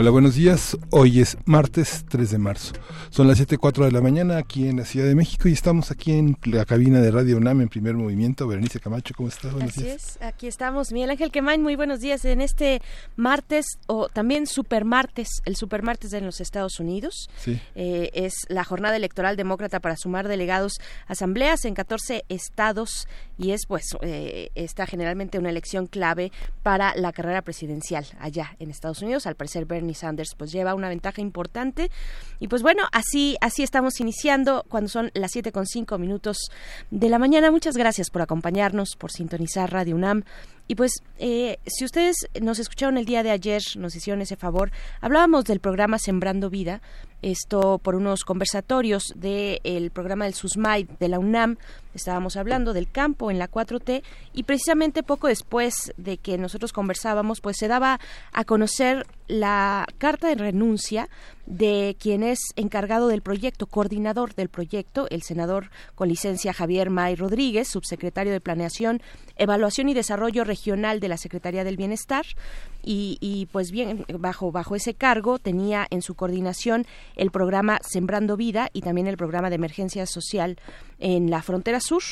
Hola, buenos días. Hoy es martes 3 de marzo. Son las 7.04 de la mañana aquí en la Ciudad de México y estamos aquí en la cabina de Radio UNAM en primer movimiento. Berenice Camacho, ¿cómo estás? Buenos Así es, aquí estamos. Miguel Ángel Quemain, muy buenos días en este martes o también supermartes, el supermartes de los Estados Unidos. Sí. Eh, es la jornada electoral demócrata para sumar delegados a asambleas en 14 estados y es pues eh, está generalmente una elección clave para la carrera presidencial allá en Estados Unidos. Al parecer Bernie Sanders pues lleva una ventaja importante y pues bueno, así así estamos iniciando cuando son las siete con cinco minutos de la mañana. Muchas gracias por acompañarnos, por sintonizar Radio UNAM. Y pues, eh, si ustedes nos escucharon el día de ayer, nos hicieron ese favor, hablábamos del programa Sembrando Vida, esto por unos conversatorios del programa del SUSMAI de la UNAM, estábamos hablando del campo en la 4T y precisamente poco después de que nosotros conversábamos, pues se daba a conocer la carta de renuncia de quien es encargado del proyecto, coordinador del proyecto, el senador con licencia Javier May Rodríguez, subsecretario de Planeación, Evaluación y Desarrollo Regional de la Secretaría del Bienestar, y, y, pues bien, bajo, bajo ese cargo tenía en su coordinación el programa Sembrando Vida y también el programa de emergencia social en la frontera sur.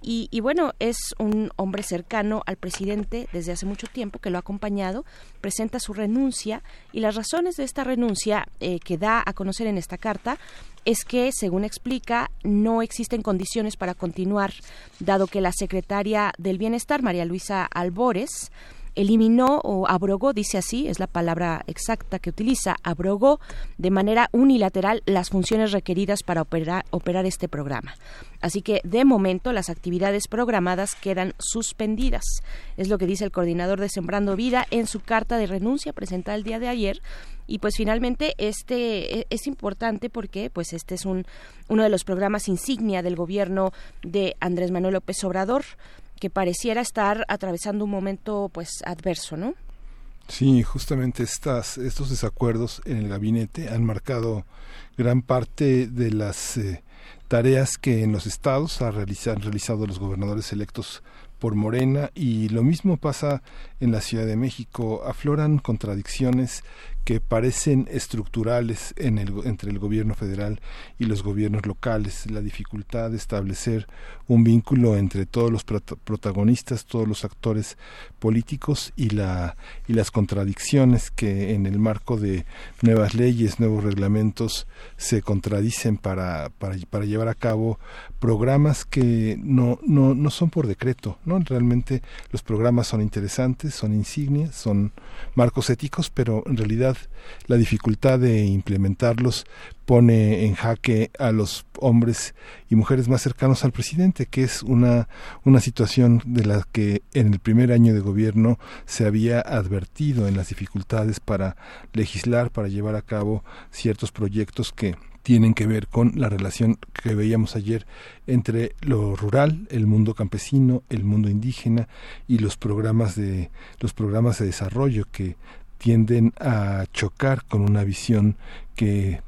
Y, bueno, es un hombre cercano al presidente desde hace mucho tiempo que lo ha acompañado, presenta su renuncia y las razones de esta renuncia eh, que da a conocer en esta carta es que, según explica, no existen condiciones para continuar, dado que la secretaria del Bienestar, María Luisa Albores, eliminó o abrogó, dice así, es la palabra exacta que utiliza, abrogó de manera unilateral las funciones requeridas para operar, este programa. Así que, de momento, las actividades programadas quedan suspendidas. Es lo que dice el coordinador de Sembrando Vida en su carta de renuncia presentada el día de ayer. Y pues finalmente este e, es importante porque pues este es un uno de los programas insignia del gobierno de Andrés Manuel López Obrador que pareciera estar atravesando un momento pues adverso, ¿no? Sí, justamente estas, estos desacuerdos en el gabinete han marcado gran parte de las eh, tareas que en los estados han realizado los gobernadores electos por Morena y lo mismo pasa en la Ciudad de México. Afloran contradicciones que parecen estructurales en el, entre el gobierno federal y los gobiernos locales, la dificultad de establecer un vínculo entre todos los protagonistas, todos los actores políticos y, la, y las contradicciones que en el marco de nuevas leyes, nuevos reglamentos se contradicen para, para, para llevar a cabo programas que no, no, no son por decreto, ¿no? Realmente los programas son interesantes, son insignias, son marcos éticos, pero en realidad la dificultad de implementarlos pone en jaque a los hombres y mujeres más cercanos al presidente, que es una, una situación de la que en el primer año de gobierno se había advertido en las dificultades para legislar, para llevar a cabo ciertos proyectos que tienen que ver con la relación que veíamos ayer entre lo rural, el mundo campesino, el mundo indígena y los programas de los programas de desarrollo que tienden a chocar con una visión que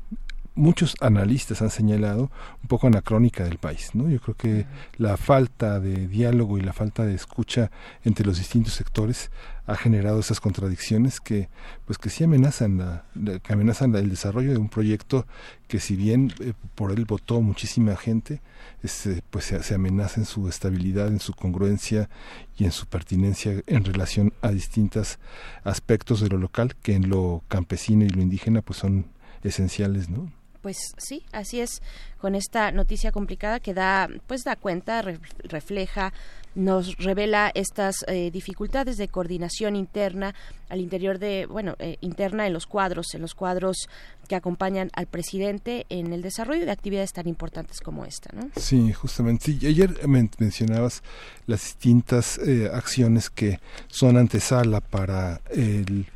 muchos analistas han señalado un poco anacrónica del país, ¿no? Yo creo que la falta de diálogo y la falta de escucha entre los distintos sectores ha generado esas contradicciones que pues que sí amenazan la, que amenazan el desarrollo de un proyecto que si bien eh, por él votó muchísima gente este, pues se, se, amenaza en su estabilidad en su congruencia y en su pertinencia en relación a distintos aspectos de lo local que en lo campesino y lo indígena pues son esenciales no Pues sí, así es, con esta noticia complicada que da, pues da cuenta, refleja nos revela estas eh, dificultades de coordinación interna al interior de, bueno, eh, interna en los cuadros, en los cuadros que acompañan al presidente en el desarrollo de actividades tan importantes como esta, ¿no? Sí, justamente. Sí, ayer mencionabas las distintas eh, acciones que son antesala para el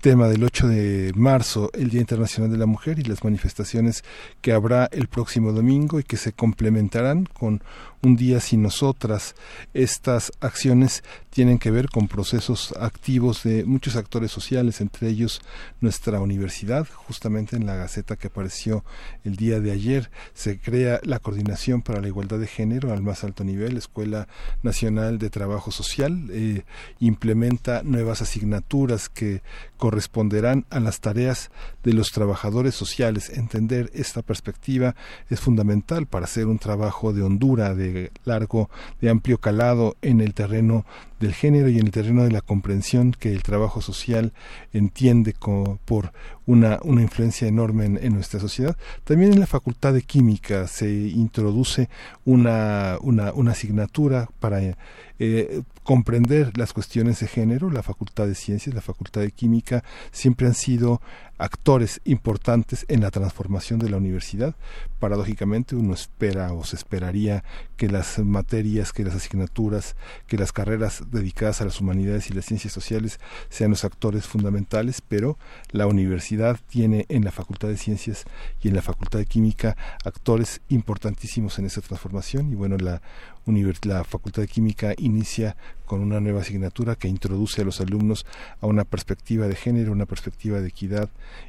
tema del 8 de marzo, el Día Internacional de la Mujer y las manifestaciones que habrá el próximo domingo y que se complementarán con un día sin nosotras. Estas acciones tienen que ver con procesos activos de muchos actores sociales, entre ellos nuestra universidad. Justamente en la Gaceta que apareció el día de ayer se crea la Coordinación para la Igualdad de Género al más alto nivel, Escuela Nacional de Trabajo Social, eh, implementa nuevas asignaturas que corresponderán a las tareas de los trabajadores sociales. Entender esta perspectiva es fundamental para hacer un trabajo de hondura, de largo, de amplio calado en el terreno del género y en el terreno de la comprensión que el trabajo social entiende como por una, una influencia enorme en, nuestra sociedad. También en la Facultad de Química se introduce una, una, asignatura para eh, comprender las cuestiones de género. La Facultad de Ciencias, la Facultad de Química siempre han sido actores importantes en la transformación de la universidad. Paradójicamente uno espera o se esperaría que las materias, que las asignaturas, que las carreras dedicadas a las humanidades y las ciencias sociales sean los actores fundamentales, pero la universidad tiene en la Facultad de Ciencias y en la Facultad de Química actores importantísimos en esa transformación. Y bueno, la la Facultad de Química inicia con una nueva asignatura que introduce a los alumnos a una perspectiva de género, una perspectiva de equidad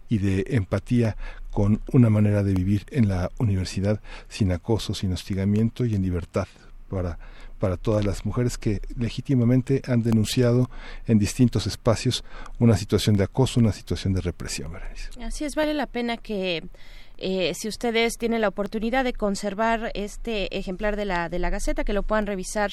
y de empatía con una manera de vivir en la universidad sin acoso, sin hostigamiento y en libertad para para todas las mujeres que legítimamente han denunciado en distintos espacios una situación de acoso, una situación de represión. Así es, vale la pena que eh, si ustedes tienen la oportunidad de conservar este ejemplar de la, de la Gaceta, que lo puedan revisar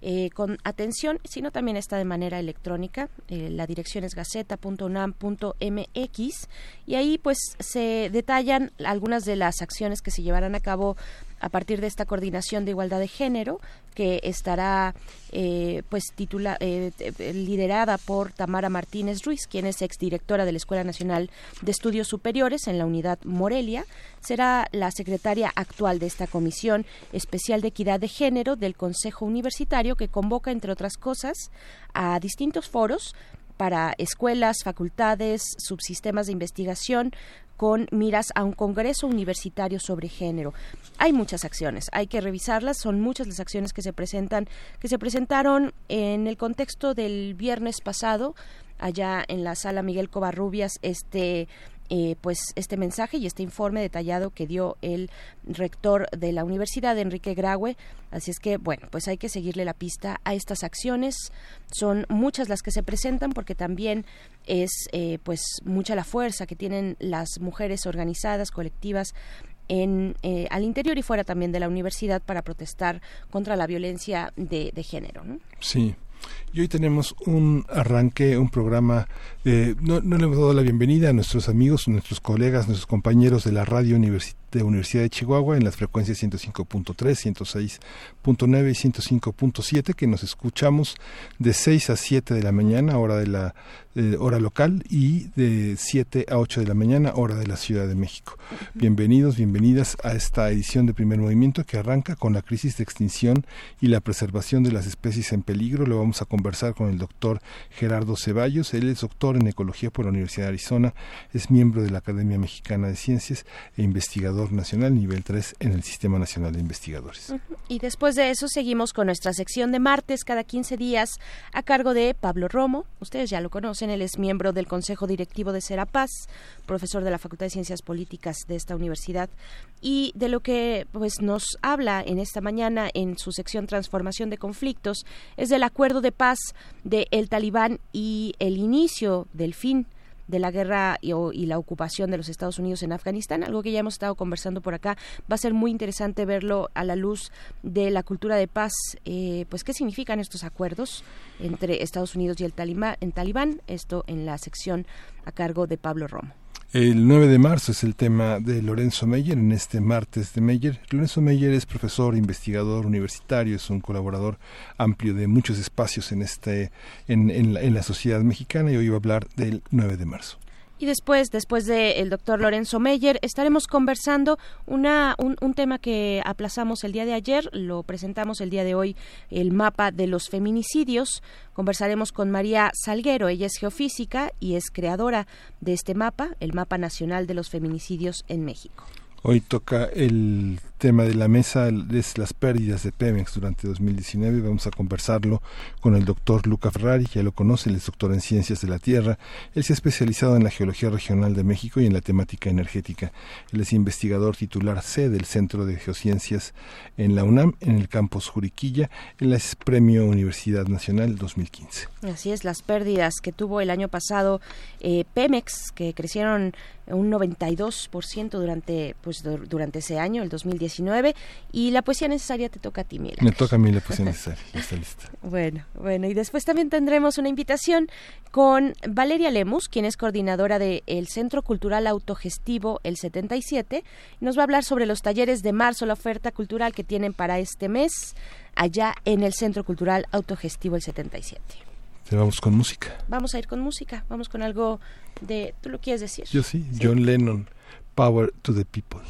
eh, con atención, sino también está de manera electrónica. Eh, la dirección es gaceta.unam.mx y ahí pues se detallan algunas de las acciones que se llevarán a cabo a partir de esta coordinación de igualdad de género que estará eh, pues titula, eh, liderada por Tamara Martínez Ruiz, quien es exdirectora de la Escuela Nacional de Estudios Superiores en la unidad Morelia. Será la secretaria actual de esta Comisión Especial de Equidad de Género del Consejo Universitario que convoca, entre otras cosas, a distintos foros para escuelas, facultades, subsistemas de investigación, con miras a un congreso universitario sobre género. Hay muchas acciones, hay que revisarlas, son muchas las acciones que se presentan, que se presentaron en el contexto del viernes pasado allá en la sala Miguel Covarrubias este eh, pues este mensaje y este informe detallado que dio el rector de la universidad Enrique Graue. Así es que bueno pues hay que seguirle la pista a estas acciones. Son muchas las que se presentan porque también es eh, pues mucha la fuerza que tienen las mujeres organizadas colectivas en, eh, al interior y fuera también de la universidad para protestar contra la violencia de, género. Sí, y hoy tenemos un arranque, un programa, eh, no, no, le hemos dado la bienvenida a nuestros amigos, nuestros colegas, nuestros compañeros de la radio de Universidad de Chihuahua en las frecuencias 105.3, 106.9 y 105.7 que nos escuchamos de 6 a 7 de la mañana, hora de la hora local y de 7 a 8 de la mañana, hora de la Ciudad de México. Bienvenidos, bienvenidas a esta edición de Primer Movimiento que arranca con la crisis de extinción y la preservación de las especies en peligro. Lo vamos a conversar con el doctor Gerardo Ceballos. Él es doctor en ecología por la Universidad de Arizona, es miembro de la Academia Mexicana de Ciencias e investigador nacional nivel 3 en el Sistema Nacional de Investigadores. Y después de eso seguimos con nuestra sección de martes cada 15 días a cargo de Pablo Romo. Ustedes ya lo conocen él es miembro del Consejo Directivo de Serapaz, profesor de la Facultad de Ciencias Políticas de esta universidad. Y de lo que pues nos habla en esta mañana en su sección Transformación de conflictos es del acuerdo de paz de el Talibán y el inicio del fin de la guerra y, la ocupación de los Estados Unidos en Afganistán, algo que ya hemos estado conversando por acá. Va a ser muy interesante verlo a la luz de la cultura de paz, eh, pues qué significan estos acuerdos entre Estados Unidos y el Talibán, en Talibán, esto en la sección a cargo de Pablo Romo. El 9 de marzo es el tema de Lorenzo Meyer en este martes de Meyer. Lorenzo Meyer es profesor, investigador universitario, es un colaborador amplio de muchos espacios en, este, en, la, en la sociedad mexicana y hoy va a hablar del 9 de marzo. Y después, después del doctor Lorenzo Meyer, estaremos conversando una, un, un, tema que aplazamos el día de ayer, lo presentamos el día de hoy, el mapa de los feminicidios. Conversaremos con María Salguero, ella es geofísica y es creadora de este mapa, el Mapa Nacional de los Feminicidios en México. Hoy toca el tema de la mesa es las pérdidas de Pemex durante 2019. Vamos a conversarlo con el doctor Luca Ferrari, ya lo conoce, él es doctor en Ciencias de la Tierra. Él se ha especializado en la Geología Regional de México y en la temática energética. Él es investigador titular C del Centro de Geociencias en la UNAM, en el campus Juriquilla. Él es Premio Universidad Nacional 2015. Así es, las pérdidas que tuvo el año pasado eh, Pemex, que crecieron un 92% durante, pues, durante ese año, el 2019 y la poesía necesaria te toca a ti, Miguel. Me toca a mí la poesía necesaria, ya está lista. bueno, bueno, y después también tendremos una invitación con Valeria Lemus, quien es coordinadora del Centro Cultural Autogestivo El 77. Nos va a hablar sobre los talleres de marzo, la oferta cultural que tienen para este mes allá en el Centro Cultural Autogestivo El 77. Vamos con música. Vamos a ir con música, vamos con algo de... ¿Tú lo quieres decir? Yo sí, ¿Sí? John Lennon, Power to the People.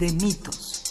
De mitos.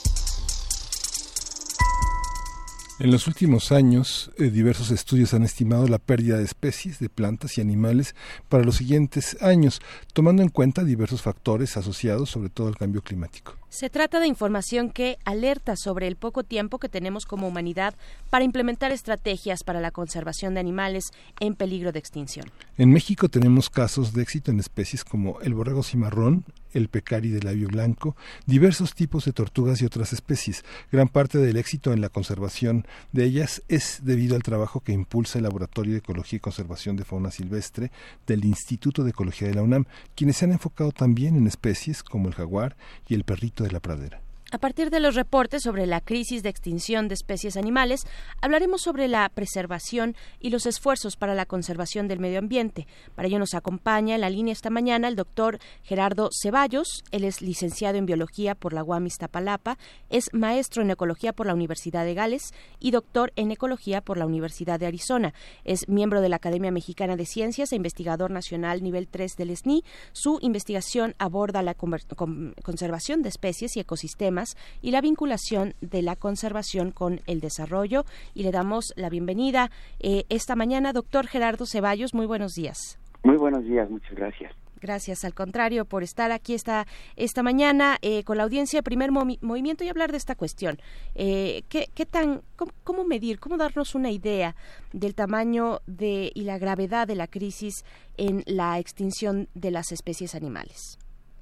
En los últimos años, eh, diversos estudios han estimado la pérdida de especies de plantas y animales para los siguientes años, tomando en cuenta diversos factores asociados sobre todo al cambio climático. Se trata de información que alerta sobre el poco tiempo que tenemos como humanidad para implementar estrategias para la conservación de animales en peligro de extinción. En México tenemos casos de éxito en especies como el borrego cimarrón, el pecari de labio blanco, diversos tipos de tortugas y otras especies. Gran parte del éxito en la conservación de ellas es debido al trabajo que impulsa el Laboratorio de Ecología y Conservación de Fauna Silvestre del Instituto de Ecología de la UNAM, quienes se han enfocado también en especies como el jaguar y el perrito de la pradera. A partir de los reportes sobre la crisis de extinción de especies animales, hablaremos sobre la preservación y los esfuerzos para la conservación del medio ambiente. Para ello nos acompaña en la línea esta mañana el doctor Gerardo Ceballos. Él es licenciado en biología por la UAM Iztapalapa, es maestro en ecología por la Universidad de Gales y doctor en ecología por la Universidad de Arizona. Es miembro de la Academia Mexicana de Ciencias e investigador nacional nivel 3 del SNI. Su investigación aborda la conservación de especies y ecosistemas y la vinculación de la conservación con el desarrollo. Y le damos la bienvenida eh, esta mañana, doctor Gerardo Ceballos. Muy buenos días. Muy buenos días, muchas gracias. Gracias, al contrario, por estar aquí esta, esta mañana eh, con la audiencia de Primer Movimiento y hablar de esta cuestión. Eh, ¿qué, ¿qué, tan, cómo, medir, cómo darnos una idea del tamaño de, y la gravedad de la crisis en la extinción de las especies animales?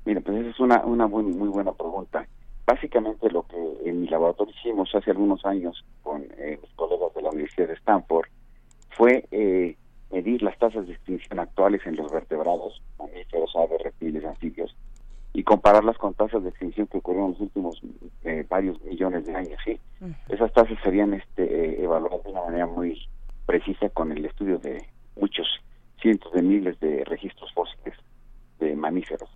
Mira, pues esa es una, una muy, muy buena pregunta. Básicamente lo que en mi laboratorio hicimos hace algunos años con eh, los colegas de la Universidad de Stanford fue eh, medir las tasas de extinción actuales en los vertebrados, mamíferos, aves, reptiles, anfibios, y compararlas con tasas de extinción que ocurrieron en los últimos eh, varios millones de años. ¿sí? Esas tasas serían este, evaluadas de una manera muy precisa con el estudio de muchos cientos de miles de registros fósiles de mamíferos.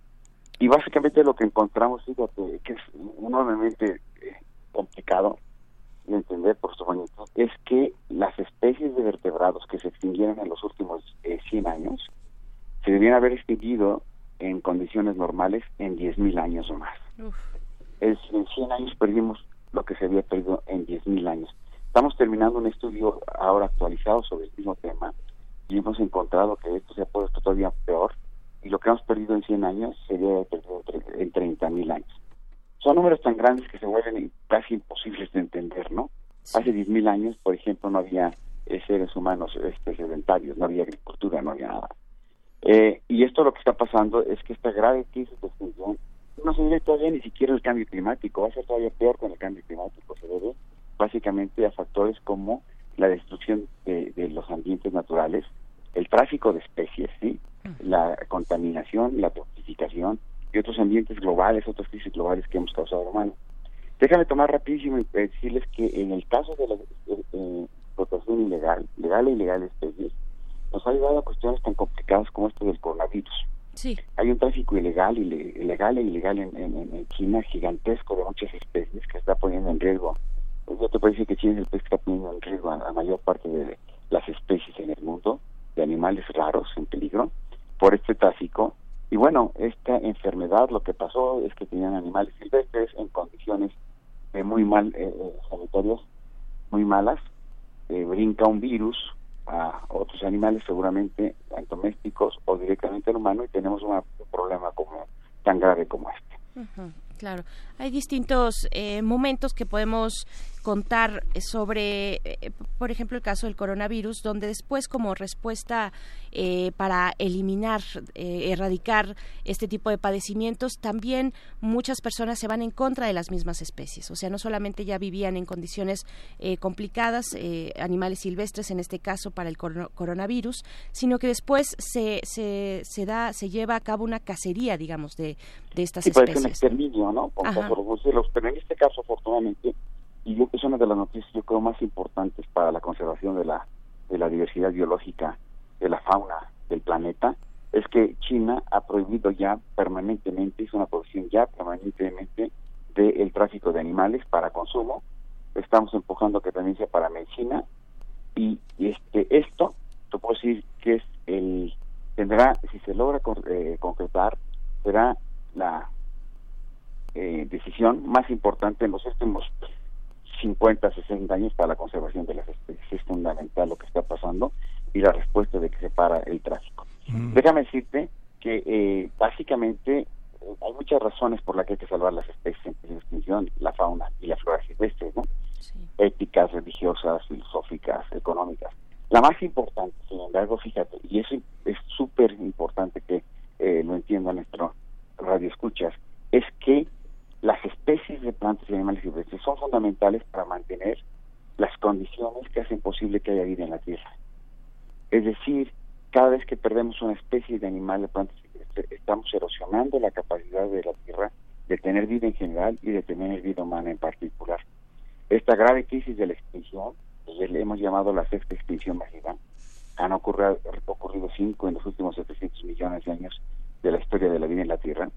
Y básicamente lo que encontramos, fíjate, que es enormemente eh, complicado de entender por su magnitud, es que las especies de vertebrados que se extinguieron en los últimos 100 eh, años se debían haber extinguido en condiciones normales en 10.000 años o más. Es, en 100 años perdimos lo que se había perdido en 10.000 años. Estamos terminando un estudio ahora actualizado sobre el mismo tema y hemos encontrado que esto se ha puesto todavía peor y lo que hemos perdido en 100 años sería perdido en 30 mil años. Son números tan grandes que se vuelven casi imposibles de entender, ¿no? Hace 10 mil años, por ejemplo, no había eh, seres humanos este, sedentarios, no había agricultura, no había nada. Eh, y esto lo que está pasando es que esta grave crisis de extinción no se debe todavía ni siquiera al cambio climático, va a ser todavía peor con el cambio climático, se debe básicamente a factores como la destrucción de, de los ambientes naturales, el tráfico de especies, ¿sí? la contaminación, la toxificación y otros ambientes globales, otras crisis globales que hemos causado humanos. Déjame tomar rapidísimo y decirles que en el caso de la eh, explotación ilegal, legal e ilegal de especies, nos ha llevado a cuestiones tan complicadas como esto del coronavirus. Sí. Hay un tráfico ilegal, ilegal e ilegal en, en, China gigantesco de muchas especies que está poniendo en riesgo. Yo te puedo decir que China es el país que está poniendo en riesgo a la mayor parte de las especies en el mundo, de animales raros en peligro por este tráfico. Y bueno, esta enfermedad lo que pasó es que tenían animales silvestres en condiciones eh, muy mal eh, eh, sanitarias, muy malas. brinca un virus a otros animales, seguramente domésticos o directamente al humano, y tenemos un problema como tan grave como este. claro, hay distintos momentos que podemos contar sobre, eh, por ejemplo, el caso del coronavirus, donde después como respuesta eh, para eliminar, eh, erradicar este tipo de padecimientos, también muchas personas se van en contra de las mismas especies. O sea, no solamente ya vivían en condiciones complicadas, animales silvestres en este caso para el coronavirus, sino que después se, se, se, da, se lleva a cabo una cacería, digamos, de, de estas especies. un exterminio, ¿no? pero en este caso, afortunadamente, y yo, es una de las noticias yo creo más importantes para la conservación de la de la diversidad biológica de la fauna del planeta es que China ha prohibido ya permanentemente es una prohibición ya permanentemente del tráfico de animales para consumo. Estamos empujando que también sea para medicina. Y, este esto te puedo decir que es el tendrá, si se logra eh, concretar, será la eh, decisión más importante en los últimos 50, 60 años para la conservación de las especies. Es fundamental lo que está pasando y la respuesta de que se para el tráfico. Déjame decirte que eh, básicamente eh, hay muchas razones por las que hay que salvar las especies en extinción, la fauna y la flora silvestre, ¿no? Éticas, religiosas, filosóficas, económicas. La más importante, sin embargo, fíjate, y eso es súper importante que eh, lo entienda nuestro radio escuchas, es que las especies de plantas y animales silvestres son fundamentales para mantener las condiciones que hacen posible que haya vida en la Tierra. Es decir, cada vez que perdemos una especie de animal de plantas estamos erosionando la capacidad de la Tierra de tener vida en general y de tener vida humana en particular. Esta grave crisis de la extinción, que le hemos llamado la sexta extinción masiva, han ocurrido, ocurrido cinco en los últimos 700 millones de años de la historia de la vida en la Tierra,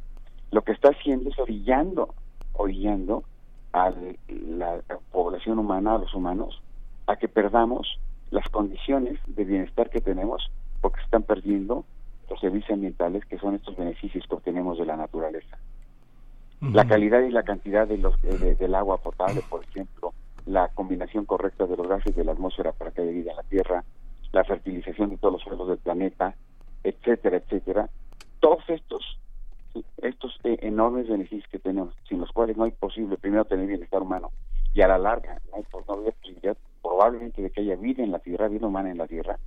lo que está haciendo es orillando, orillando a la población humana, a los humanos, a que perdamos las condiciones de bienestar que tenemos porque están perdiendo los servicios ambientales que son estos beneficios que obtenemos de la naturaleza. La calidad y la cantidad de los, del agua potable, por ejemplo, la combinación correcta de los gases de la atmósfera para que haya vida en la Tierra, la fertilización de todos los suelos del planeta, etcétera, etcétera. Todos estos estos eh, enormes beneficios que tenemos, sin los cuales no hay posible primero tener bienestar humano y a la larga no hay, no posibilidad probablemente de que haya vida en la Tierra, vida humana en la Tierra,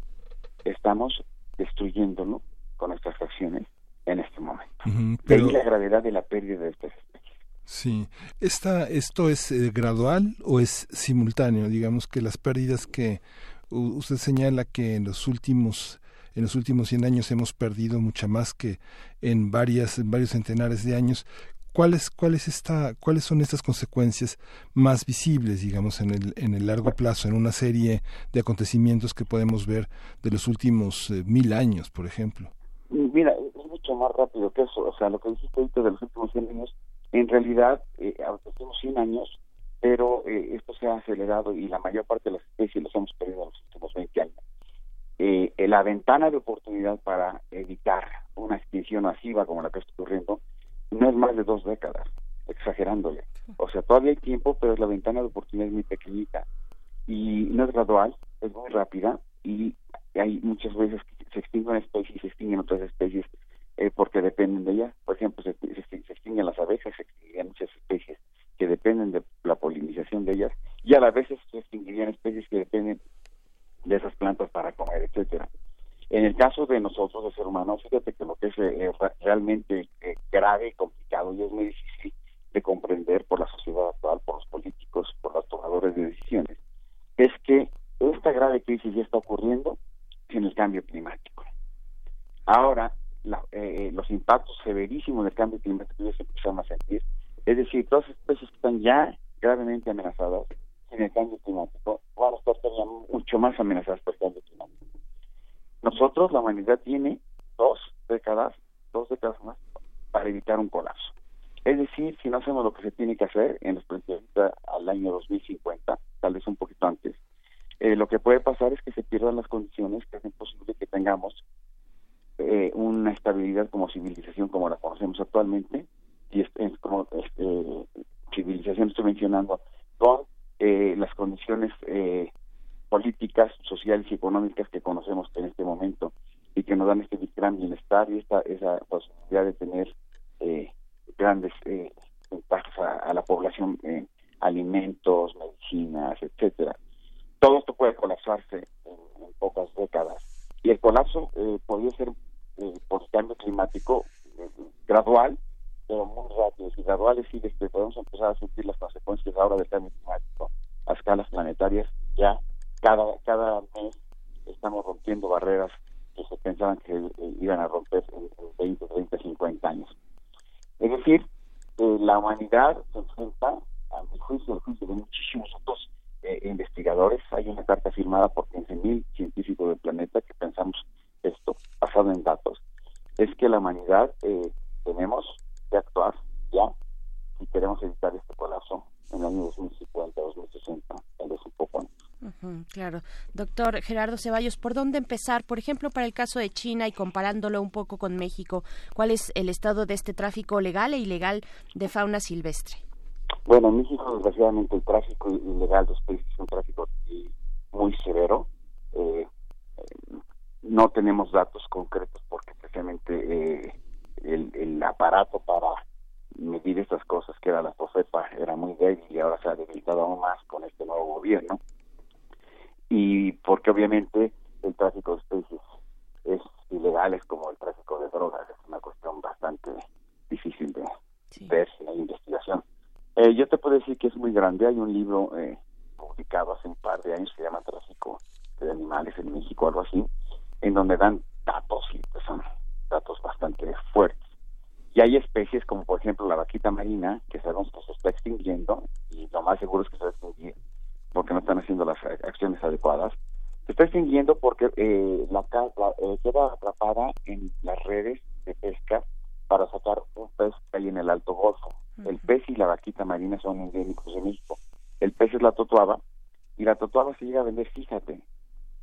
estamos destruyéndolo con nuestras acciones en este momento. pero... De la gravedad de la pérdida de estas especies. Sí, Esta, ¿esto es eh, gradual o es simultáneo? Digamos que las pérdidas que usted señala que en los últimos en los últimos 100 años hemos perdido mucha más que en varias en varios centenares de años. ¿Cuáles, cuáles, está, ¿Cuáles son estas consecuencias más visibles, digamos, en el, en el largo plazo, en una serie de acontecimientos que podemos ver de los últimos eh, mil años, por ejemplo? Mira, es mucho más rápido que eso. O sea, lo que dijiste ahorita de los últimos 100 años, en realidad, eh, tenemos 100 años, pero eh, esto se ha acelerado y la mayor parte de las especies los hemos perdido en los últimos 20 años. Eh, la ventana de oportunidad para evitar una extinción masiva como la que está ocurriendo no es más de dos décadas, exagerándole. O sea, todavía hay tiempo, pero la ventana de oportunidad es muy pequeñita y no es gradual, es muy rápida y hay muchas veces que se extinguen especies y se extinguen otras especies eh, porque dependen de ellas. Por ejemplo, se, extinguen las abejas, se extinguen muchas especies que dependen de la polinización de ellas y a la vez se extinguirían especies que dependen de esas plantas para comer, etcétera. En el caso de nosotros, de ser humanos, fíjate que lo que es eh, realmente eh, grave y complicado y es muy difícil de comprender por la sociedad actual, por los políticos, por los tomadores de decisiones, es que esta grave crisis ya está ocurriendo en el cambio climático. Ahora, eh, los impactos severísimos del cambio climático ya se empiezan a sentir, es decir, todas las especies que están ya gravemente amenazadas en el cambio climático van a estar todavía mucho más amenazadas por el cambio climático. Nosotros, la humanidad, tiene dos décadas, dos décadas más para evitar un colapso. Es decir, si no hacemos lo que se tiene que hacer en los al año 2050, tal vez un poquito antes, eh, lo que puede pasar es que se pierdan las condiciones que hacen posible que tengamos eh, una estabilidad como civilización como la conocemos actualmente, y es, como este, civilización estoy mencionando, con eh, las condiciones eh, políticas, sociales y económicas que conocemos en este momento y que nos dan este gran bienestar y esta esa posibilidad de tener eh, grandes eh, ventajas a, la población en alimentos, medicinas, etcétera. Todo esto puede colapsarse en, pocas décadas y el colapso eh, podría ser eh, por cambio climático gradual, pero muy rápido. Y gradual es decir, que podemos empezar a sentir las consecuencias ahora del cambio climático a escalas planetarias ya cada, cada mes estamos rompiendo barreras que se pensaban que eh, iban a romper en, 20, 30, 50 años. Es decir, eh, la humanidad se enfrenta, a mi juicio, al juicio de muchísimos otros eh, investigadores, hay una carta firmada por 15.000 científicos del planeta que pensamos esto, basado en datos, es que la humanidad tenemos que actuar ya si queremos evitar este colapso en el año 2050, 2060, tal vez un poco antes. claro. Doctor Gerardo Ceballos, ¿por dónde empezar? Por ejemplo, para el caso de China y comparándolo un poco con México, ¿cuál es el estado de este tráfico legal e ilegal de fauna silvestre? Bueno, en México, desgraciadamente, el tráfico ilegal de especies es un tráfico muy severo. Eh, no tenemos datos concretos porque precisamente eh, el, el, aparato para medir estas cosas, que era la POFEPA, era muy débil y ahora se ha debilitado aún más con este nuevo gobierno. Y porque obviamente el tráfico de especies es ilegal, es como el tráfico de drogas, es una cuestión bastante difícil de ver en la investigación. Eh, yo te puedo decir que es muy grande, hay un libro eh, publicado hace un par de años que se llama Tráfico de Animales en México, algo así, en donde dan datos y pues son datos bastante fuertes. Y hay especies como por ejemplo la vaquita marina, que sabemos que se está extinguiendo, y lo más seguro es que se va a extinguir porque no están haciendo las acciones adecuadas. Se está extinguiendo porque eh, la, eh, queda atrapada en las redes de pesca para sacar un pez que hay en el Alto Golfo. El pez y la vaquita marina son endémicos de México. El pez es la totuaba y la totuaba se llega a vender, fíjate,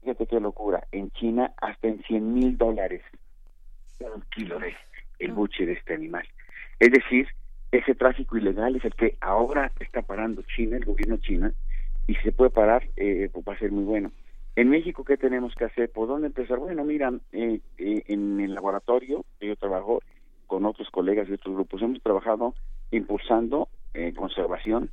fíjate qué locura, en China hasta en 100 mil dólares un kilo de el buche de este animal. Es decir, ese tráfico ilegal es el que ahora está parando China, el gobierno china, y si se puede parar, eh, pues va a ser muy bueno. En México, ¿qué tenemos que hacer? ¿Por dónde empezar? Bueno, mira, eh, eh, en el laboratorio, yo trabajo con otros colegas de otros grupos, hemos trabajado impulsando conservación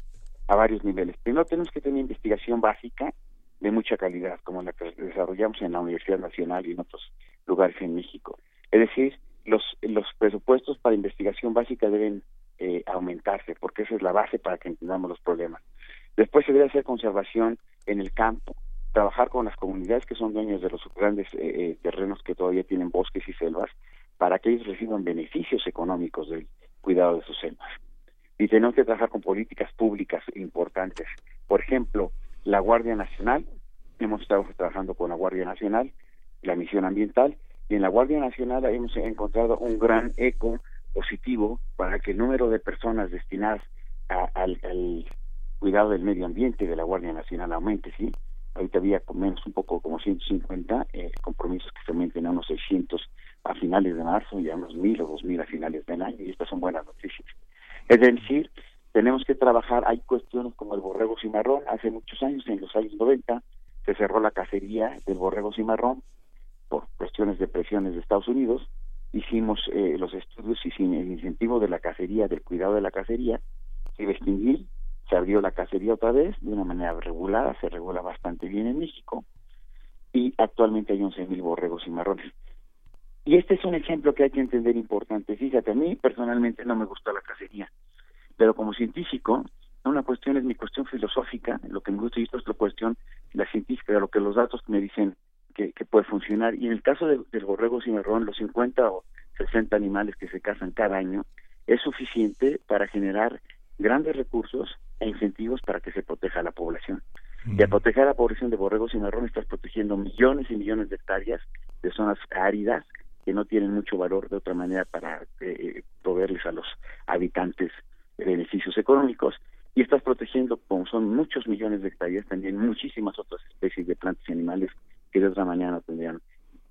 a varios niveles. Primero tenemos que tener investigación básica de mucha calidad, como la que desarrollamos en la Universidad Nacional y en otros lugares en México. Es decir, los, los presupuestos para investigación básica deben eh, aumentarse, porque esa es la base para que entendamos los problemas. Después se debe hacer conservación en el campo, trabajar con las comunidades que son dueños de los grandes eh, eh, terrenos que todavía tienen bosques y selvas, para que ellos reciban beneficios económicos del cuidado de sus selvas. Y tenemos que trabajar con políticas públicas importantes. Por ejemplo, la Guardia Nacional, hemos estado trabajando con la Guardia Nacional, la misión ambiental, y en la Guardia Nacional hemos encontrado un gran eco positivo para que el número de personas destinadas al, cuidado del medio ambiente de la Guardia Nacional aumente, ¿sí? Ahorita había menos un poco como 150 eh, compromisos que se aumenten a unos 600 a finales de marzo y a unos 1000 o 2000 a finales del año, y estas son buenas noticias. Es decir, tenemos que trabajar, hay cuestiones como el borrego cimarrón, hace muchos años, en los años 90, se cerró la cacería del borrego cimarrón de presiones de Estados Unidos, hicimos eh, los estudios y sin el incentivo de la cacería, del cuidado de la cacería, se iba a extinguir, se abrió la cacería otra vez de una manera regulada, se regula bastante bien en México, y actualmente hay 11.000 borregos cimarrones. Y este es un ejemplo que hay que entender importante. Fíjate, a mí personalmente no me gusta la cacería, pero como científico, una cuestión es mi cuestión filosófica, lo que me gusta y esto es la cuestión, la científica, lo que los datos me dicen que, puede funcionar. Y en el caso del borrego cimarrón, los 50 o 60 animales que se cazan cada año, es suficiente para generar grandes recursos e incentivos para que se proteja a la población. Y al proteger a la población de borregos cimarrón estás protegiendo millones y millones de hectáreas de zonas áridas que no tienen mucho valor de otra manera para eh, proveerles a los habitantes beneficios económicos y estás protegiendo, como son muchos millones de hectáreas, también muchísimas otras especies de plantas y animales que de otra manera no tendrían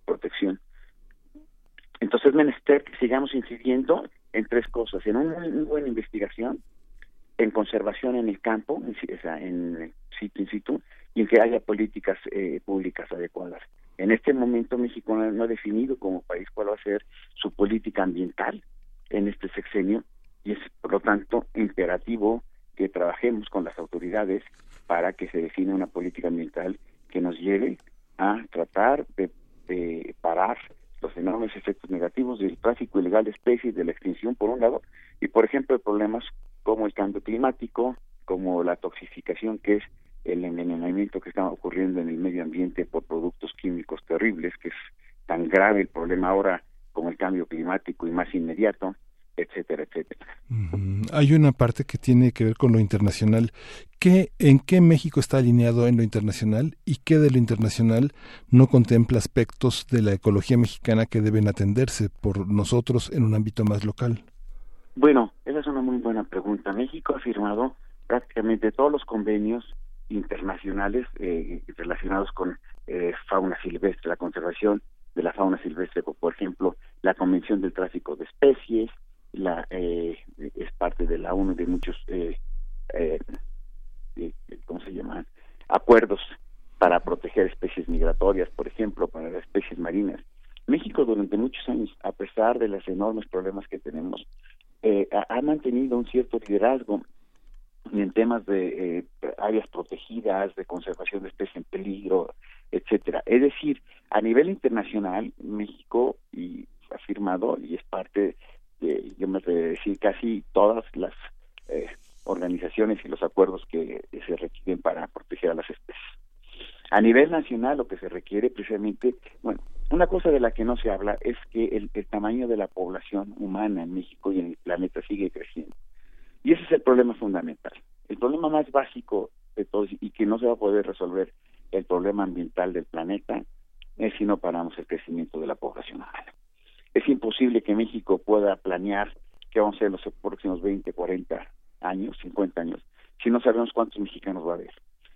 protección. Entonces es menester que sigamos incidiendo en tres cosas, en una, buena investigación, en conservación en el campo, en, en sitio in situ, y en que haya políticas eh, públicas adecuadas. En este momento México no ha definido como país cuál va a ser su política ambiental en este sexenio y es por lo tanto imperativo que trabajemos con las autoridades para que se defina una política ambiental que nos lleve a tratar de, parar los enormes efectos negativos del tráfico ilegal de especies, de la extinción por un lado, y por ejemplo problemas como el cambio climático, como la toxificación que es el envenenamiento que está ocurriendo en el medio ambiente por productos químicos terribles, que es tan grave el problema ahora como el cambio climático y más inmediato, etcétera, etcétera. Hay una parte que tiene que ver con lo internacional. ¿Qué, ¿En qué México está alineado en lo internacional y qué de lo internacional no contempla aspectos de la ecología mexicana que deben atenderse por nosotros en un ámbito más local? Bueno, esa es una muy buena pregunta. México ha firmado prácticamente todos los convenios internacionales eh, relacionados con eh, fauna silvestre, la conservación de la fauna silvestre, por ejemplo, la Convención del Tráfico de Especies, la eh, es parte de la ONU de muchos, eh, eh, ¿cómo se llaman? Acuerdos para proteger especies migratorias, por ejemplo, para las especies marinas. México durante muchos años, a pesar de los enormes problemas que tenemos, ha mantenido un cierto liderazgo en temas de eh, áreas protegidas, de conservación de especies en peligro, etcétera. Es decir, a nivel internacional, México y ha firmado y es parte de, yo me decir, casi todas las eh, organizaciones y los acuerdos que se requieren para proteger a las especies. A nivel nacional, lo que se requiere precisamente, bueno, una cosa de la que no se habla es que el tamaño de la población humana en México y en el planeta sigue creciendo. Y ese es el problema fundamental. El problema más básico de todos y que no se va a poder resolver el problema ambiental del planeta es si no paramos el crecimiento de la población humana. Es imposible que México pueda planear qué vamos a hacer en los próximos 20, 40 años, 50 años, si no sabemos cuántos mexicanos va a haber.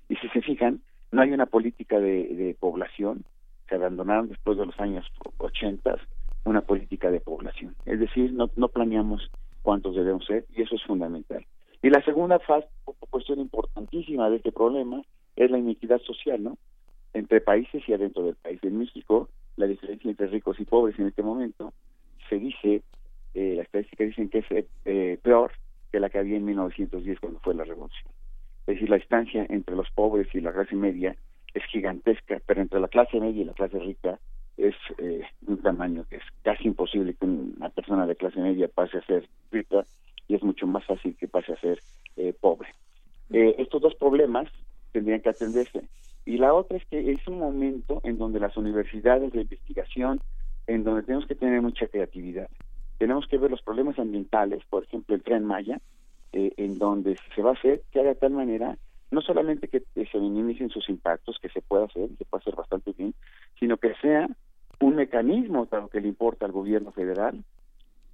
Y si se fijan, no hay una política de, población, se abandonaron después de los años 80 una política de población. Es decir, no, no planeamos cuántos debemos ser y eso es fundamental. Y la segunda fase, cuestión importantísima de este problema es la inequidad social, ¿no? Entre países y adentro del país. En México, la diferencia entre ricos y pobres en este momento se dice, eh, las estadísticas dicen que es eh, peor que la que había en 1910 cuando fue la revolución. Es decir, la distancia entre los pobres y la clase media es gigantesca, pero entre la clase media y la clase rica es eh, un tamaño que es casi imposible que una persona de clase media pase a ser rica y es mucho más fácil que pase a ser eh, pobre. Eh, estos dos problemas tendrían que atenderse. Y la otra es que es un momento en donde las universidades de investigación, en donde tenemos que tener mucha creatividad. Tenemos que ver los problemas ambientales, por ejemplo, el tren Maya, en donde se va a hacer que haga de tal manera no solamente que se minimicen sus impactos, que se pueda hacer, y se puede hacer bastante bien, sino que sea un mecanismo para lo que le importa al gobierno federal,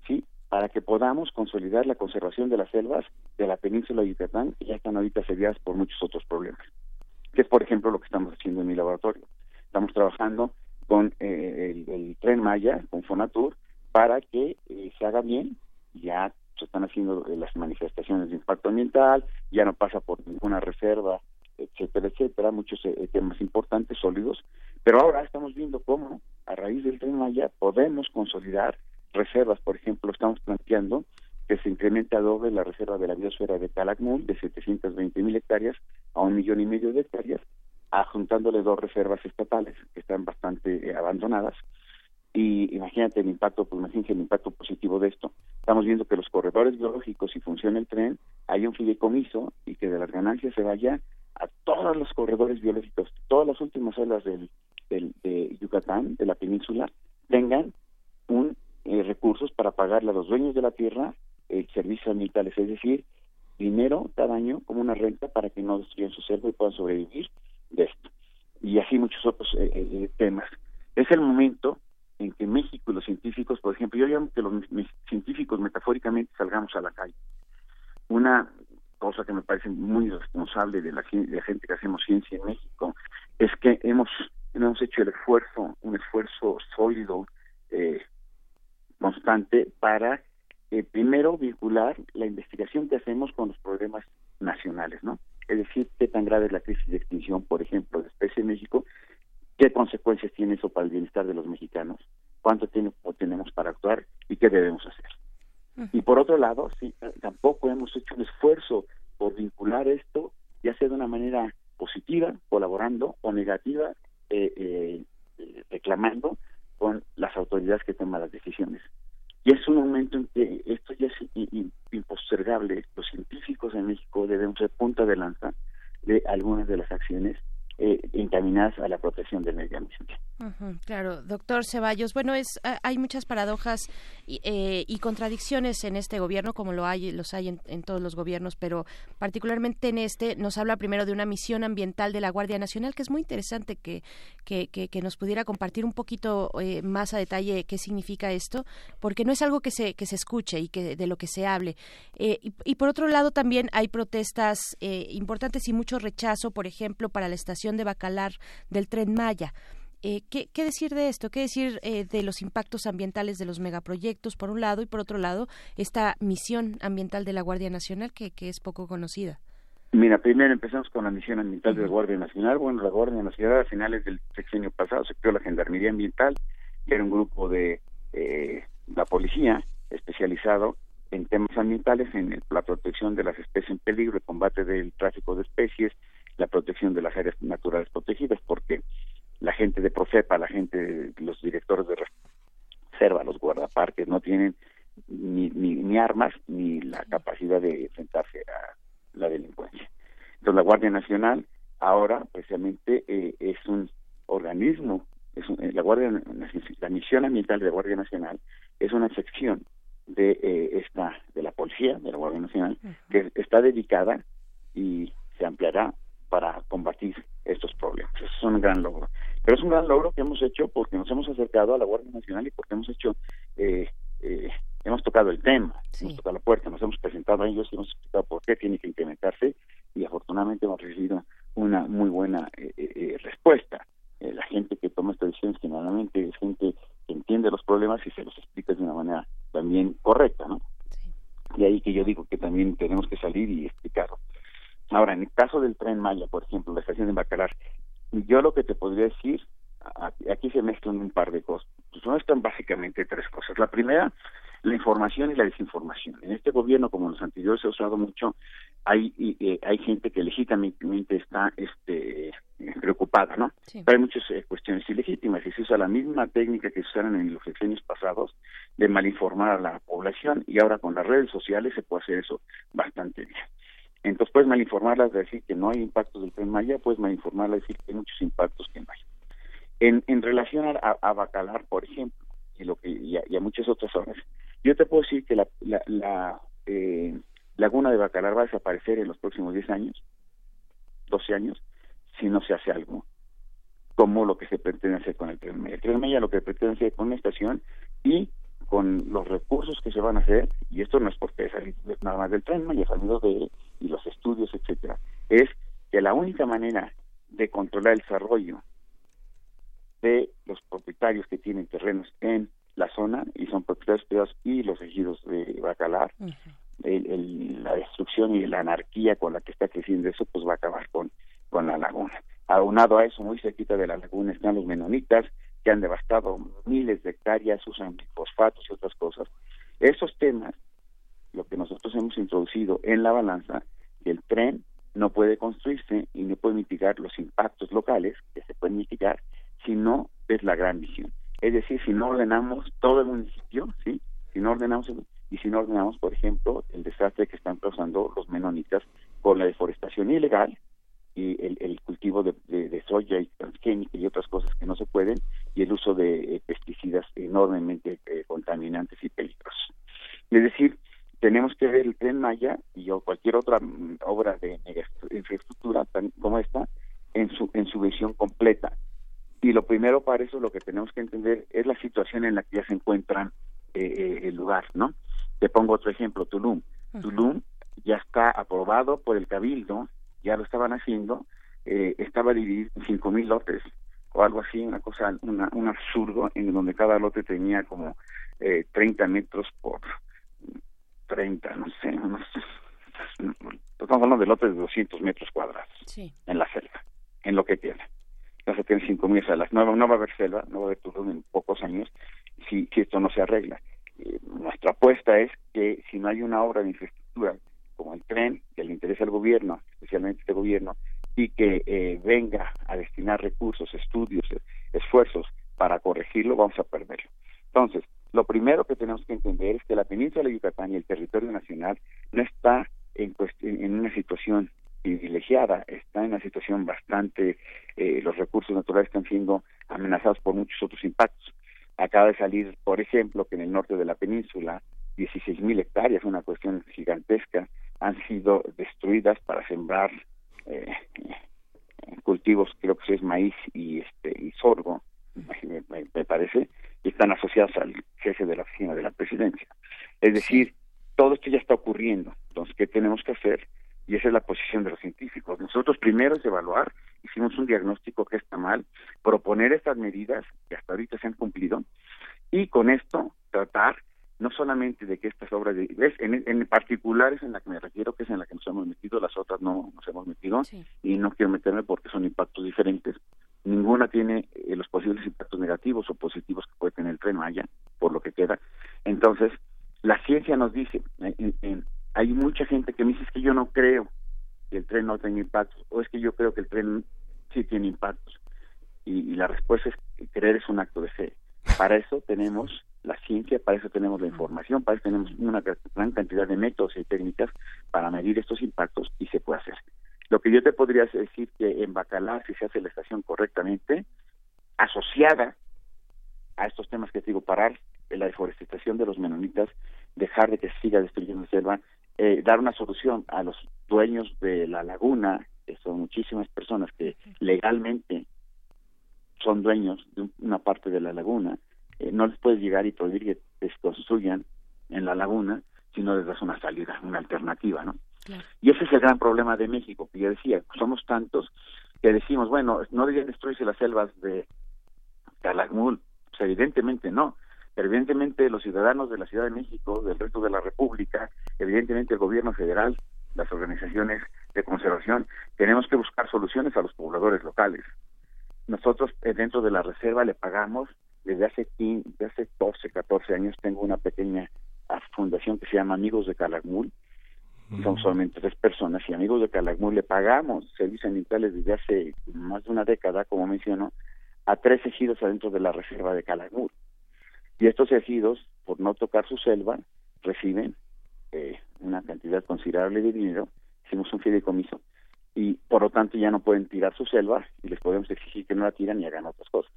¿sí? para que podamos consolidar la conservación de las selvas de la península de Yucatán, que ya están ahorita asediadas por muchos otros problemas, que es, por ejemplo, lo que estamos haciendo en mi laboratorio. Estamos trabajando con eh, el, Tren Maya, con Fonatur, para que eh, se haga bien, ya se están haciendo eh, las manifestaciones de impacto ambiental, ya no pasa por ninguna reserva etcétera, etcétera, muchos eh, temas importantes, sólidos, pero ahora estamos viendo cómo a raíz del tren Maya podemos consolidar reservas, por ejemplo, estamos planteando que se incremente a doble la reserva de la biosfera de Calakmul de 720 mil hectáreas a un millón y medio de hectáreas, adjuntándole dos reservas estatales que están bastante eh, abandonadas. Y imagínate el impacto, pues imagínate el impacto positivo de esto. Estamos viendo que los corredores biológicos, si funciona el tren, hay un fideicomiso y que de las ganancias se vaya a todos los corredores biológicos, todas las últimas olas del, de Yucatán, de la península, tengan un eh, recursos para pagarle a los dueños de la tierra eh, servicios ambientales, es decir, dinero cada año como una renta para que no destruyan su selva y puedan sobrevivir de esto. Y así muchos otros eh, eh, temas. Es el momento en que México y los científicos, por ejemplo, yo llamo que los científicos metafóricamente salgamos a la calle. Una cosa que me parece muy responsable de la, gente que hacemos ciencia en México, es que hemos, hemos hecho el esfuerzo, un esfuerzo sólido, eh, constante, para eh, primero vincular la investigación que hacemos con los problemas nacionales, ¿no? Es decir, qué tan grave es la crisis de extinción, por ejemplo, de especie en México, qué consecuencias tiene eso para el bienestar de los mexicanos, cuánto tiempo tenemos para actuar y qué debemos hacer. Y por otro lado, sí, tampoco hemos hecho un esfuerzo por vincular esto, ya sea de una manera positiva, colaborando, o negativa, eh, eh, reclamando con las autoridades que toman las decisiones. Y es un momento en que esto ya es impostergable. Los científicos en México deben ser punta de lanza de algunas de las acciones eh, encaminadas a la protección del medio ambiente. claro, doctor Ceballos. Bueno, es hay muchas paradojas eh, y, contradicciones en este gobierno, como lo hay, los hay en, todos los gobiernos, pero particularmente en este nos habla primero de una misión ambiental de la Guardia Nacional, que es muy interesante que, que, que, nos pudiera compartir un poquito eh, más a detalle qué significa esto, porque no es algo que se, que se escuche y que de lo que se hable. y, y, por otro lado, también hay protestas importantes y mucho rechazo, por ejemplo, para la estación de Bacalar del tren Maya. Eh, ¿qué, decir de esto? ¿Qué decir eh, de los impactos ambientales de los megaproyectos, por un lado, y por otro lado, esta misión ambiental de la Guardia Nacional, que, es poco conocida? Mira, primero empezamos con la misión ambiental de la Guardia Nacional. Bueno, la Guardia Nacional a finales del sexenio pasado se creó la Gendarmería Ambiental, que era un grupo de eh, la policía especializado en temas ambientales, en la protección de las especies en peligro, el combate del tráfico de especies, la protección de las áreas naturales protegidas, porque la gente de Profepa, la gente, los directores de reserva, los guardaparques, no tienen ni, ni, armas ni la capacidad de enfrentarse a la delincuencia. Entonces, la Guardia Nacional ahora, precisamente, eh, es un organismo, es eh, la Guardia la misión ambiental de la Guardia Nacional es una sección de eh, esta de la policía de la Guardia Nacional que está dedicada y se ampliará para combatir estos problemas. Eso es un gran logro. Pero es un gran logro que hemos hecho porque nos hemos acercado a la Guardia Nacional y porque hemos hecho, eh, eh, hemos tocado el tema, hemos tocado la puerta, nos hemos presentado a ellos y hemos explicado por qué tiene que incrementarse y afortunadamente hemos recibido una muy buena eh, respuesta. la gente que toma estas decisiones generalmente es gente que entiende los problemas y se los explica de una manera también correcta, ¿no? Y ahí que yo digo que también tenemos que salir y explicarlo. Ahora, en el caso del tren Maya, por ejemplo, la estación de Bacalar, yo lo que te podría decir, aquí se mezclan un par de cosas. Pues no están básicamente tres cosas. La primera, la información y la desinformación. En este gobierno, como en los anteriores se ha usado mucho, hay eh, hay gente que legítimamente está este preocupada, ¿no? Pero hay muchas eh, cuestiones ilegítimas y se usa la misma técnica que se usaron en los años pasados de malinformar a la población y ahora con las redes sociales se puede hacer eso bastante bien. Entonces puedes malinformarlas, decir que no hay impactos del tren Maya, puedes malinformarlas, decir que hay muchos impactos que no hay. En, en relación a, Bacalar, por ejemplo, y, lo que, y a, muchas otras zonas, yo te puedo decir que la, la, eh, laguna de Bacalar va a desaparecer en los próximos 10 años, 12 años, si no se hace algo como lo que se pretende hacer con el tren Maya. El tren Maya lo que pretende hacer con una estación y con los recursos que se van a hacer, y esto no es porque salir nada más del tren, y salido de y los estudios, etcétera, es que la única manera de controlar el desarrollo de los propietarios que tienen terrenos en la zona y son propietarios privados y los ejidos de Bacalar, la destrucción y la anarquía con la que está creciendo eso, pues va a acabar con, con la laguna. Aunado a eso, muy cerquita de la laguna están los menonitas, que han devastado miles de hectáreas, usan fosfatos y otras cosas. Esos temas, lo que nosotros hemos introducido en la balanza, el tren no puede construirse y no puede mitigar los impactos locales que se pueden mitigar si no es la gran visión. Es decir, si no ordenamos todo el municipio, ¿sí? Si no ordenamos y si no ordenamos, por ejemplo, el desastre que están causando los menonitas con la deforestación ilegal, y el, el cultivo de, de, soya y transgénica y otras cosas que no se pueden y el uso de eh, pesticidas enormemente eh, contaminantes y peligrosos. Es decir, tenemos que ver el tren Maya y cualquier otra mm, obra de infraestructura como esta en su en su visión completa. Y lo primero para eso lo que tenemos que entender es la situación en la que ya se encuentran eh, el lugar, ¿no? Te pongo otro ejemplo, Tulum. Tulum ya está aprobado por el Cabildo ya lo estaban haciendo, eh, estaba dividido en cinco mil lotes o algo así, una cosa, una, un absurdo en donde cada lote tenía como eh, 30 metros por 30, no sé, no sé. Estamos hablando de lotes de 200 metros cuadrados en la selva, en lo que tiene. Ya se tiene 5.000 salas. No, no va a haber selva, no va a haber todo en pocos años si, si esto no se arregla. Eh, nuestra apuesta es que si no hay una obra de infraestructura como el tren, que le interesa al gobierno, especialmente este gobierno, y que eh, venga a destinar recursos, estudios, esfuerzos para corregirlo, vamos a perderlo. Entonces, lo primero que tenemos que entender es que la península de Yucatán y el territorio nacional no está en, en una situación privilegiada, está en una situación bastante, eh, los recursos naturales están siendo amenazados por muchos otros impactos. Acaba de salir, por ejemplo, que en el norte de la península, 16.000 hectáreas, una cuestión gigantesca, han sido destruidas para sembrar eh, cultivos, creo que es maíz y este y sorgo, me, me, parece, y están asociados al jefe de la oficina de la presidencia. Es decir, todo esto ya está ocurriendo. Entonces, ¿qué tenemos que hacer? Y esa es la posición de los científicos. Nosotros primero es evaluar, hicimos un diagnóstico que está mal, proponer estas medidas que hasta ahorita se han cumplido y con esto tratar no solamente de que estas obras de ¿ves? En, en particular es en la que me refiero que es en la que nos hemos metido las otras no nos hemos metido y no quiero meterme porque son impactos diferentes. Ninguna tiene eh, los posibles impactos negativos o positivos que puede tener el tren Maya por lo que queda. Entonces la ciencia nos dice hay mucha gente que me dice que yo no creo que el tren no tenga impactos o es que yo creo que el tren sí tiene impactos y, y la respuesta es que creer es un acto de fe. Para eso tenemos la ciencia, para eso tenemos la información, para eso tenemos una gran cantidad de métodos y técnicas para medir estos impactos y se puede hacer. Lo que yo te podría decir que en Bacalar, si se hace la estación correctamente, asociada a estos temas que te digo, parar la deforestación de los menonitas, dejar de que siga destruyendo la selva, eh, dar una solución a los dueños de la laguna, que son muchísimas personas que legalmente son dueños de una parte de la laguna, eh, no les puedes llegar y prohibir que construyan en la laguna si no les das una salida, una alternativa, ¿no? Y ese es el gran problema de México, que yo decía, somos tantos que decimos, bueno, no deberían destruirse las selvas de Calakmul, pues evidentemente no, evidentemente los ciudadanos de la Ciudad de México, del resto de la República, evidentemente el gobierno federal, las organizaciones de conservación, tenemos que buscar soluciones a los pobladores locales. Nosotros eh, dentro de la reserva le pagamos desde hace, desde hace 12, 14 años tengo una pequeña fundación que se llama Amigos de Calakmul. Son solamente tres personas y Amigos de Calakmul le pagamos servicios ambientales desde hace más de una década, como menciono, a tres ejidos adentro de la reserva de Calakmul. Y estos ejidos, por no tocar su selva, reciben eh, una cantidad considerable de dinero, hicimos un fideicomiso, y por lo tanto ya no pueden tirar su selva y les podemos exigir que no la tiran y hagan otras cosas.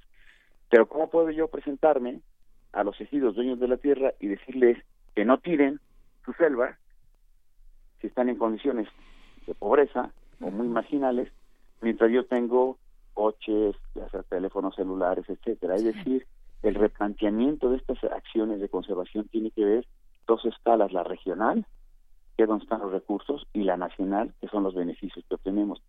Pero ¿cómo puedo yo presentarme a los ejidos dueños de la tierra y decirles que no tiren su selva si están en condiciones de pobreza o muy marginales, mientras yo tengo coches, teléfonos celulares, etcétera. Es decir, el replanteamiento de estas acciones de conservación tiene que ver dos escalas, la regional, que es donde están los recursos, y la nacional, que son los beneficios que obtenemos.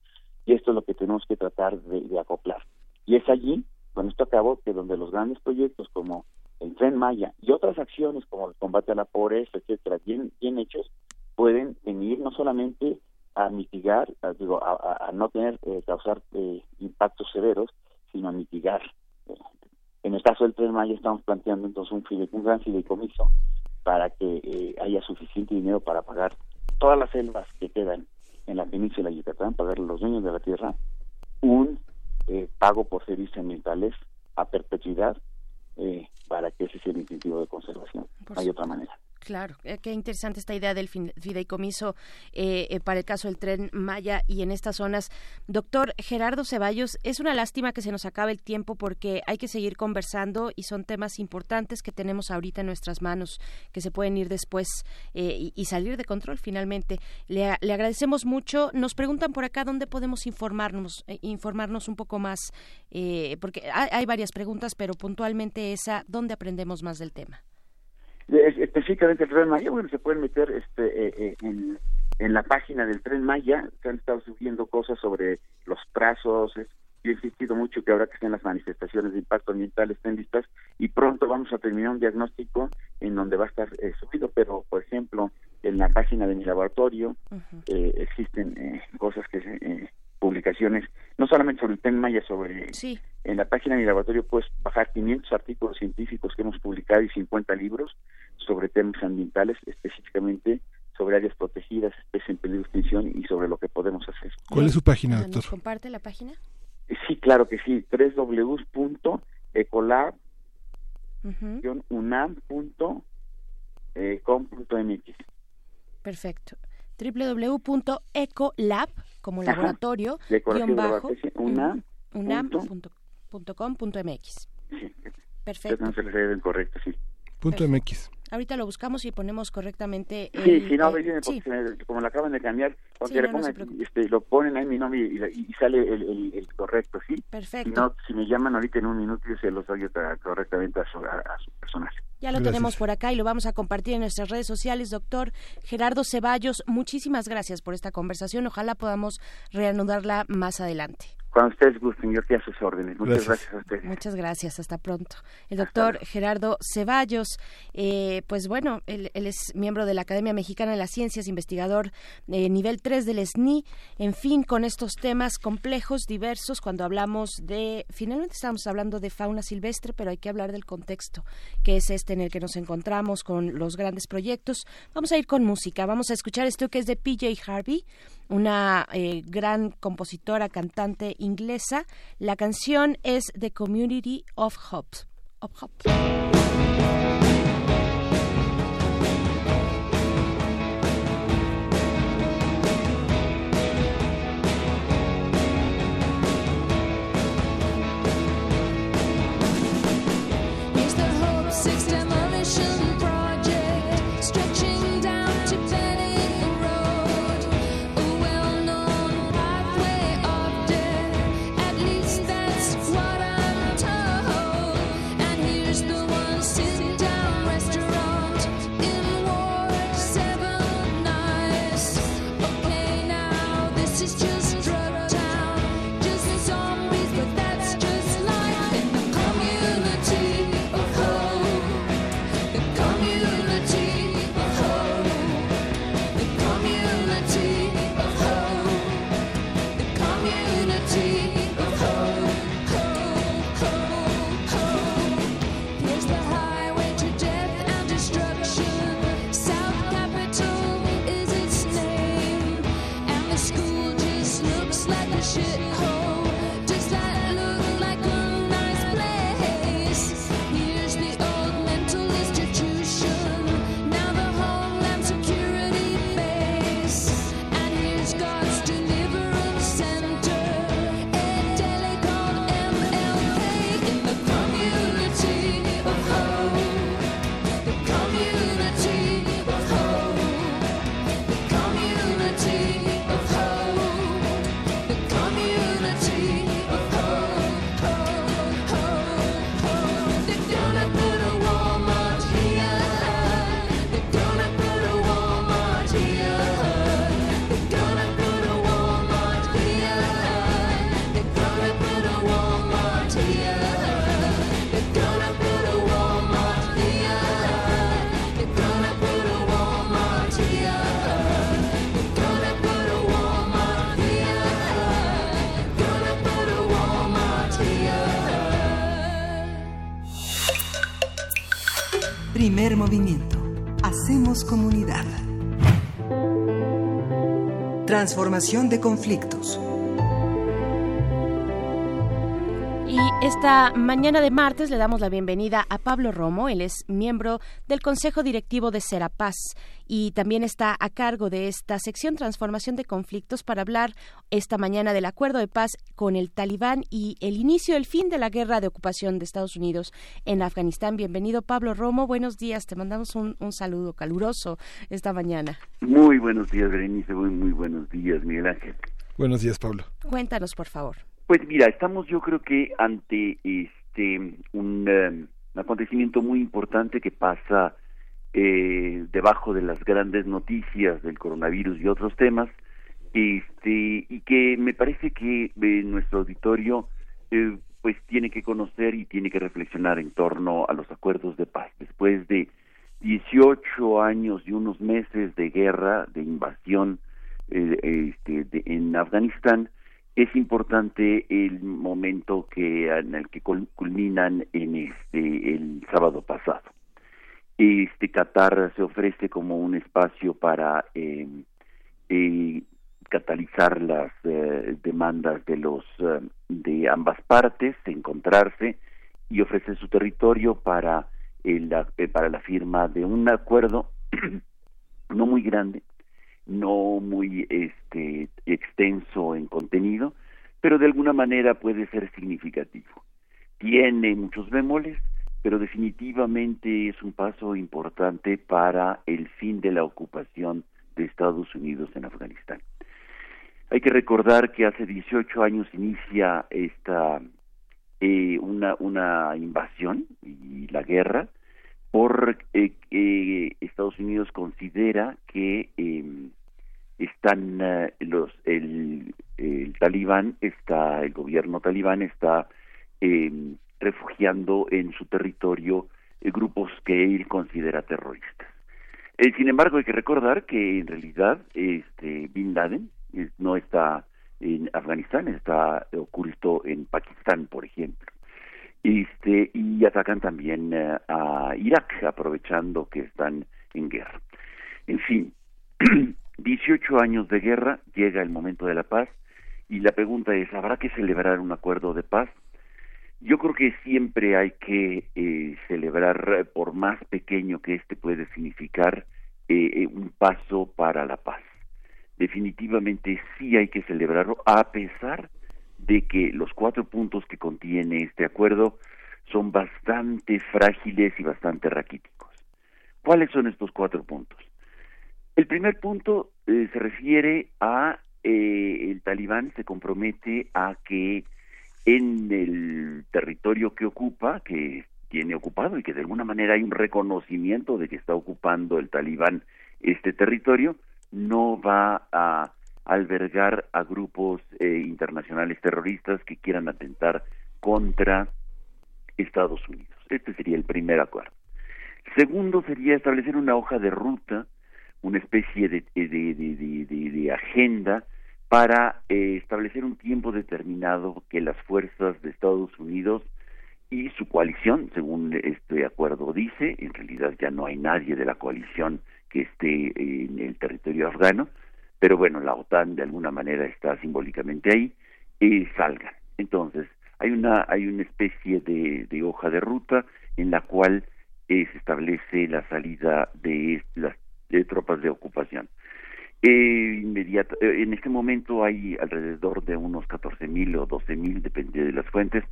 Y esto es lo que tenemos que tratar de acoplar. Y es allí con esto acabo que donde los grandes proyectos como el Tren Maya y otras acciones como el combate a la pobreza, etcétera, bien, bien hechos, pueden venir no solamente a mitigar, a, digo, a, no tener, eh, causar eh, impactos severos, sino a mitigar. En el caso del Tren Maya estamos planteando entonces un, un gran fideicomiso para que eh, haya suficiente dinero para pagar todas las selvas que quedan en la península de Yucatán, pagarle a los dueños de la tierra un eh, pago por servicios ambientales a perpetuidad eh, para que ese sea el incentivo de conservación. No hay otra manera. Claro, eh, qué interesante esta idea del fideicomiso eh, eh, para el caso del tren Maya y en estas zonas. Doctor Gerardo Ceballos, es una lástima que se nos acabe el tiempo porque hay que seguir conversando y son temas importantes que tenemos ahorita en nuestras manos que se pueden ir después y, salir de control finalmente. Le, agradecemos mucho. Nos preguntan por acá dónde podemos informarnos, informarnos un poco más, porque hay, hay varias preguntas, pero puntualmente esa, ¿dónde aprendemos más del tema? Específicamente el Tren Maya, bueno, se pueden meter este eh, eh, en, en la página del Tren Maya, se han estado subiendo cosas sobre los trazos, yo he insistido mucho que ahora que estén las manifestaciones de impacto ambiental estén listas y pronto vamos a terminar un diagnóstico en donde va a estar eh, subido, pero por ejemplo en la página de mi laboratorio existen cosas que se publicaciones, no solamente sobre el tema Maya, sobre en la página de mi laboratorio puedes bajar 500 artículos científicos que hemos publicado y 50 libros sobre temas ambientales, específicamente sobre áreas protegidas, especies en peligro de extinción y sobre lo que podemos hacer. ¿Cuál es su página, doctor? ¿Nos comparte la página? Sí, claro que sí, www.ecolab-unam.com.mx. Perfecto. www.ecolab como laboratorio, guion bajo, unam, unam.com.mx. Sí. Perfecto. No se le correcto, sí. Punto MX. Ahorita lo buscamos y ponemos correctamente. El, sí, sí, no, como lo acaban de cambiar, porque le pongan, este, lo ponen ahí mi nombre y, sale el, el, correcto, ¿sí? Perfecto. Si, no, si me llaman ahorita en un minuto, yo se los oye correctamente a su, a, su personal. Ya lo tenemos por acá y lo vamos a compartir en nuestras redes sociales. Doctor Gerardo Ceballos, muchísimas gracias por esta conversación. Ojalá podamos reanudarla más adelante. Cuando ustedes gusten, yo estoy a sus órdenes. Muchas gracias, a ustedes. Muchas gracias, hasta pronto. El doctor Gerardo Ceballos, eh, pues bueno, él, es miembro de la Academia Mexicana de las Ciencias, investigador de nivel 3 del SNI, en fin, con estos temas complejos, diversos, cuando hablamos de, finalmente estamos hablando de fauna silvestre, pero hay que hablar del contexto, que es este en el que nos encontramos con los grandes proyectos. Vamos a ir con música, vamos a escuchar esto que es de PJ Harvey, una eh, gran compositora, cantante inglesa. La canción es The Community of Hope. Of Hope. shit hole. Movimiento. Hacemos comunidad. Transformación de conflictos. Esta mañana de martes le damos la bienvenida a Pablo Romo. Él es miembro del Consejo Directivo de Serapaz y también está a cargo de esta sección Transformación de Conflictos para hablar esta mañana del acuerdo de paz con el Talibán y el inicio, el fin de la guerra de ocupación de Estados Unidos en Afganistán. Bienvenido Pablo Romo, buenos días, te mandamos un, saludo caluroso esta mañana. Muy buenos días, Berenice, muy, muy buenos días, Miguel Ángel. Buenos días, Pablo. Cuéntanos, por favor. Pues mira, estamos yo creo que ante este un eh, acontecimiento muy importante que pasa eh, debajo de las grandes noticias del coronavirus y otros temas, este, y que me parece que eh, nuestro auditorio eh, pues tiene que conocer y tiene que reflexionar en torno a los acuerdos de paz. Después de 18 años y unos meses de guerra, de invasión este, en Afganistán, es importante el momento que en el que culminan en este el sábado pasado. Este Qatar se ofrece como un espacio para eh, eh, catalizar las eh, demandas de los de ambas partes, encontrarse y ofrece su territorio para la, para la firma de un acuerdo no muy grande no muy este extenso en contenido, pero de alguna manera puede ser significativo. Tiene muchos bemoles, pero definitivamente es un paso importante para el fin de la ocupación de Estados Unidos en Afganistán. Hay que recordar que hace 18 años inicia esta eh, una, una invasión y la guerra porque eh, Estados Unidos considera que em, están eh, los el, el, talibán está el gobierno talibán está em, refugiando en su territorio grupos que él considera terroristas sin embargo hay que recordar que en realidad este Bin Laden no está en Afganistán, está oculto en Pakistán, por ejemplo. Este, y atacan también eh, a Irak, aprovechando que están en guerra. En fin, 18 años de guerra, llega el momento de la paz, y la pregunta es, ¿habrá que celebrar un acuerdo de paz? Yo creo que siempre hay que eh, celebrar, por más pequeño que este puede significar, eh, un paso para la paz definitivamente sí hay que celebrarlo, a pesar de que los cuatro puntos que contiene este acuerdo son bastante frágiles y bastante raquíticos. ¿Cuáles son estos cuatro puntos? El primer punto eh, se refiere a eh, el talibán se compromete a que en el territorio que ocupa, que tiene ocupado y que de alguna manera hay un reconocimiento de que está ocupando el talibán este territorio, no va a albergar a grupos eh, internacionales terroristas que quieran atentar contra Estados Unidos. Este sería el primer acuerdo. Segundo sería establecer una hoja de ruta, una especie de, de, agenda para eh, establecer un tiempo determinado que las fuerzas de Estados Unidos y su coalición, según este acuerdo dice, en realidad ya no hay nadie de la coalición que esté en el territorio afgano, pero bueno, la OTAN de alguna manera está simbólicamente ahí, y salgan. Entonces, hay una, hay una especie de, de hoja de ruta en la cual eh, se establece la salida de las de tropas de ocupación. Eh, eh, en este momento hay alrededor de unos 14.000 o 12.000, depende de las fuentes,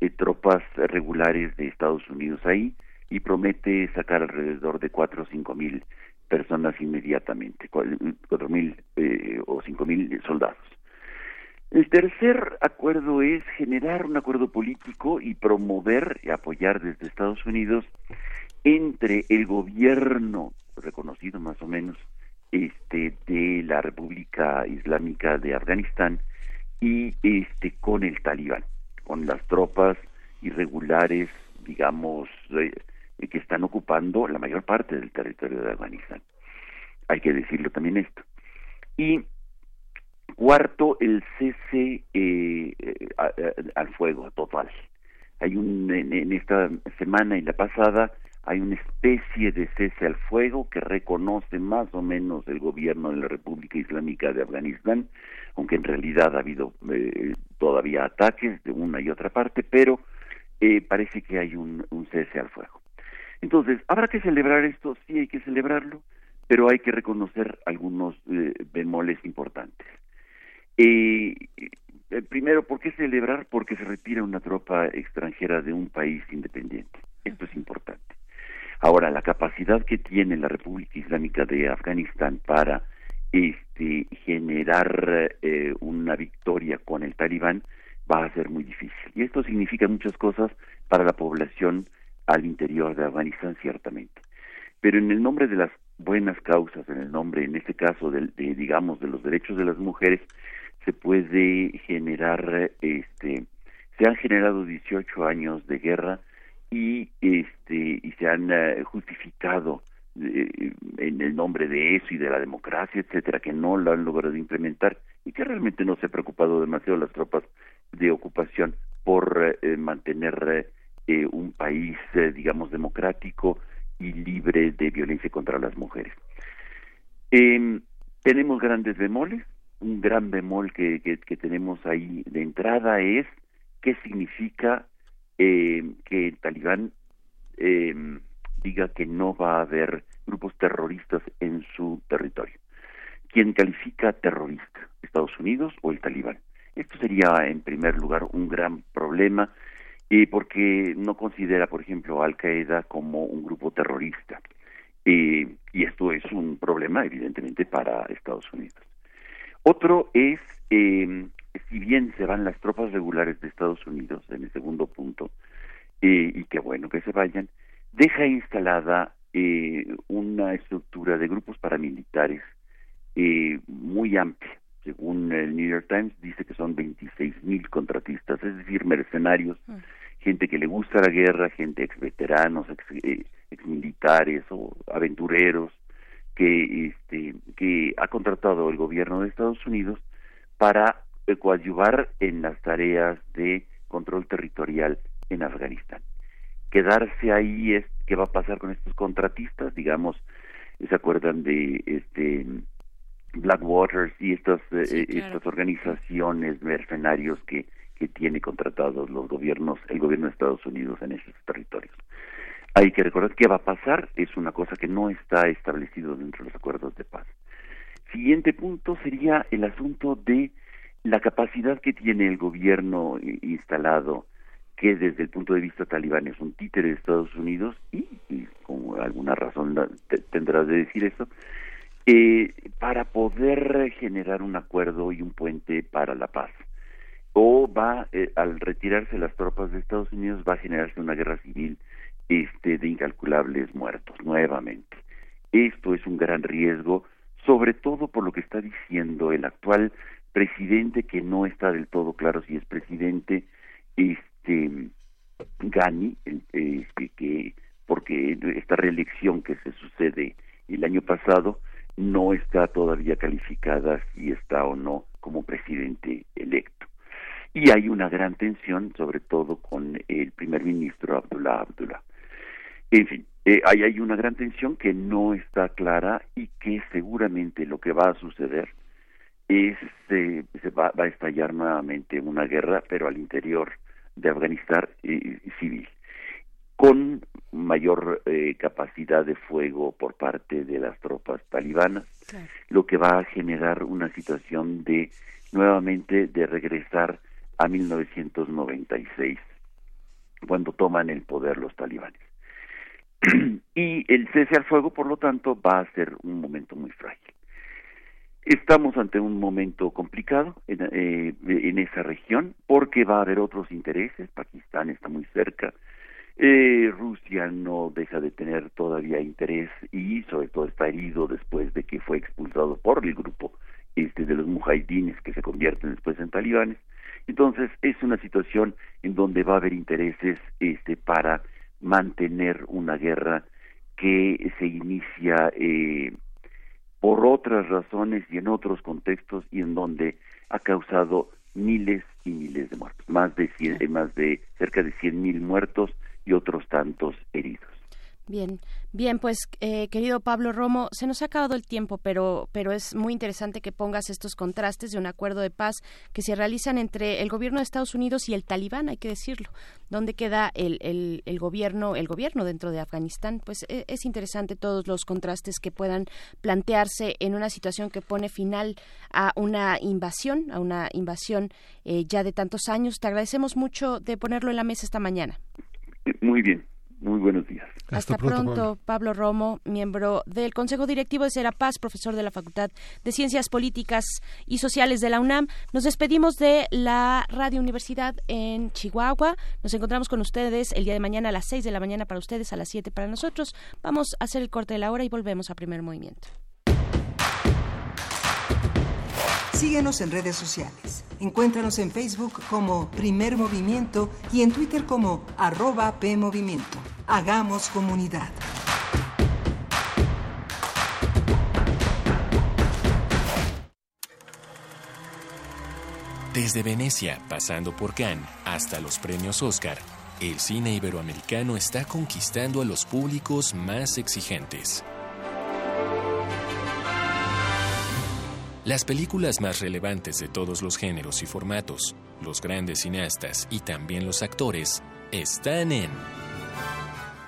eh, tropas regulares de Estados Unidos ahí y promete sacar alrededor de 4 o 5.000 personas inmediatamente, cuatro mil eh, o cinco mil soldados. El tercer acuerdo es generar un acuerdo político y promover y apoyar desde Estados Unidos entre el gobierno reconocido más o menos este de la República Islámica de Afganistán y este con el Talibán, con las tropas irregulares, digamos, eh, que están ocupando la mayor parte del territorio de Afganistán. Hay que decirlo también esto. Y cuarto, el cese eh, eh, al fuego total. Hay un en, esta semana y la pasada hay una especie de cese al fuego que reconoce más o menos el gobierno de la República Islámica de Afganistán, aunque en realidad ha habido eh, todavía ataques de una y otra parte, pero parece que hay un cese al fuego. Entonces, ¿habrá que celebrar esto? Sí, hay que celebrarlo, pero hay que reconocer algunos eh, bemoles importantes. Eh, eh, primero, ¿por qué celebrar? Porque se retira una tropa extranjera de un país independiente. Esto es importante. Ahora, la capacidad que tiene la República Islámica de Afganistán para este, generar eh, una victoria con el talibán va a ser muy difícil. Y esto significa muchas cosas para la población al interior de Afganistán, ciertamente. Pero en el nombre de las buenas causas, en el nombre, en este caso, de, digamos, de los derechos de las mujeres, se puede generar, este, se han generado 18 años de guerra y, este, y se han eh, justificado eh, en el nombre de eso y de la democracia, etcétera, que no lo han logrado implementar y que realmente no se ha preocupado demasiado las tropas de ocupación por eh, mantener eh, un país, eh, digamos, democrático y libre de violencia contra las mujeres. Em, tenemos grandes bemoles. Un gran bemol que, que, tenemos ahí de entrada es qué significa em, que el talibán em, diga que no va a haber grupos terroristas en su territorio. quien califica terrorista, Estados Unidos o el talibán. Esto sería, en primer lugar, un gran problema eh, porque no considera, por ejemplo, Al Qaeda como un grupo terrorista. Eh, y esto es un problema, evidentemente, para Estados Unidos. Otro es, eh, si bien se van las tropas regulares de Estados Unidos, en el segundo punto, eh, y qué bueno que se vayan, deja instalada eh, una estructura de grupos paramilitares eh, muy amplia. Según el New York Times, dice que son 26 mil contratistas, es decir, mercenarios, mm. gente que le gusta la guerra, gente ex veteranos, ex, eh, ex militares o aventureros, que, este, que ha contratado el gobierno de Estados Unidos para coadyuvar en las tareas de control territorial en Afganistán. Quedarse ahí es qué va a pasar con estos contratistas, digamos, se acuerdan de este Blackwaters y estas eh, estas organizaciones mercenarios que que tiene contratados los gobiernos el gobierno de Estados Unidos en esos territorios. Hay que recordar qué va a pasar, es una cosa que no está establecido dentro de los acuerdos de paz. Siguiente punto sería el asunto de la capacidad que tiene el gobierno instalado que desde el punto de vista talibán es un títere de Estados Unidos y, con alguna razón tendrás de decir eso, eh, para poder generar un acuerdo y un puente para la paz. O va, eh, al retirarse las tropas de Estados Unidos, va a generarse una guerra civil este, de incalculables muertos nuevamente. Esto es un gran riesgo, sobre todo por lo que está diciendo el actual presidente, que no está del todo claro si es presidente, este, Gani, este, que porque esta reelección que se sucede el año pasado no está todavía calificada si está o no como presidente electo. Y hay una gran tensión, sobre todo con el primer ministro Abdullah Abdullah. En fin, eh, ahí hay una gran tensión que no está clara y que seguramente lo que va a suceder es eh, se va, va, a estallar nuevamente una guerra, pero al interior de Afganistán eh, civil, con mayor eh, capacidad de fuego por parte de las tropas talibanas, lo que va a generar una situación de nuevamente de regresar a 1996, cuando toman el poder los talibanes. y el cese al fuego, por lo tanto, va a ser un momento muy frágil. Estamos ante un momento complicado en, eh, en, esa región porque va a haber otros intereses. Pakistán está muy cerca. Eh, Rusia no deja de tener todavía interés y sobre todo está herido después de que fue expulsado por el grupo este de los mujahidines que se convierten después en talibanes. Entonces es una situación en donde va a haber intereses este para mantener una guerra que se inicia eh, por otras razones y en otros contextos y en donde ha causado miles y miles de muertos, más de más de cerca de cien mil muertos y otros tantos heridos. Bien, bien, pues eh, querido Pablo Romo, se nos ha acabado el tiempo, pero, pero es muy interesante que pongas estos contrastes de un acuerdo de paz que se realizan entre el gobierno de Estados Unidos y el talibán, hay que decirlo. ¿Dónde queda el, el, el gobierno, el gobierno dentro de Afganistán? Pues e, es interesante todos los contrastes que puedan plantearse en una situación que pone final a una invasión, a una invasión eh, ya de tantos años. Te agradecemos mucho de ponerlo en la mesa esta mañana. Muy bien. Muy buenos días. Hasta, pronto, Pablo. Romo, miembro del Consejo Directivo de Serapaz, profesor de la Facultad de Ciencias Políticas y Sociales de la UNAM. Nos despedimos de la Radio Universidad en Chihuahua. Nos encontramos con ustedes el día de mañana a las 6 de la mañana para ustedes, a las 7 para nosotros. Vamos a hacer el corte de la hora y volvemos a primer movimiento. Síguenos en redes sociales. Encuéntranos en Facebook como Primer Movimiento y en Twitter como arroba PMovimiento. Hagamos comunidad. Desde Venecia, pasando por Cannes, hasta los premios Oscar, el cine iberoamericano está conquistando a los públicos más exigentes. Las películas más relevantes de todos los géneros y formatos, los grandes cineastas y también los actores están en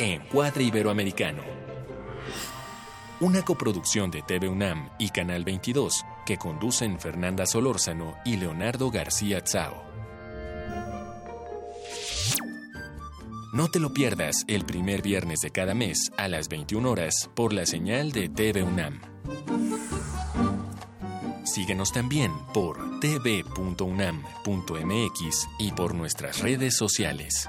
Encuadre Iberoamericano. una coproducción de TV UNAM y Canal 22 que conducen Fernanda Solórzano y Leonardo García Tsao. No te lo pierdas el primer viernes de cada mes a las 21 horas por la señal de TV UNAM. Síguenos también por tv.unam.mx y por nuestras redes sociales.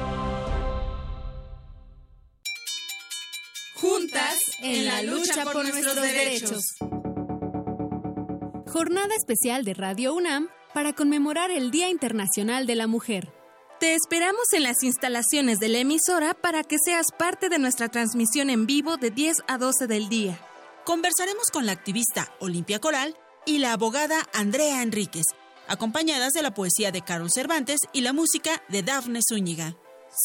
En la lucha por nuestros derechos. Jornada especial de Radio UNAM para conmemorar el Día Internacional de la Mujer. Te esperamos en las instalaciones de la emisora para que seas parte de nuestra transmisión en vivo de 10 a 12 del día. Conversaremos con la activista Olimpia Coral y la abogada Andrea Enríquez, acompañadas de la poesía de Carol Cervantes y la música de Dafne Zúñiga.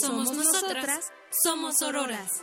Somos nosotras, somos auroras.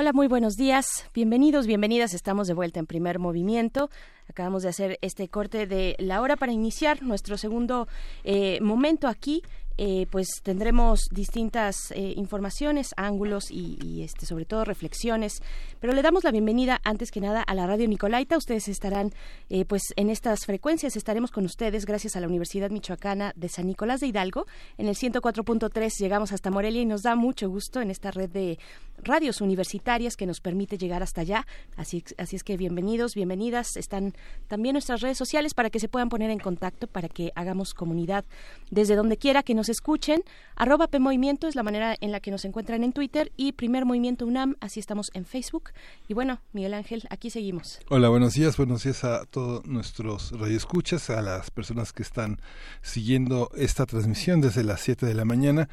Hola, muy buenos días. Bienvenidos, bienvenidas. Estamos de vuelta en primer movimiento. Acabamos de hacer este corte de la hora para iniciar nuestro segundo eh, momento aquí eh, pues tendremos distintas eh, informaciones, ángulos y, este, sobre todo reflexiones. Pero le damos la bienvenida antes que nada a la radio Nicolaita. Ustedes estarán eh, pues en estas frecuencias, estaremos con ustedes gracias a la Universidad Michoacana de San Nicolás de Hidalgo. En el 104.3 llegamos hasta Morelia y nos da mucho gusto en esta red de radios universitarias que nos permite llegar hasta allá. Así, así es que bienvenidos, bienvenidas. Están también nuestras redes sociales para que se puedan poner en contacto, para que hagamos comunidad desde donde quiera que nos escuchen. Arroba PMovimiento es la manera en la que nos encuentran en Twitter y Primer Movimiento UNAM, así estamos en Facebook. Y bueno, Miguel Ángel, aquí seguimos. Hola, buenos días, buenos días a todos nuestros radioescuchas, a las personas que están siguiendo esta transmisión desde las 7 de la mañana.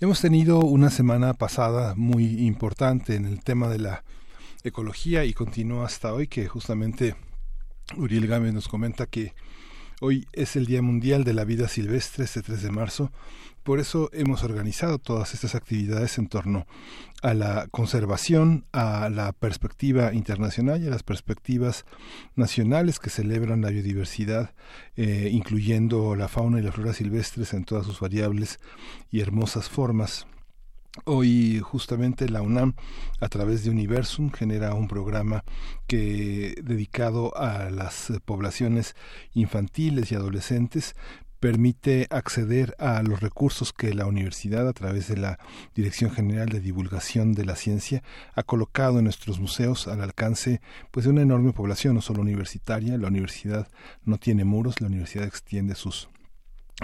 Hemos tenido una semana pasada muy importante en el tema de la ecología y continúa hasta hoy que justamente Uriel Gámez nos comenta que Hoy es el Día Mundial de la Vida Silvestre, este 3 de marzo. Por eso hemos organizado todas estas actividades en torno a la conservación, a la perspectiva internacional y a las perspectivas nacionales que celebran la biodiversidad, eh, incluyendo la fauna y la flora silvestres en todas sus variables y hermosas formas. Hoy justamente la UNAM a través de Universum genera un programa que dedicado a las poblaciones infantiles y adolescentes permite acceder a los recursos que la universidad a través de la Dirección General de Divulgación de la Ciencia ha colocado en nuestros museos al alcance pues de una enorme población no solo universitaria. La universidad no tiene muros la universidad extiende sus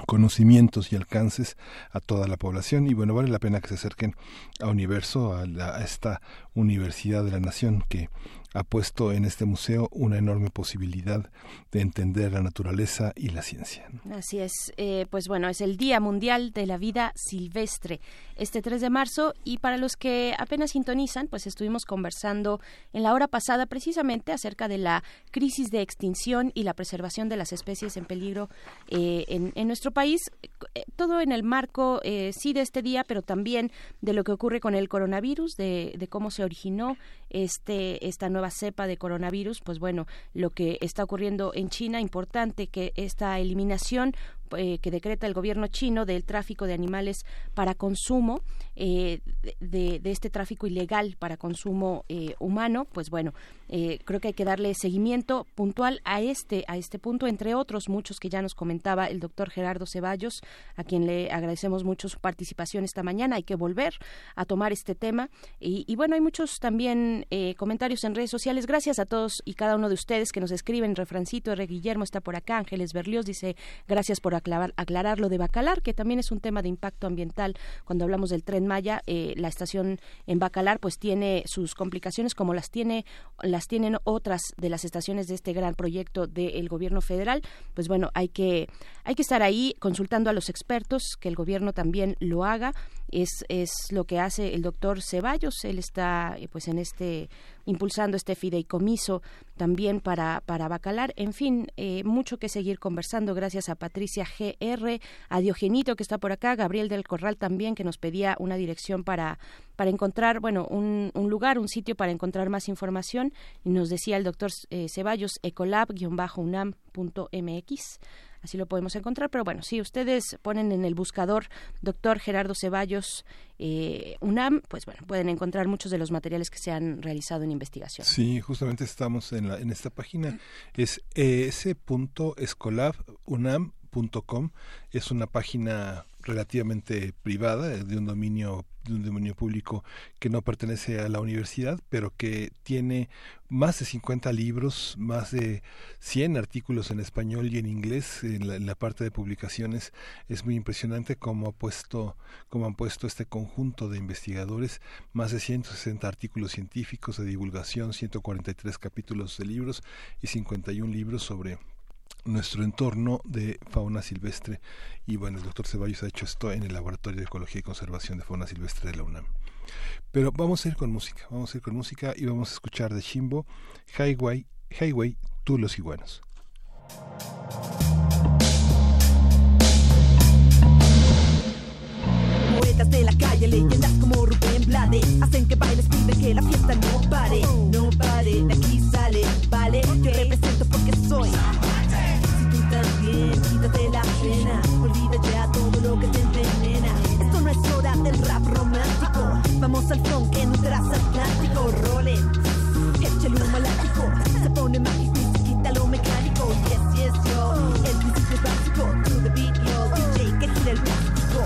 conocimientos y alcances a toda la población. Y bueno vale la pena que se acerquen a Universo a, a esta universidad de la nación que ha puesto en este museo una enorme posibilidad de entender la naturaleza y la ciencia. Así es, eh, pues bueno, es el Día Mundial de la Vida Silvestre, este 3 de marzo, y para los que apenas sintonizan, pues estuvimos conversando en la hora pasada precisamente acerca de la crisis de extinción y la preservación de las especies en peligro eh, en, nuestro país, eh, todo en el marco, sí, de este día, pero también de lo que ocurre con el coronavirus, de, de cómo se originó este, esta nueva cepa de coronavirus, pues bueno, lo que está ocurriendo en China, importante que esta eliminación eh, que decreta el gobierno chino del tráfico de animales para consumo, eh, de, este tráfico ilegal para consumo eh, humano, pues bueno, creo que hay que darle seguimiento puntual a este, a este punto, entre otros muchos que ya nos comentaba el doctor Gerardo Ceballos, a quien le agradecemos mucho su participación esta mañana. Hay que volver a tomar este tema. Y, bueno, hay muchos también comentarios en redes sociales. Gracias a todos y cada uno de ustedes que nos escriben. Refrancito R. Guillermo está por acá. Ángeles Berlioz dice gracias por aclarar, lo de Bacalar, que también es un tema de impacto ambiental. Cuando hablamos del tren Maya, eh, la estación en Bacalar pues tiene sus complicaciones como las tiene las tienen otras de las estaciones de este gran proyecto del gobierno federal. Pues bueno, hay que hay que estar ahí consultando a los expertos, que el gobierno también lo haga. Es, es lo que hace el doctor Ceballos. Él está eh, pues en este impulsando este fideicomiso también para, para Bacalar. En fin, eh, mucho que seguir conversando. Gracias a Patricia GR, a Diogenito que está por acá, Gabriel del Corral también que nos pedía una dirección para, para encontrar, bueno, un, un lugar, un sitio para encontrar más información. Y nos decía el doctor eh, Ceballos, ecolab-unam.mx así lo podemos encontrar. Pero bueno, si ustedes ponen en el buscador doctor Gerardo Ceballos eh, UNAM, pues bueno, pueden encontrar muchos de los materiales que se han realizado en investigación. Sí, justamente estamos en, la, en esta página, es es.escolabunam.com, es una página relativamente privada, de un dominio de un dominio público que no pertenece a la universidad, pero que tiene más de 50 libros, más de 100 artículos en español y en inglés en la, parte de publicaciones. Es muy impresionante cómo ha puesto cómo han puesto este conjunto de investigadores más de 160 artículos científicos de divulgación, 143 capítulos de libros y 51 libros sobre nuestro entorno de fauna silvestre. Y bueno, el doctor Ceballos ha hecho esto en el Laboratorio de Ecología y Conservación de Fauna Silvestre de la UNAM. Pero vamos a ir con música, vamos a ir con música y vamos a escuchar de Shimbo, Highway, Highway, tú los iguanos. De la calle, leyendas como Blades Hacen que que la fiesta no pare No pare, de aquí sale, vale porque soy también, quítate la pena, olvida ya todo lo que te envenena. Esto no es hora del rap romántico, vamos al funk en un transatlántico, rolen, échale un malático, se pone mágico y se quita lo mecánico. Yes, yes, yo, el principio básico, to the beat, yo, DJ que gira el plástico.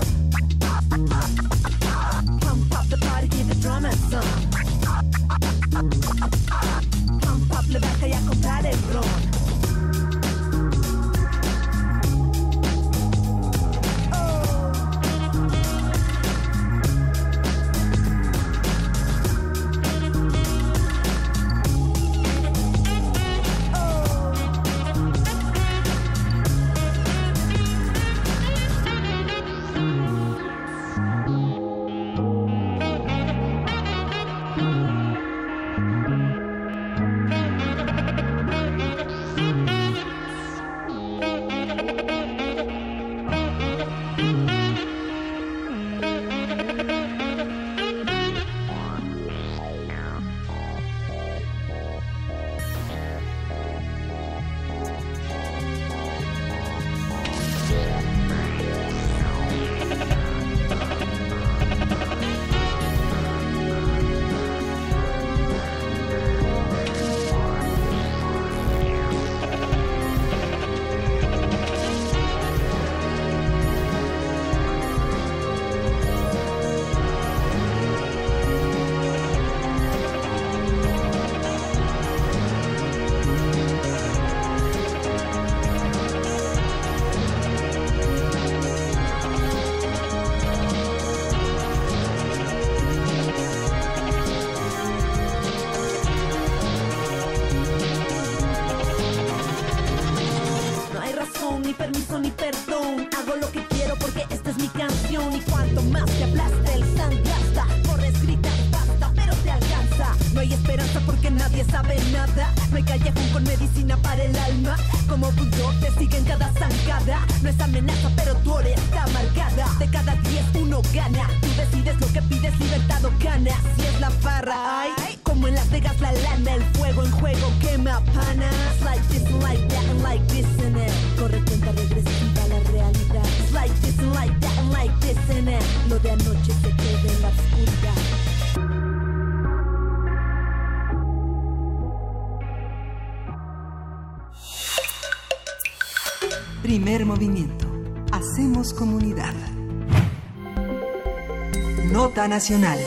Nacional.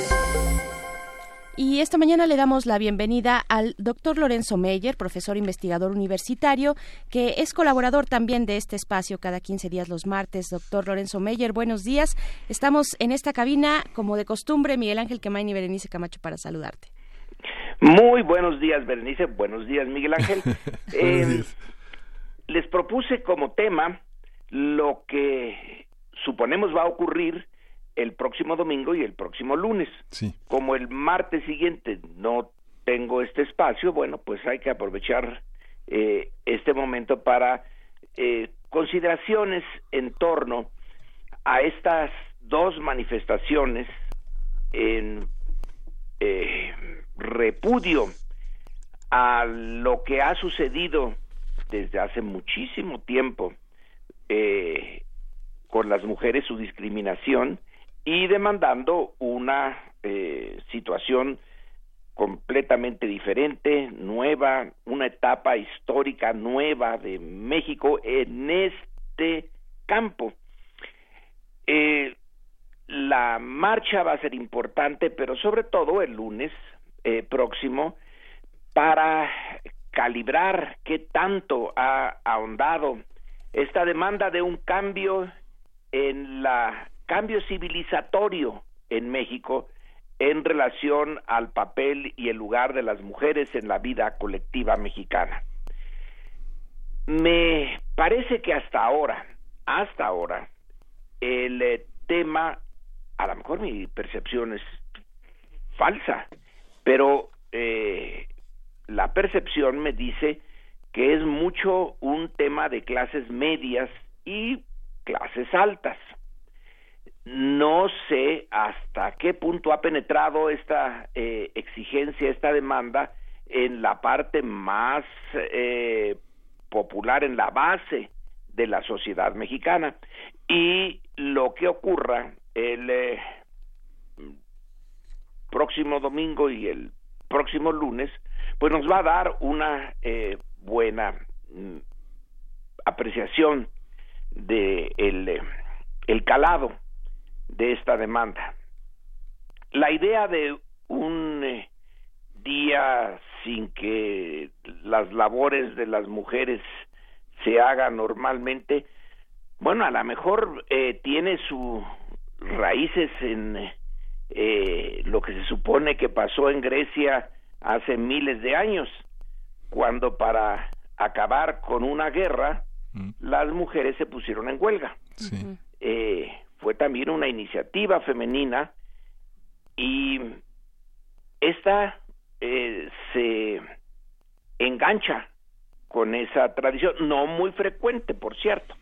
Y esta mañana le damos la bienvenida al doctor Lorenzo Meyer, profesor investigador universitario, que es colaborador también de este espacio cada 15 días los martes. Doctor Lorenzo Meyer, buenos días. Estamos en esta cabina, como de costumbre, Miguel Ángel Quemain y Berenice Camacho para saludarte. Muy buenos días, Berenice. Buenos días, Miguel Ángel. eh, les propuse como tema lo que suponemos va a ocurrir el próximo domingo y el próximo lunes. Sí. Como el martes siguiente no tengo este espacio, bueno, pues hay que aprovechar eh, este momento para eh, consideraciones en torno a estas dos manifestaciones en eh, repudio a lo que ha sucedido desde hace muchísimo tiempo eh, con las mujeres su discriminación y demandando una eh, situación completamente diferente, nueva, una etapa histórica nueva de México en este campo. Eh, la marcha va a ser importante, pero sobre todo el lunes eh, próximo, para calibrar qué tanto ha ahondado esta demanda de un cambio en la cambio civilizatorio en México en relación al papel y el lugar de las mujeres en la vida colectiva mexicana. Me parece que hasta ahora, hasta ahora, el eh, tema, a lo mejor mi percepción es falsa, pero eh, la percepción me dice que es mucho un tema de clases medias y clases altas. No sé hasta qué punto ha penetrado esta eh, exigencia, esta demanda en la parte más eh, popular, en la base de la sociedad mexicana. Y lo que ocurra el eh, próximo domingo y el próximo lunes, pues nos va a dar una buena mm, apreciación de el calado de esta demanda. La idea de un eh, día sin que las labores de las mujeres se hagan normalmente, bueno, a lo mejor eh, tiene sus raíces en eh, lo que se supone que pasó en Grecia hace miles de años, cuando para acabar con una guerra, las mujeres se pusieron en huelga. Eh, fue también una iniciativa femenina y esta eh, se engancha con esa tradición, no muy frecuente, por cierto.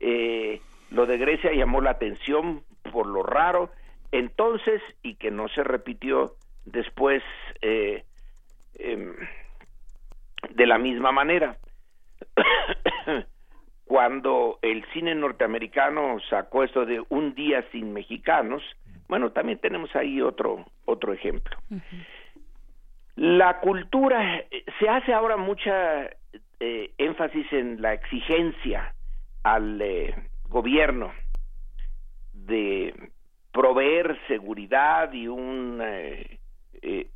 Eh, lo de Grecia llamó la atención por lo raro, entonces, y que no se repitió después eh, em, de la misma manera. Cuando el cine norteamericano sacó esto de un día sin mexicanos, bueno, también tenemos ahí otro otro ejemplo. La cultura se hace ahora mucha eh, énfasis en la exigencia al eh, gobierno de proveer seguridad y un eh,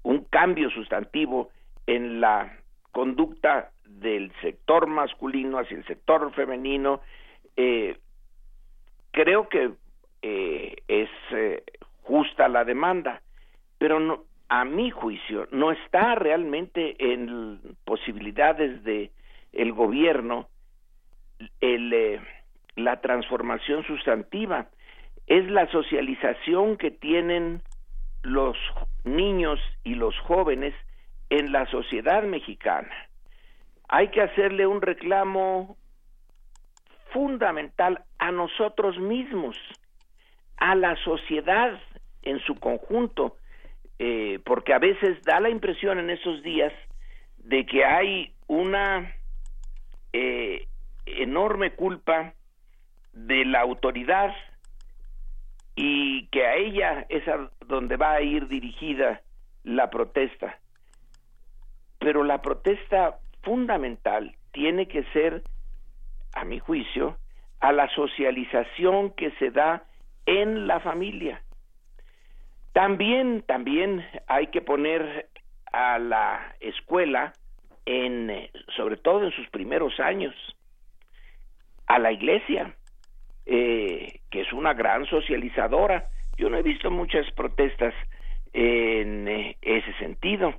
un cambio sustantivo en la conducta del sector masculino hacia el sector femenino eh, creo que eh, es eh, justa la demanda pero a mi juicio no está realmente en posibilidades de el gobierno la transformación sustantiva es la socialización que tienen los niños y los jóvenes en la sociedad mexicana. Hay que hacerle un reclamo fundamental a nosotros mismos, a la sociedad en su conjunto, eh, porque a veces da la impresión en esos días de que hay una eh, enorme culpa de la autoridad y que a ella es a donde va a ir dirigida la protesta. Pero la protesta fundamental tiene que ser, a mi juicio, a la socialización que se da en la familia. También, también hay que poner a la escuela en, sobre todo en sus primeros años, a la iglesia, eh, que es una gran socializadora. Yo no he visto muchas protestas en eh, ese sentido.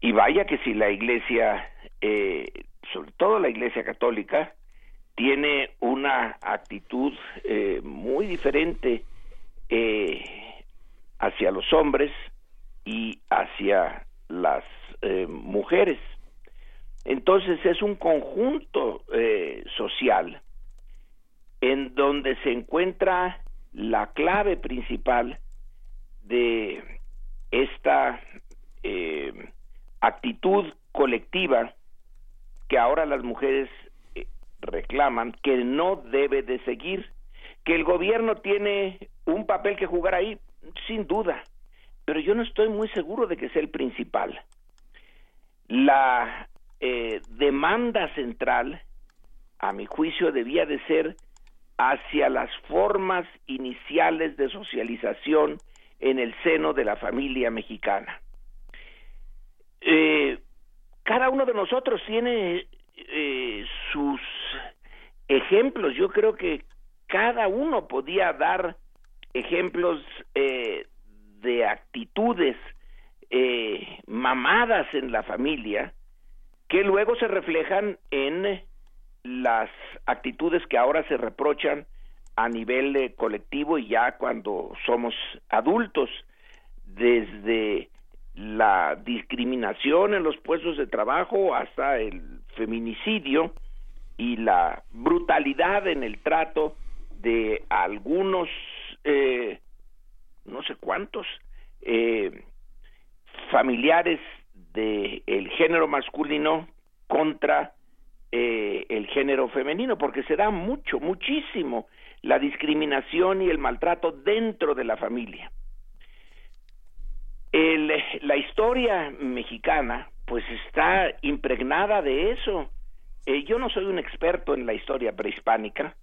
Y vaya que si la iglesia, eh, sobre todo la iglesia católica, tiene una actitud eh, muy diferente hacia los hombres y hacia las mujeres. Entonces es un conjunto social en donde se encuentra la clave principal de esta eh, actitud colectiva que ahora las mujeres eh, reclaman que no debe de seguir, que el gobierno tiene un papel que jugar ahí, sin duda, pero yo no estoy muy seguro de que sea el principal. La eh, demanda central, a mi juicio, debía de ser hacia las formas iniciales de socialización en el seno de la familia mexicana. Eh, cada uno de nosotros tiene eh, sus ejemplos. Yo creo que cada uno podía dar ejemplos eh, de actitudes mamadas en la familia que luego se reflejan en las actitudes que ahora se reprochan a nivel eh, colectivo y ya cuando somos adultos, desde la discriminación en los puestos de trabajo hasta el feminicidio y la brutalidad en el trato de algunos, eh, no sé cuántos, eh, familiares del género masculino contra el género femenino, porque se da mucho, muchísimo la discriminación y el maltrato dentro de la familia. La historia mexicana pues está impregnada de eso. Eh, yo no soy un experto en la historia prehispánica,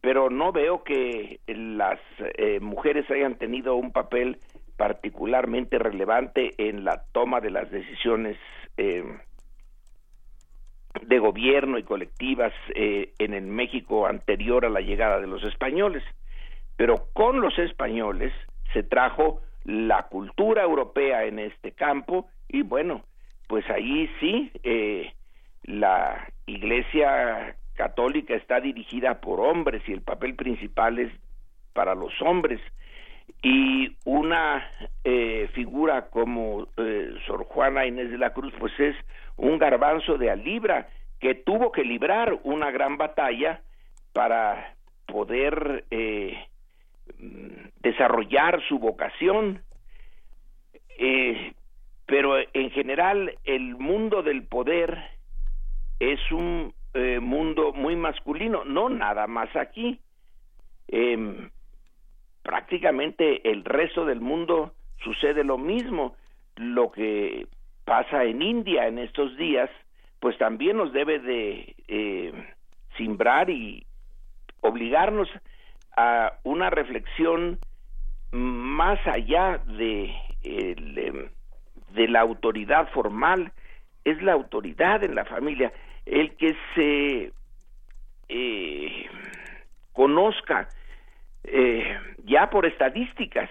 pero no veo que las eh, mujeres hayan tenido un papel particularmente relevante en la toma de las decisiones eh, de gobierno y colectivas eh, en el México anterior a la llegada de los españoles. Pero con los españoles se trajo la cultura europea en este campo y bueno, pues ahí sí, eh, la Iglesia católica está dirigida por hombres y el papel principal es para los hombres. Y una eh, figura como eh, Sor Juana Inés de la Cruz pues es un garbanzo de alibra que tuvo que librar una gran batalla para poder eh, desarrollar su vocación pero en general el mundo del poder es un mundo muy masculino no nada más aquí em, prácticamente el resto del mundo sucede lo mismo. Lo que pasa en India en estos días, pues también nos debe de eh, simbrar y obligarnos a una reflexión más allá de, de la autoridad formal, es la autoridad en la familia, el que se eh, conozca eh, ya por estadísticas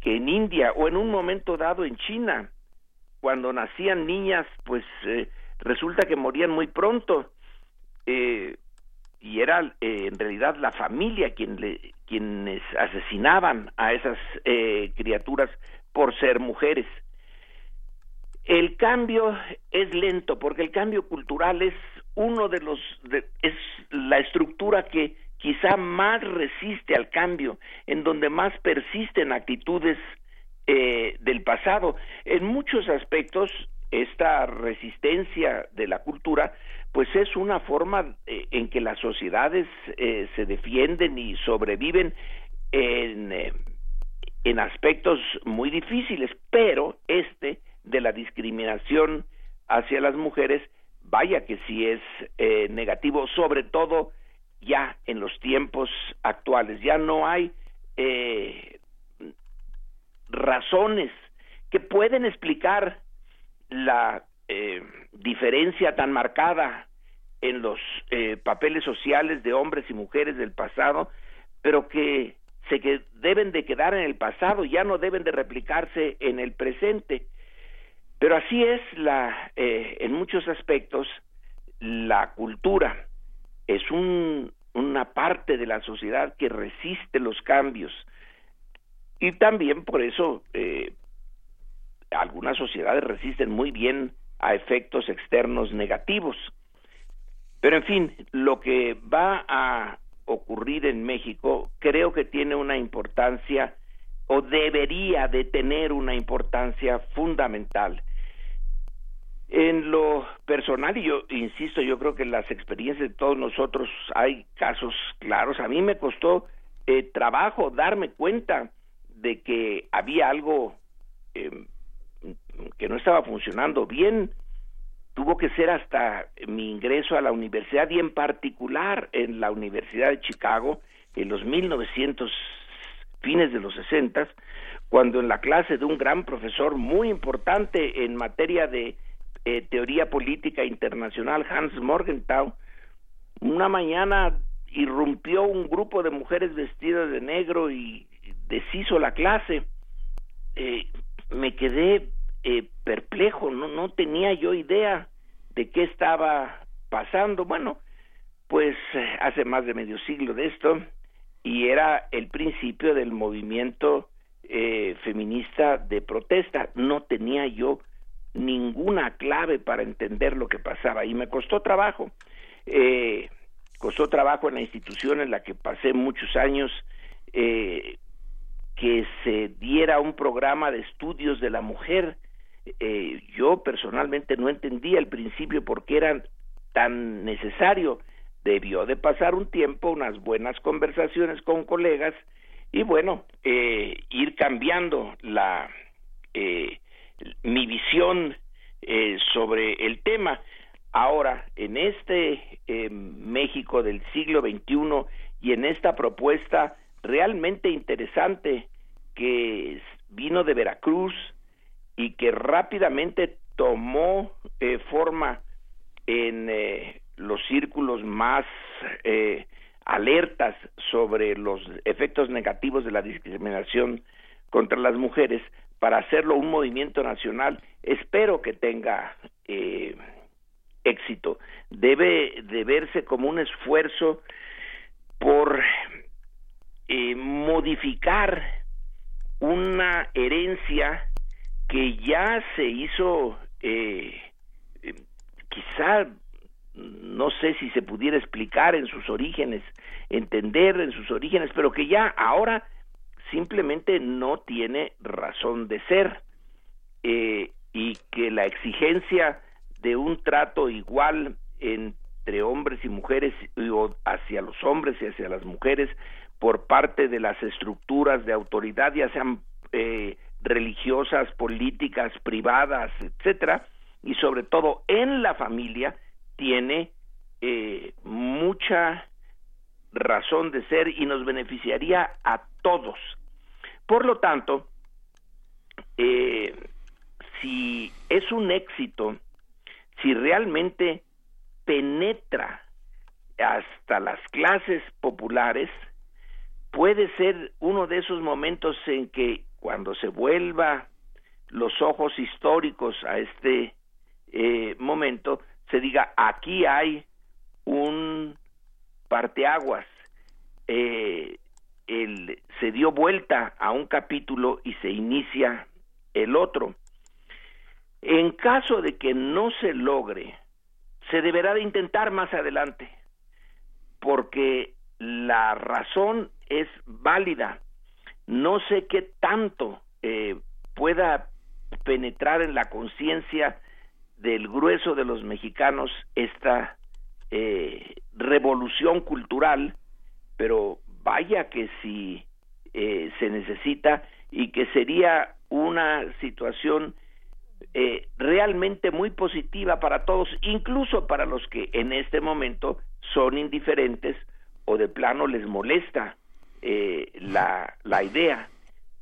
que en India o en un momento dado en China, cuando nacían niñas, pues eh, resulta que morían muy pronto eh, y era eh, en realidad la familia quien le, quienes asesinaban a esas criaturas por ser mujeres. el cambio es lento porque el cambio cultural es uno de los es la estructura que quizá más resiste al cambio, en donde más persisten actitudes eh, del pasado. En muchos aspectos, esta resistencia de la cultura, pues es una forma eh, en que las sociedades eh, se defienden y sobreviven en, en aspectos muy difíciles, pero este de la discriminación hacia las mujeres, vaya que sí es eh, negativo, sobre todo ya en los tiempos actuales. Ya no hay eh, razones que pueden explicar la eh, diferencia tan marcada en los papeles sociales de hombres y mujeres del pasado, pero que se que deben de quedar en el pasado, ya no deben de replicarse en el presente. Pero así es la, eh, en muchos aspectos, la cultura es un, una parte de la sociedad que resiste los cambios y también por eso eh, algunas sociedades resisten muy bien a efectos externos negativos. Pero en fin, lo que va a ocurrir en México creo que tiene una importancia o debería de tener una importancia fundamental. En lo personal, y yo insisto, yo creo que en las experiencias de todos nosotros hay casos claros. A mí me costó eh, trabajo darme cuenta de que había algo em, que no estaba funcionando bien. Tuvo que ser hasta mi ingreso a la universidad y en particular en la Universidad de Chicago en los 1900 fines de los 60, cuando en la clase de un gran profesor muy importante en materia de eh, teoría política internacional, Hans Morgenthau, una mañana irrumpió un grupo de mujeres vestidas de negro y deshizo la clase. Eh, me quedé eh, perplejo, no, tenía yo idea de qué estaba pasando. Bueno, pues hace más de medio siglo de esto, y era el principio del movimiento eh, feminista de protesta. No tenía yo ninguna clave para entender lo que pasaba y me costó trabajo. Eh, costó trabajo en la institución en la que pasé muchos años eh, que se diera un programa de estudios de la mujer. Eh, yo personalmente no entendía al principio por qué era tan necesario debió de pasar un tiempo, unas buenas conversaciones con colegas y bueno, eh, ir cambiando la eh, mi visión eh, sobre el tema. Ahora, en este México del siglo XXI y en esta propuesta realmente interesante que vino de Veracruz y que rápidamente tomó forma en los círculos más eh, alertas sobre los efectos negativos de la discriminación contra las mujeres para hacerlo un movimiento nacional. Espero que tenga eh, éxito. Debe de verse como un esfuerzo por eh, modificar una herencia que ya se hizo eh, quizá no sé si se pudiera explicar en sus orígenes, entender en sus orígenes, pero que ya ahora simplemente no tiene razón de ser eh, y que la exigencia de un trato igual entre hombres y mujeres o hacia los hombres y hacia las mujeres por parte de las estructuras de autoridad, ya sean eh, religiosas, políticas, privadas, etcétera, y sobre todo en la familia, tiene eh, mucha razón de ser y nos beneficiaría a todos. Por lo tanto, eh, si es un éxito, si realmente penetra hasta las clases populares, puede ser uno de esos momentos en que cuando se vuelva los ojos históricos a este eh, momento, se diga aquí hay un parteaguas, eh, se dio vuelta a un capítulo y se inicia el otro. En caso de que no se logre, se deberá de intentar más adelante, porque la razón es válida. No sé qué tanto eh, pueda penetrar en la conciencia del grueso de los mexicanos esta eh, revolución cultural, pero vaya que si eh, se necesita y que sería una situación eh, realmente muy positiva para todos, incluso para los que en este momento son indiferentes o de plano les molesta eh, la, la idea.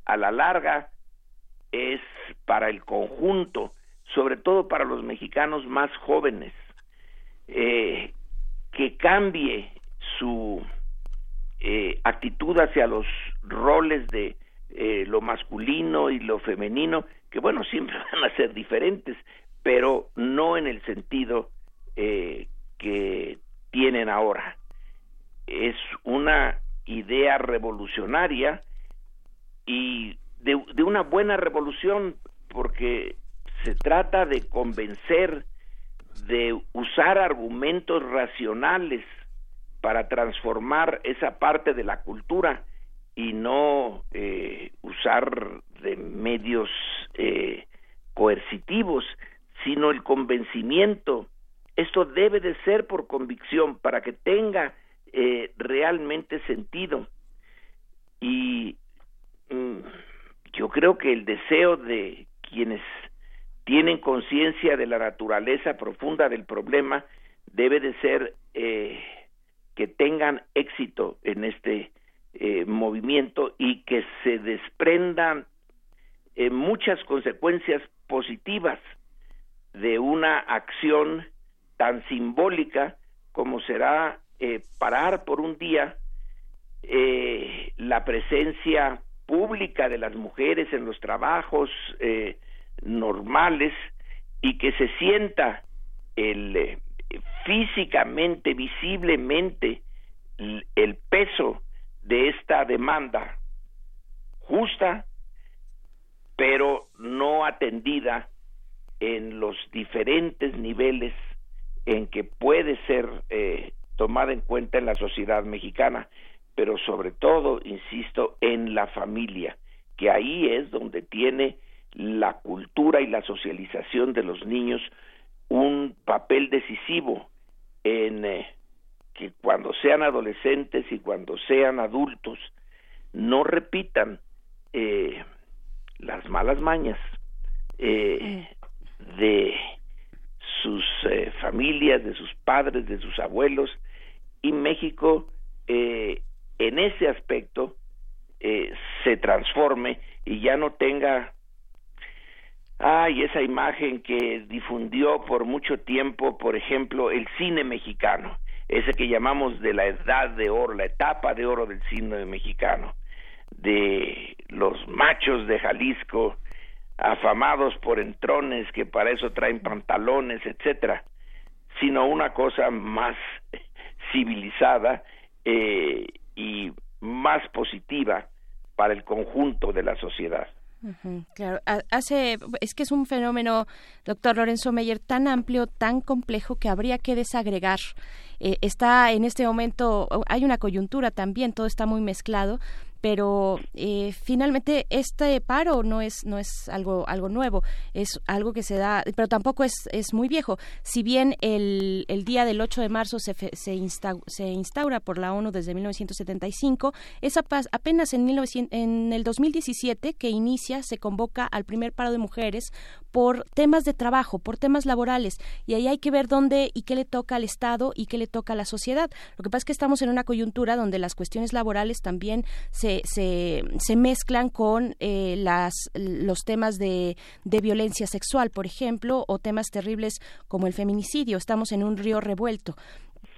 A la larga es para el conjunto, sobre todo para los mexicanos más jóvenes, eh, que cambie su eh, actitud hacia los roles de lo masculino y lo femenino, que bueno, siempre van a ser diferentes, pero no en el sentido que tienen ahora. Es una idea revolucionaria y de, una buena revolución, porque se trata de convencer, de usar argumentos racionales para transformar esa parte de la cultura y no eh, usar de medios eh, coercitivos, sino el convencimiento. Esto debe de ser por convicción para que tenga eh, realmente sentido. Y mm, yo creo que el deseo de quienes tienen conciencia de la naturaleza profunda del problema debe de ser eh, que tengan éxito en este eh, movimiento y que se desprendan muchas consecuencias positivas de una acción tan simbólica como será eh, parar por un día eh, la presencia pública de las mujeres en los trabajos eh, normales y que se sienta el físicamente, visiblemente el, peso de esta demanda justa, pero no atendida en los diferentes niveles en que puede ser tomada en cuenta en la sociedad mexicana, pero sobre todo, insisto, en la familia, que ahí es donde tiene la cultura y la socialización de los niños un papel decisivo en eh, que cuando sean adolescentes y cuando sean adultos no repitan eh, las malas mañas eh, de sus eh, familias, de sus padres, de sus abuelos, y México eh, en ese aspecto eh, se transforme y ya no tenga ay esa imagen que difundió por mucho tiempo por ejemplo el cine mexicano ese que llamamos de la edad de oro la etapa de oro del cine mexicano de los machos de Jalisco afamados por entrones que para eso traen pantalones etcétera sino una cosa más civilizada eh, y más positiva para el conjunto de la sociedad. Claro, ha- hace, es que es un fenómeno, doctor Lorenzo Meyer, tan amplio, tan complejo que habría que desagregar. Eh, está en este momento, hay una coyuntura también, todo está muy mezclado, pero eh, finalmente este paro no es no es algo algo nuevo es algo que se da pero tampoco es es muy viejo. Si bien el, el día del 8 de marzo se, se, insta- se instaura por la ONU desde 1975 es apenas en 1900 en el 2017 que inicia se convoca al primer paro de mujeres por temas de trabajo por temas laborales y ahí hay que ver dónde y qué le toca al Estado y qué le toca a la sociedad. Lo que pasa es que estamos en una coyuntura donde las cuestiones laborales también se, se, se mezclan con eh, las, los temas de, de violencia sexual, por ejemplo, o temas terribles como el feminicidio. Estamos en un río revuelto.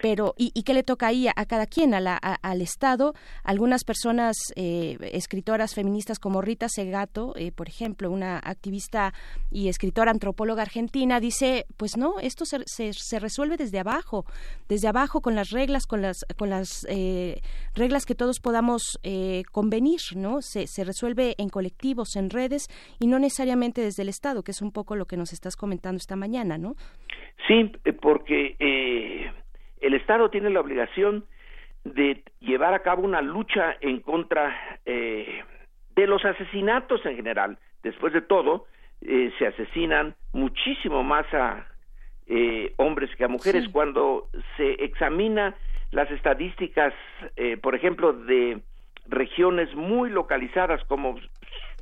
Pero ¿y, qué le toca ahí a, cada quien, a la, al Estado? Algunas personas, eh, escritoras feministas como Rita Segato, eh, por ejemplo, una activista y escritora antropóloga argentina, dice, pues no, esto se, se, resuelve desde abajo, desde abajo con las reglas, con las, con las eh, reglas que todos podamos convenir, ¿no? Se, se resuelve en colectivos, en redes y no necesariamente desde el Estado, que es un poco lo que nos estás comentando esta mañana, ¿no? Sí, porque el Estado tiene la obligación de llevar a cabo una lucha en contra eh, de los asesinatos en general. Después de todo, eh, se asesinan muchísimo más a eh, hombres que a mujeres. Cuando se examina las estadísticas, por ejemplo, de regiones muy localizadas como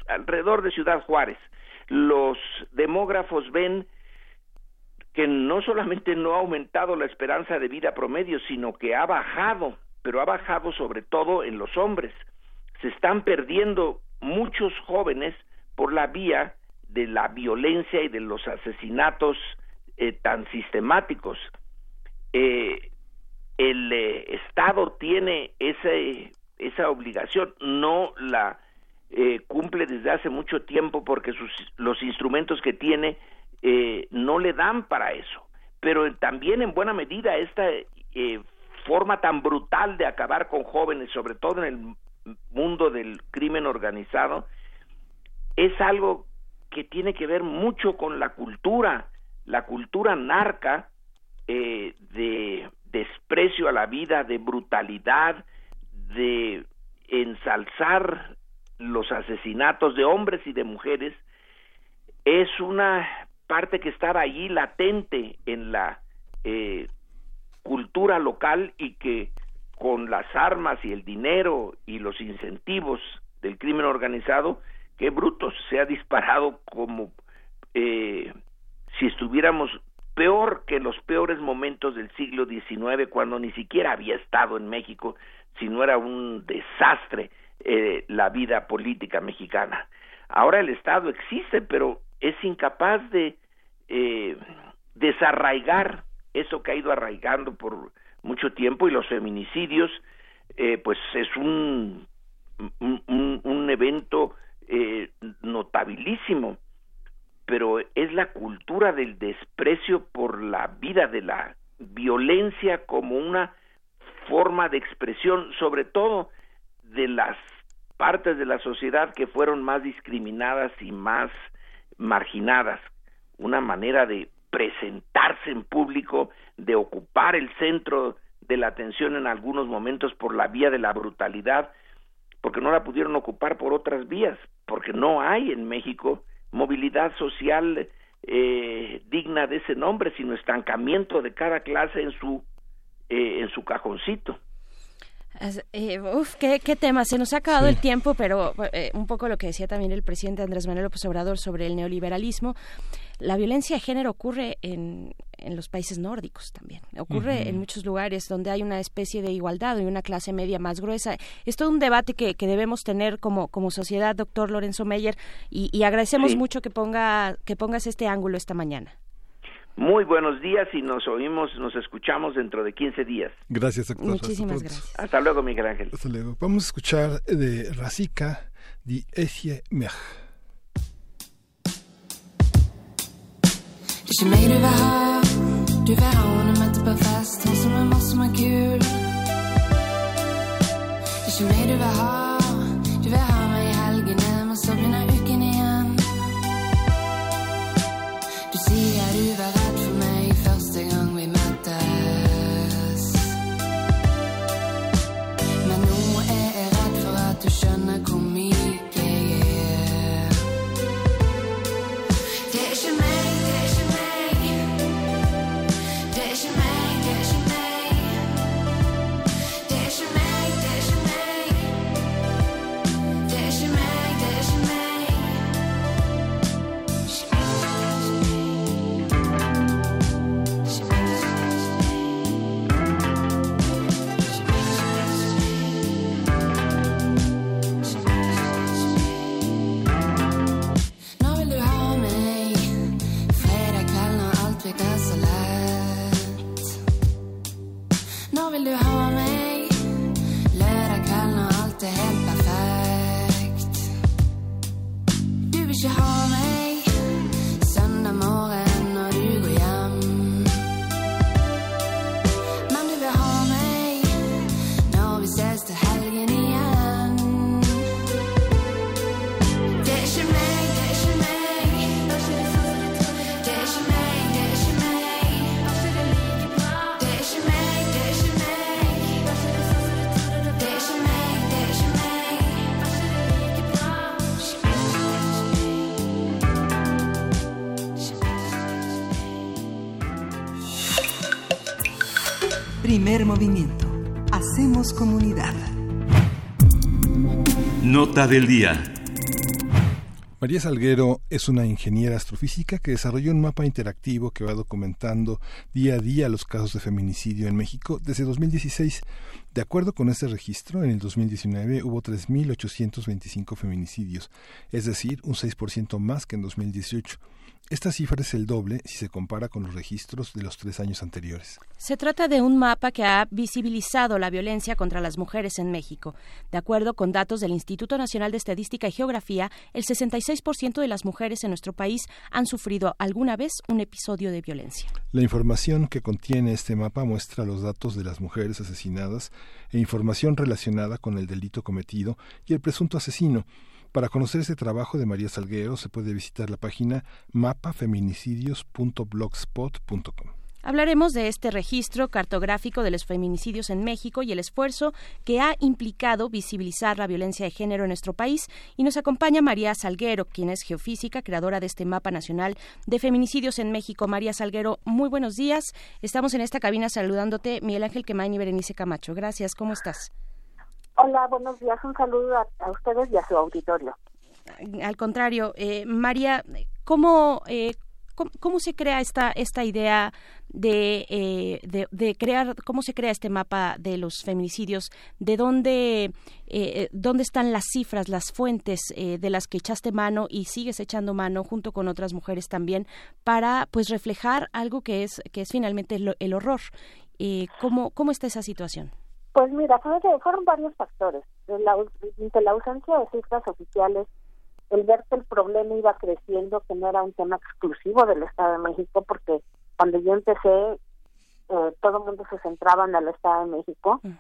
alrededor de Ciudad Juárez, los demógrafos ven que no solamente no ha aumentado la esperanza de vida promedio, sino que ha bajado, pero ha bajado sobre todo en los hombres. Se están perdiendo muchos jóvenes por la vía de la violencia y de los asesinatos eh, tan sistemáticos. Eh, el eh, Estado tiene ese, esa obligación, no la cumple desde hace mucho tiempo porque sus, los instrumentos que tiene eh, no le dan para eso. Pero también en buena medida esta eh, forma tan brutal de acabar con jóvenes, sobre todo en el mundo del crimen organizado, es algo que tiene que ver mucho con la cultura, la cultura narca eh, de desprecio a la vida, de brutalidad, de ensalzar los asesinatos de hombres y de mujeres, es una parte que estaba allí latente en la eh, cultura local y que con las armas y el dinero y los incentivos del crimen organizado, que brutos se ha disparado como eh, si estuviéramos peor que los peores momentos del siglo XIX, cuando ni siquiera había estado en México, sino era un desastre eh, la vida política mexicana. Ahora el Estado existe, pero es incapaz de eh, desarraigar eso que ha ido arraigando por mucho tiempo y los feminicidios, eh, pues es un, un, evento eh, notabilísimo, pero es la cultura del desprecio por la vida, de la violencia como una forma de expresión, sobre todo de las partes de la sociedad que fueron más discriminadas y más marginadas, una manera de presentarse en público, de ocupar el centro de la atención en algunos momentos por la vía de la brutalidad, porque no la pudieron ocupar por otras vías, porque no hay en México movilidad social eh, digna de ese nombre, sino estancamiento de cada clase en su eh, en su cajoncito. Eh, uf, qué, tema. Se nos ha acabado el tiempo, pero eh, un poco lo que decía también el presidente Andrés Manuel López Obrador sobre el neoliberalismo. La violencia de género ocurre en, en los países nórdicos también. Ocurre en muchos lugares donde hay una especie de igualdad y una clase media más gruesa. Es todo un debate que, que debemos tener como, como sociedad, doctor Lorenzo Meyer, y, agradecemos mucho que, ponga, que pongas este ángulo esta mañana. Muy buenos días y nos oímos, nos escuchamos dentro de 15 días. Gracias, doctor. Muchísimas gracias. Hasta luego, Miguel Ángel. Hasta luego. Vamos a escuchar de Rasica di Esie Mech. Kanske mig du vill ha. Du vill ha honom att typ av fast. Hon som är boss som har kul. Kanske mig du vill ha. to have Del día. María Salguero es una ingeniera astrofísica que desarrolló un mapa interactivo que va documentando día a día los casos de feminicidio en México desde 2016. De acuerdo con este registro, en el 2019 hubo 3.825 feminicidios, es decir, un 6% más que en 2018. Esta cifra es el doble si se compara con los registros de los tres años anteriores. Se trata de un mapa que ha visibilizado la violencia contra las mujeres en México. De acuerdo con datos del Instituto Nacional de Estadística y Geografía, el 66% de las mujeres en nuestro país han sufrido alguna vez un episodio de violencia. La información que contiene este mapa muestra los datos de las mujeres asesinadas e información relacionada con el delito cometido y el presunto asesino. Para conocer este trabajo de María Salguero se puede visitar la página mapafeminicidios.blogspot.com. Hablaremos de este registro cartográfico de los feminicidios en México y el esfuerzo que ha implicado visibilizar la violencia de género en nuestro país. Y nos acompaña María Salguero, quien es geofísica, creadora de este mapa nacional de feminicidios en México. María Salguero, muy buenos días. Estamos en esta cabina saludándote, Miguel Ángel Quemain y Berenice Camacho. Gracias, ¿cómo estás? Hola, buenos días. Un saludo a, ustedes y a su auditorio. Al contrario, eh, María, ¿cómo, eh, cómo, se crea esta, esta idea de, eh, de, crear, cómo se crea este mapa de los feminicidios? ¿De dónde, dónde están las cifras, las fuentes de las que echaste mano y sigues echando mano junto con otras mujeres también para pues reflejar algo que es, que es finalmente el, el horror? ¿cómo, ¿Cómo está esa situación? Pues mira, fueron varios factores. La, de la ausencia de cifras oficiales, el ver que el problema iba creciendo, que no era un tema exclusivo del Estado de México, porque cuando yo empecé, eh, todo el mundo se centraba en el Estado de México. Uh -huh.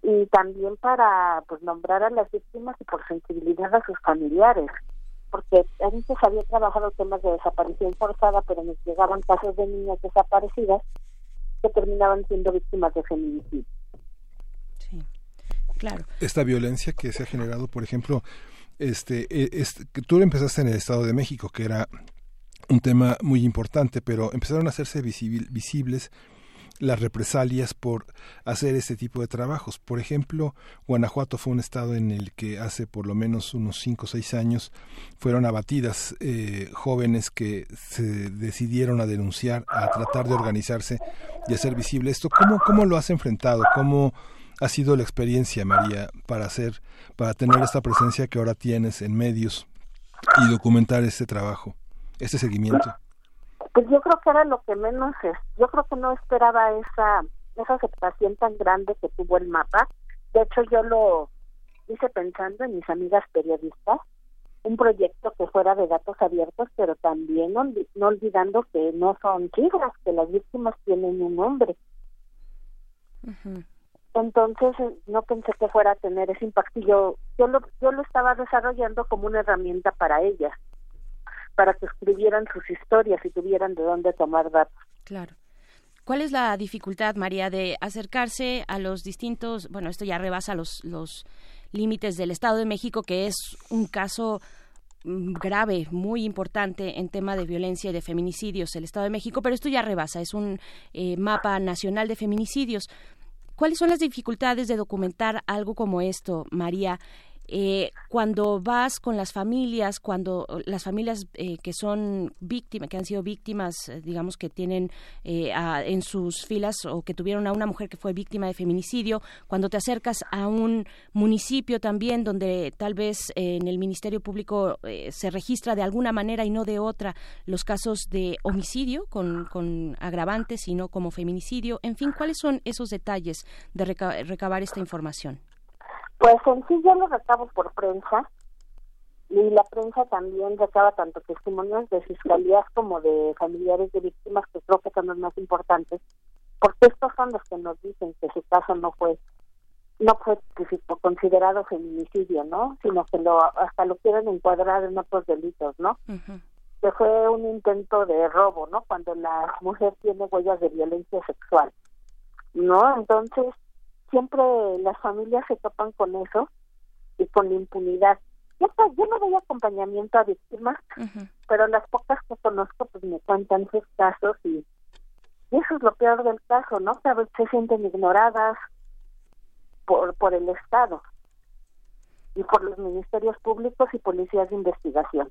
Y también para pues nombrar a las víctimas y por sensibilidad a sus familiares. Porque antes había trabajado temas de desaparición forzada, pero nos llegaban casos de niñas desaparecidas que terminaban siendo víctimas de feminicidio. Claro. Esta violencia que se ha generado, por ejemplo, este, este, tú empezaste en el Estado de México, que era un tema muy importante, pero empezaron a hacerse visibles las represalias por hacer este tipo de trabajos. Por ejemplo, Guanajuato fue un estado en el que hace por lo menos unos cinco o seis años fueron abatidas eh, jóvenes que se decidieron a denunciar, a tratar de organizarse y hacer visible esto. ¿Cómo, cómo lo has enfrentado? ¿Cómo ha sido la experiencia, María, para hacer, para tener esta presencia que ahora tienes en medios y documentar este trabajo, este seguimiento? Pues yo creo que era lo que menos es. Yo creo que no esperaba esa esa aceptación tan grande que tuvo el mapa. De hecho, yo lo hice pensando en mis amigas periodistas, un proyecto que fuera de datos abiertos, pero también no, no olvidando que no son cifras, que las víctimas tienen un nombre. Uh -huh entonces no pensé que fuera a tener ese impacto yo yo lo yo lo estaba desarrollando como una herramienta para ellas para que escribieran sus historias y tuvieran de dónde tomar datos. Claro. ¿Cuál es la dificultad, María, de acercarse a los distintos, bueno, esto ya rebasa los, los límites del Estado de México, que es un caso grave, muy importante en tema de violencia y de feminicidios, el Estado de México, pero esto ya rebasa, es un eh, mapa nacional de feminicidios. ¿Cuáles son las dificultades de documentar algo como esto, María? Eh, cuando vas con las familias, cuando las familias eh, que son víctimas, que han sido víctimas, eh, digamos que tienen eh, en sus filas o que tuvieron a una mujer que fue víctima de feminicidio, cuando te acercas a un municipio también donde tal vez eh, en el Ministerio Público eh, se registra de alguna manera y no de otra los casos de homicidio con, con agravantes y no como feminicidio, en fin, ¿cuáles son esos detalles de reca- recabar esta información? Pues en sí yo lo recabo por prensa y la prensa también recaba tanto testimonios de fiscalías como de familiares de víctimas que creo que son los más importantes porque estos son los que nos dicen que su caso no fue no fue considerado feminicidio, ¿no? Sino que lo hasta lo quieren encuadrar en otros delitos, ¿no? Que fue un intento de robo, ¿no? Cuando la mujer tiene huellas de violencia sexual, ¿no? Entonces siempre las familias se topan con eso y con la impunidad. Yo, pues, yo no doy acompañamiento a víctimas, pero las pocas que conozco pues me cuentan sus casos y, y eso es lo peor del caso, ¿no? Que a veces se sienten ignoradas por, por el Estado y por los ministerios públicos y policías de investigación.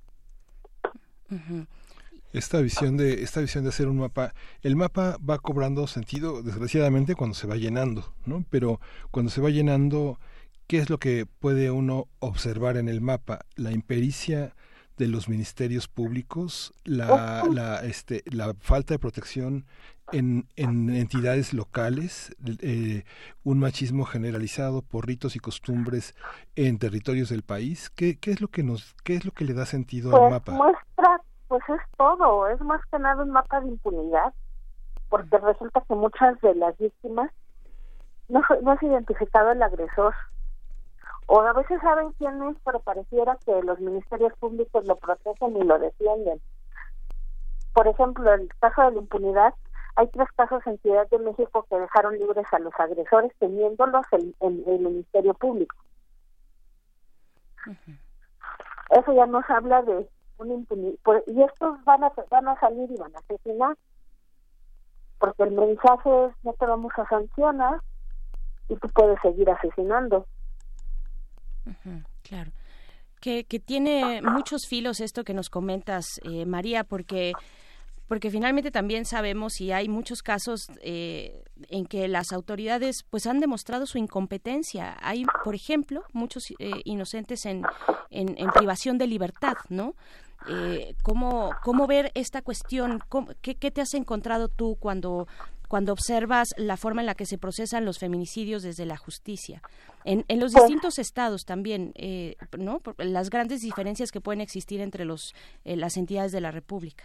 Esta visión de esta visión de hacer un mapa el mapa va cobrando sentido desgraciadamente cuando se va llenando no pero cuando se va llenando qué es lo que puede uno observar en el mapa la impericia de los ministerios públicos la la este la falta de protección en, en entidades locales eh, un machismo generalizado por ritos y costumbres en territorios del país qué, qué es lo que nos qué es lo que le da sentido al Pues mapa pues es todo, es más que nada un mapa de impunidad, porque resulta que muchas de las víctimas no, no has identificado el agresor, o a veces saben quién es, pero pareciera que los ministerios públicos lo protegen y lo defienden. Por ejemplo, el caso de la impunidad, hay tres casos en Ciudad de México que dejaron libres a los agresores teniéndolos en, en el Ministerio Público. Eso ya nos habla de una impunidad. Y estos van a, van a salir y van a asesinar. Porque el mensaje es, no te vamos a sancionar y tú puedes seguir asesinando. Ujú, Claro. Que, que tiene muchos filos esto que nos comentas, eh, María, porque porque finalmente también sabemos y hay muchos casos eh, en que las autoridades pues han demostrado su incompetencia. Hay, por ejemplo, muchos eh, inocentes en, en, en privación de libertad, ¿no? Eh, ¿cómo, ¿Cómo ver esta cuestión? ¿Cómo- qué, ¿Qué te has encontrado tú cuando cuando observas la forma en la que se procesan los feminicidios desde la justicia en, en los distintos estados también eh, no las grandes diferencias que pueden existir entre los eh, las entidades de la república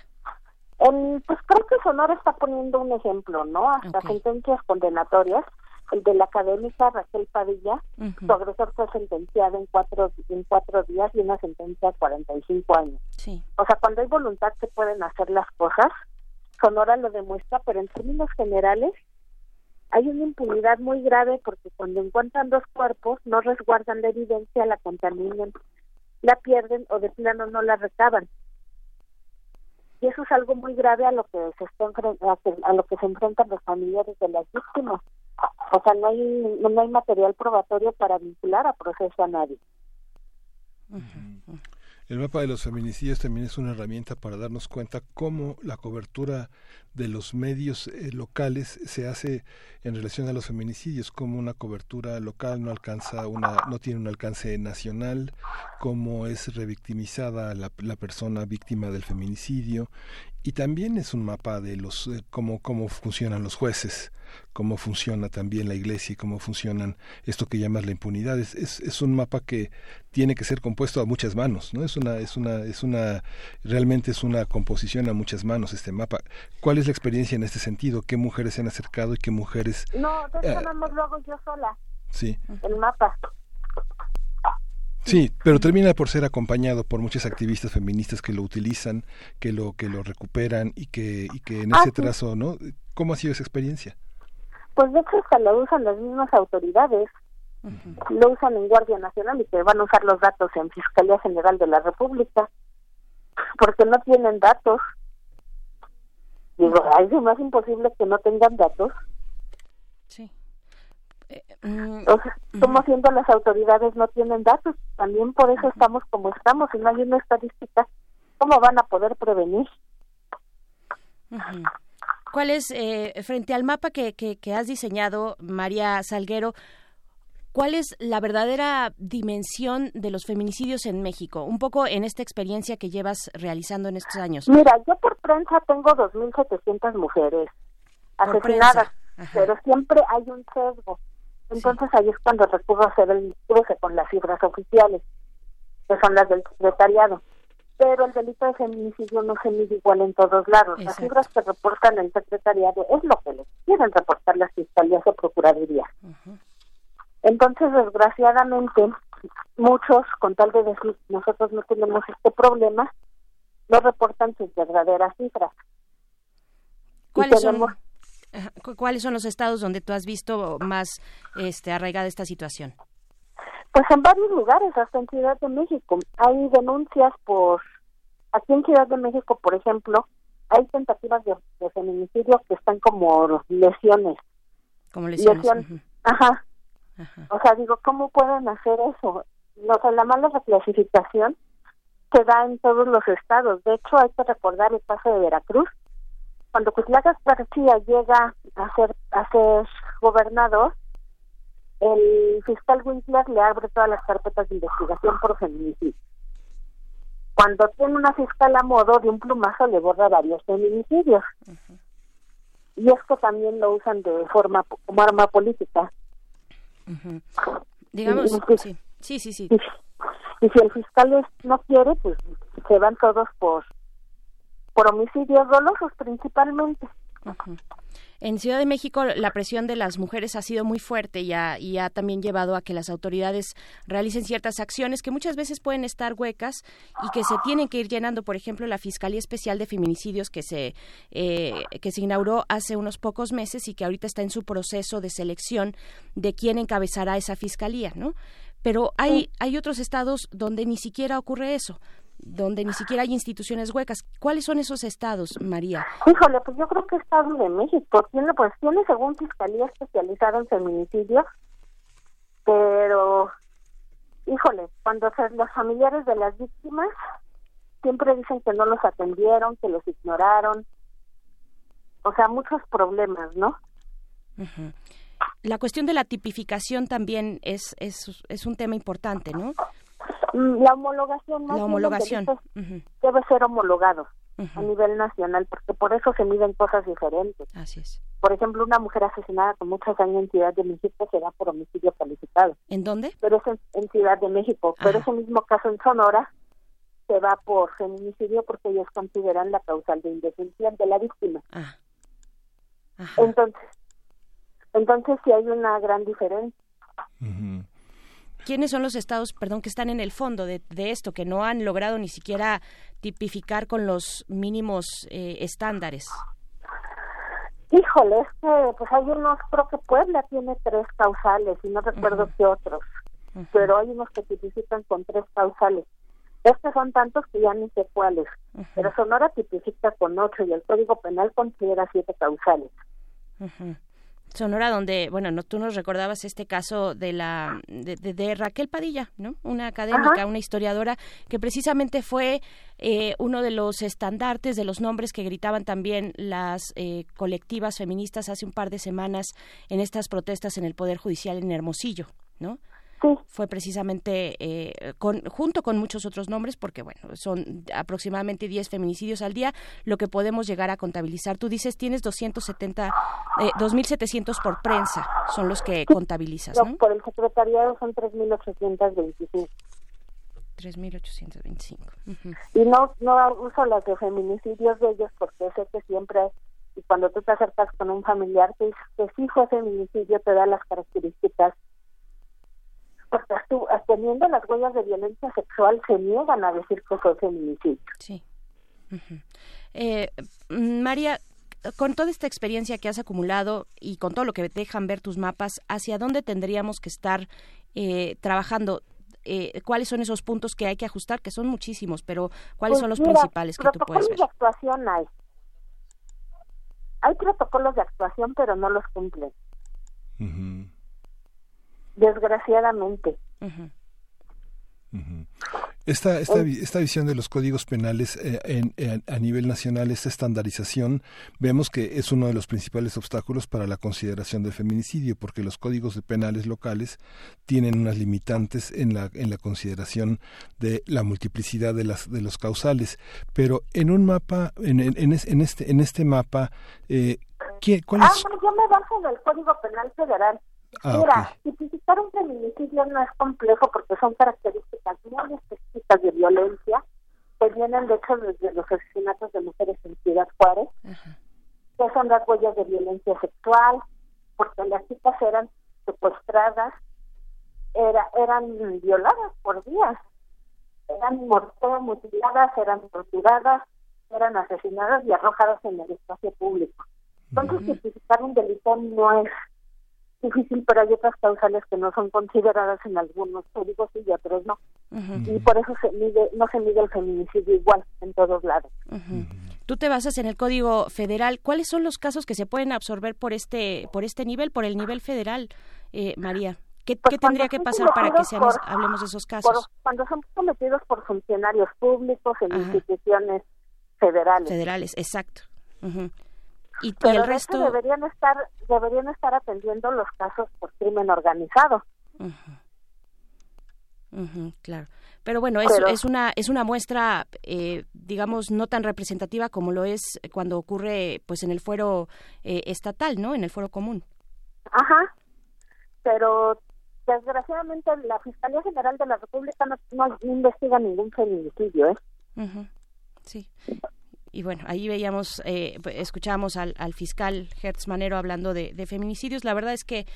En, pues creo que Sonora está poniendo un ejemplo, ¿no? Hasta sentencias condenatorias. El de la académica Raquel Padilla, su agresor fue sentenciado en cuatro, en cuatro días y una sentencia de 45 años. Sí. O sea, cuando hay voluntad se pueden hacer las cosas. Sonora lo demuestra, pero en términos generales hay una impunidad muy grave porque cuando encuentran dos cuerpos no resguardan la evidencia, la contaminan, la pierden o de plano no la recaban. Y eso es algo muy grave a lo que se está a lo que se enfrentan los familiares de las víctimas. O sea, no hay no hay material probatorio para vincular a proceso a nadie. El mapa de los feminicidios también es una herramienta para darnos cuenta cómo la cobertura de los medios eh, locales se hace en relación a los feminicidios, cómo una cobertura local no alcanza una, no tiene un alcance nacional, cómo es revictimizada la, la persona víctima del feminicidio y también es un mapa de los eh, cómo cómo funcionan los jueces cómo funciona también la iglesia y cómo funcionan esto que llamas la impunidad. Es, es, es un mapa que tiene que ser compuesto a muchas manos no es una es una es una realmente es una composición a muchas manos este mapa. Cuál es la experiencia en este sentido qué mujeres se han acercado y qué mujeres No, de Eh, lo hago yo sola, sí el mapa. Sí, pero termina por ser acompañado por muchas activistas feministas que lo utilizan, que lo que lo recuperan y que y que en Ah, ese trazo, ¿no? ¿Cómo ha sido esa experiencia? Pues de hecho hasta lo usan las mismas autoridades. Lo usan en Guardia Nacional y que van a usar los datos en Fiscalía General de la República. Porque no tienen datos. Digo, ay, es más imposible que no tengan datos. Mm, O sea, como siendo las autoridades no tienen datos, también por eso estamos como estamos, si no hay una estadística, ¿cómo van a poder prevenir? ¿Cuál es, eh, frente al mapa que, que, que has diseñado, María Salguero, cuál es la verdadera dimensión de los feminicidios en México? Un poco en esta experiencia que llevas realizando en estos años. Mira, yo por prensa tengo 2.700 mujeres asesinadas, pero siempre hay un sesgo. Entonces ahí es cuando recurro a hacer el cruce con las cifras oficiales, que son las del secretariado. Pero el delito de feminicidio no se mide igual en todos lados. Las cifras que reportan el secretariado es lo que les quieren reportar las fiscalías o procuradurías. Entonces, desgraciadamente, muchos, con tal de decir nosotros no tenemos este problema, no reportan sus verdaderas cifras. ¿Cuáles son, ¿Cuáles son los estados donde tú has visto más este, arraigada esta situación? Pues en varios lugares, hasta en Ciudad de México. Hay denuncias por... Aquí en Ciudad de México, por ejemplo, hay tentativas de, de feminicidio que están como lesiones. Como lesiones. Ujú. Ajá. O sea, digo, ¿cómo pueden hacer eso? O sea, la mala reclasificación se da en todos los estados. De hecho, hay que recordar el caso de Veracruz. Cuando Cuitlaca García llega a ser, a ser gobernador, el fiscal Winkler le abre todas las carpetas de investigación por feminicidio. Cuando tiene una fiscal a modo de un plumazo le borra varios feminicidios. Y esto también lo usan de forma como arma política. Digamos, Y- sí, sí, sí. sí. Y si el fiscal es- no quiere, pues se van todos por por homicidios dolosos principalmente. En Ciudad de México la presión de las mujeres ha sido muy fuerte y ha, y ha también llevado a que las autoridades realicen ciertas acciones que muchas veces pueden estar huecas y que se tienen que ir llenando. Por ejemplo, la Fiscalía Especial de Feminicidios que se, eh, que se inauguró hace unos pocos meses y que ahorita está en su proceso de selección de quién encabezará esa fiscalía, ¿no? Pero hay, hay otros estados donde ni siquiera ocurre eso donde ni siquiera hay instituciones huecas. ¿Cuáles son esos estados, María? Híjole, pues yo creo que Estado de México tiene, pues tiene según fiscalía especializada en feminicidios, pero, híjole, cuando se- los familiares de las víctimas siempre dicen que no los atendieron, que los ignoraron, o sea, muchos problemas, ¿no? La cuestión de la tipificación también es, es, es un tema importante, ¿no? La homologación, más La homologación. debe ser homologado a nivel nacional, porque por eso se miden cosas diferentes. Así es. Por ejemplo, una mujer asesinada con muchos años en Ciudad de México se da por homicidio calificado. ¿En dónde? Pero es en, en Ciudad de México. Pero Ajá. ese mismo caso en Sonora se va por feminicidio porque ellos consideran la causal de indefensión de la víctima. Ah. Ajá. Entonces, entonces sí hay una gran diferencia. ¿Quiénes son los estados, perdón, que están en el fondo de, de esto, que no han logrado ni siquiera tipificar con los mínimos eh, estándares? Híjole, es que pues hay unos, creo que Puebla tiene tres causales y no recuerdo qué otros, pero hay unos que tipifican con tres causales. Estos son tantos que ya ni sé cuáles, pero Sonora tipifica con ocho y el Código Penal considera siete causales. Sonora, donde, bueno, no, tú nos recordabas este caso de la de, de- de Raquel Padilla, ¿no? Una académica, Ajá. una historiadora que precisamente fue eh, uno de los estandartes de los nombres que gritaban también las eh, colectivas feministas hace un par de semanas en estas protestas en el Poder Judicial en Hermosillo, ¿no? Fue precisamente eh, con, junto con muchos otros nombres, porque bueno, son aproximadamente 10 feminicidios al día, lo que podemos llegar a contabilizar. Tú dices, tienes 270, eh, 2.700 por prensa, son los que contabilizas, No, ¿no? por el secretariado son 3.825. 3.825. Ujú. Y no, no uso las de feminicidios de ellos porque sé que siempre, y cuando tú te acercas con un familiar que que sí fue feminicidio, te da las características. Porque tú, teniendo las huellas de violencia sexual, se niegan a decir que fue feminicidio. Sí. Eh, María, con toda esta experiencia que has acumulado y con todo lo que dejan ver tus mapas, ¿hacia dónde tendríamos que estar eh, trabajando? Eh, ¿Cuáles son esos puntos que hay que ajustar? Que son muchísimos, pero ¿cuáles Pues son los mira, principales que tú puedes protocolos ver? de actuación hay. Hay protocolos de actuación, pero no los cumplen. Desgraciadamente. Esta, esta, esta visión de los códigos penales eh, en- en- a nivel nacional, esta estandarización, vemos que es uno de los principales obstáculos para la consideración del feminicidio, porque los códigos de penales locales tienen unas limitantes en la, en la consideración de la multiplicidad de, las, de los causales. Pero en un mapa, en, en, en es- en este, en este mapa, eh, ¿qué, ¿cuál Ah, es? no, yo me baso en el Código Penal Federal. Ah, Mira, tipificar un feminicidio no es complejo porque son características muy específicas de violencia que vienen, de hecho, desde los asesinatos de mujeres en Ciudad Juárez, que son las huellas de violencia sexual, porque las chicas eran secuestradas, era, eran violadas por días, eran mutiladas, eran torturadas, eran asesinadas y arrojadas en el espacio público. Entonces, tipificar un delito no es difícil, pero hay otras causales que no son consideradas en algunos códigos y otros no. Y por eso se mide, no se mide el feminicidio igual en todos lados. Tú te basas en el Código Federal. ¿Cuáles son los casos que se pueden absorber por este por este nivel, por el nivel federal, eh, María? ¿Qué, qué tendría que Pues pasar para que seamos, por- hablemos de esos por- casos? cuando son cometidos por funcionarios públicos en Ajá. instituciones federales. Federales, exacto. Y Pero el de resto... deberían estar deberían estar atendiendo los casos por crimen organizado. Ujú, claro. Pero bueno, es, Pero- es una es una muestra, eh, digamos, no tan representativa como lo es cuando ocurre, pues, en el fuero eh, estatal, ¿no? En el fuero común. Ajá. Pero desgraciadamente la Fiscalía General de la República no, no investiga ningún feminicidio, ¿eh? Ujú, Sí. Y bueno, ahí veíamos, eh, escuchábamos al, al fiscal Hertz Manero hablando de, de feminicidios. La verdad es que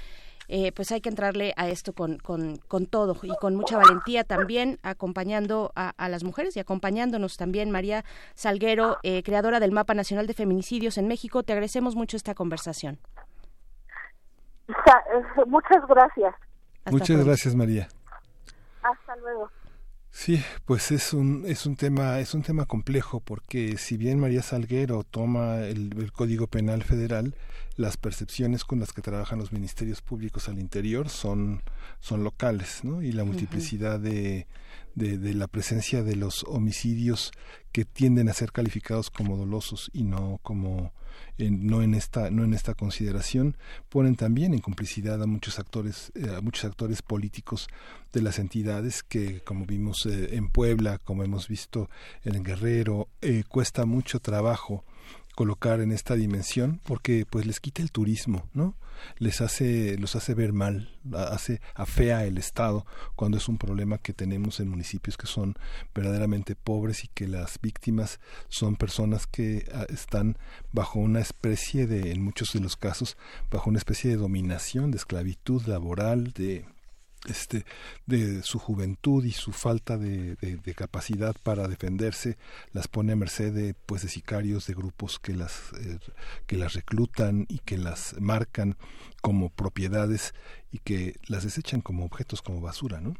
eh, pues hay que entrarle a esto con, con, con todo y con mucha valentía también, acompañando a, a las mujeres y acompañándonos también. María Salguero, eh, creadora del Mapa Nacional de Feminicidios en México, te agradecemos mucho esta conversación. Sa- eh, muchas gracias. Muchas gracias, María. Hasta luego. Sí, pues es un es un tema es un tema complejo porque si bien María Salguero toma el, el Código Penal Federal, las percepciones con las que trabajan los ministerios públicos al interior son son locales, ¿no? Y la multiplicidad de, de de la presencia de los homicidios que tienden a ser calificados como dolosos y no como no en esta no en esta consideración ponen también en complicidad a muchos actores eh, a muchos actores políticos de las entidades que como vimos eh, en Puebla como hemos visto en Guerrero eh, cuesta mucho trabajo colocar en esta dimensión porque pues les quita el turismo no les hace los hace ver mal hace afea el estado cuando es un problema que tenemos en municipios que son verdaderamente pobres y que las víctimas son personas que ah, están bajo una especie de en muchos de los casos bajo una especie de dominación de esclavitud laboral de este de su juventud y su falta de, capacidad para defenderse las pone a merced de pues de sicarios de grupos que las eh, que las reclutan y que las marcan como propiedades y que las desechan como objetos como basura no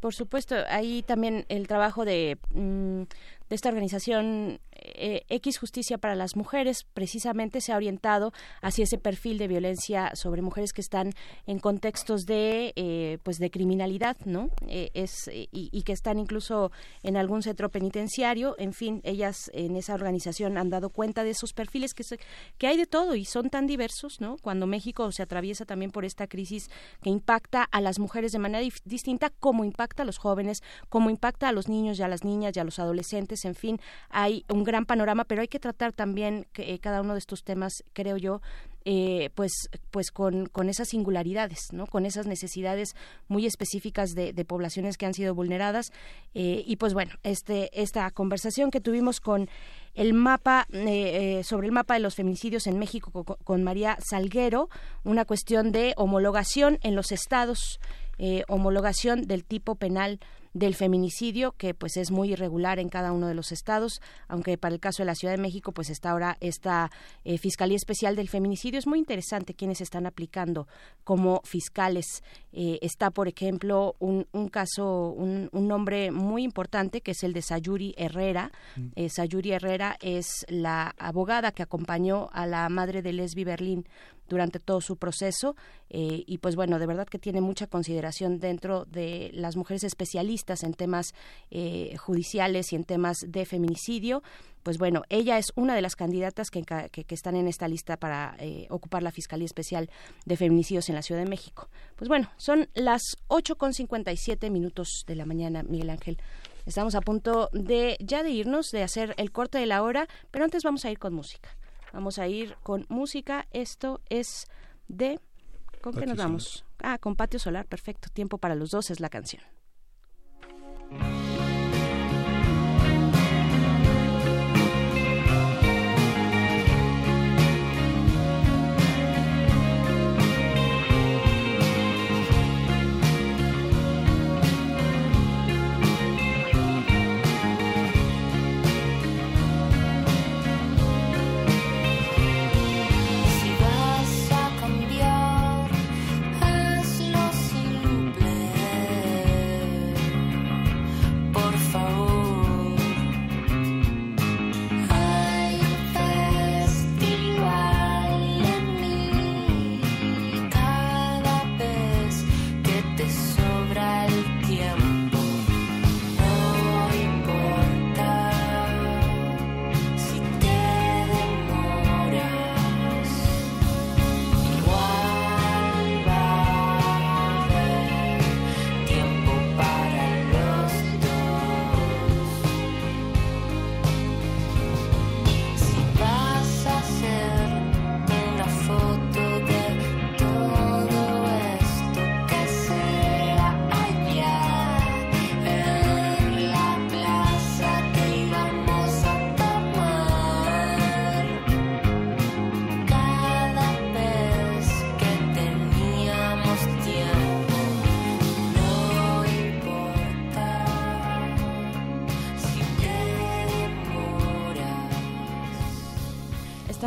por supuesto, ahí también el trabajo de, mm, de esta organización eh, X Justicia para las Mujeres precisamente se ha orientado hacia ese perfil de violencia sobre mujeres que están en contextos de eh, pues de criminalidad, ¿no? Eh, es y, y que están incluso en algún centro penitenciario. En fin, ellas en esa organización han dado cuenta de esos perfiles que se- que hay de todo y son tan diversos, ¿no? Cuando México se atraviesa también por esta crisis que impacta a las mujeres de manera distinta, como impacta a los jóvenes, como impacta a los niños y a las niñas y a los adolescentes, en fin, hay un gran panorama, pero hay que tratar también eh, cada uno de estos temas, creo yo, eh, pues, pues con, con esas singularidades, ¿no? con esas necesidades muy específicas de, de poblaciones que han sido vulneradas. Eh, y pues bueno, este, esta conversación que tuvimos con el mapa, eh, eh, sobre el mapa de los feminicidios en México co- con, María Salguero, una cuestión de homologación en los estados, eh, homologación del tipo penal del feminicidio que pues es muy irregular en cada uno de los estados aunque para el caso de la Ciudad de México pues está ahora esta eh, fiscalía especial del feminicidio. Es muy interesante quienes están aplicando como fiscales. Eh, está por ejemplo un, un caso un, un nombre muy importante que es el de Sayuri Herrera. Eh, Sayuri Herrera es la abogada que acompañó a la madre de Lesbi Berlín durante todo su proceso eh, y pues bueno, de verdad que tiene mucha consideración dentro de las mujeres especialistas en temas eh, judiciales y en temas de feminicidio pues bueno, ella es una de las candidatas que, que, que están en esta lista para eh, ocupar la Fiscalía Especial de Feminicidios en la Ciudad de México. Pues bueno, son las 8.57 minutos de la mañana, Miguel Ángel. Estamos a punto de ya de irnos, de hacer el corte de la hora, pero antes vamos a ir con música. Vamos a ir con música. Esto es de... ¿Con qué nos vamos? Ah, con Patio Solar, perfecto. Tiempo para los dos es la canción.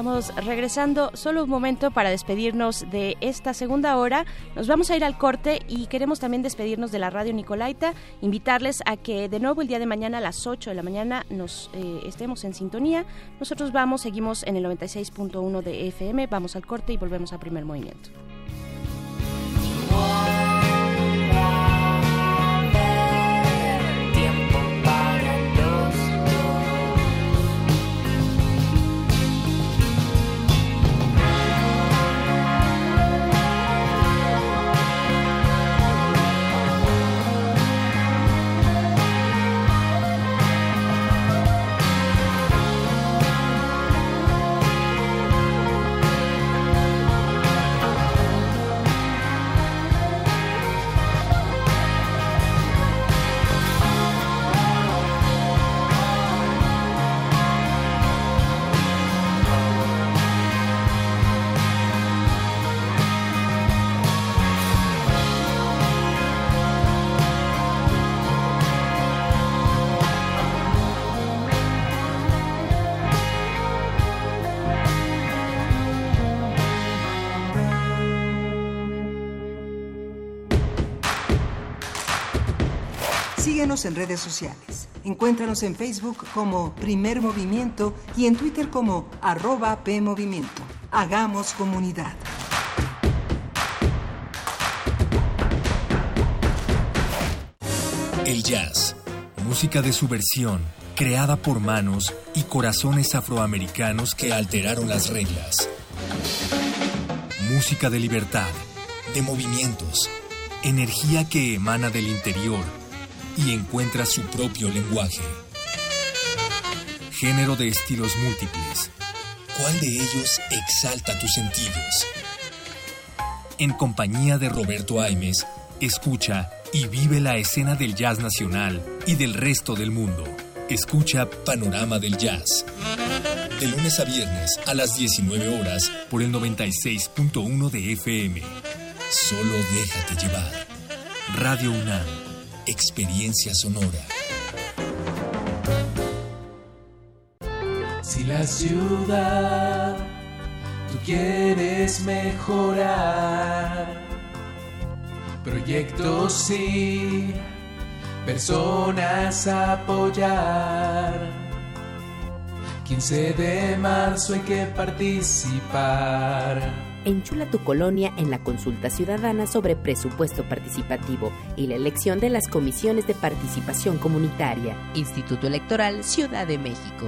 Estamos regresando solo un momento para despedirnos de esta segunda hora. Nos vamos a ir al corte y queremos también despedirnos de la radio Nicolaita, invitarles a que de nuevo el día de mañana a las 8 de la mañana nos eh, estemos en sintonía. Nosotros vamos, seguimos en el 96.1 de FM, vamos al corte y volvemos a primer movimiento. En redes sociales. Encuéntranos en Facebook como Primer Movimiento y en Twitter como arroba PMovimiento. Hagamos comunidad. El jazz, música de subversión, creada por manos y corazones afroamericanos que alteraron las reglas. Música de libertad, de movimientos, energía que emana del interior y encuentra su propio lenguaje. Género de estilos múltiples. ¿Cuál de ellos exalta tus sentidos? En compañía de Roberto Aimes, escucha y vive la escena del jazz nacional y del resto del mundo. Escucha Panorama del Jazz. De lunes a viernes a las 19 horas por el 96.1 de FM. Solo déjate llevar. Radio UNAM. Experiencia sonora. Si la ciudad tú quieres mejorar, proyectos sí, personas apoyar. 15 de marzo hay que participar. Enchula tu colonia en la consulta ciudadana sobre presupuesto participativo y la elección de las comisiones de participación comunitaria. Instituto Electoral Ciudad de México.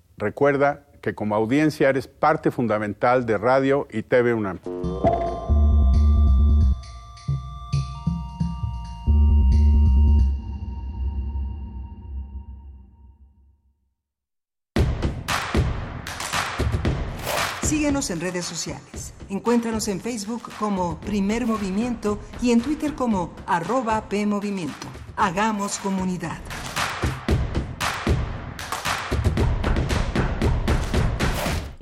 Recuerda que como audiencia eres parte fundamental de Radio y TV UNAM. Síguenos en redes sociales. Encuéntranos en Facebook como Primer Movimiento y en Twitter como arroba PMovimiento. Hagamos comunidad.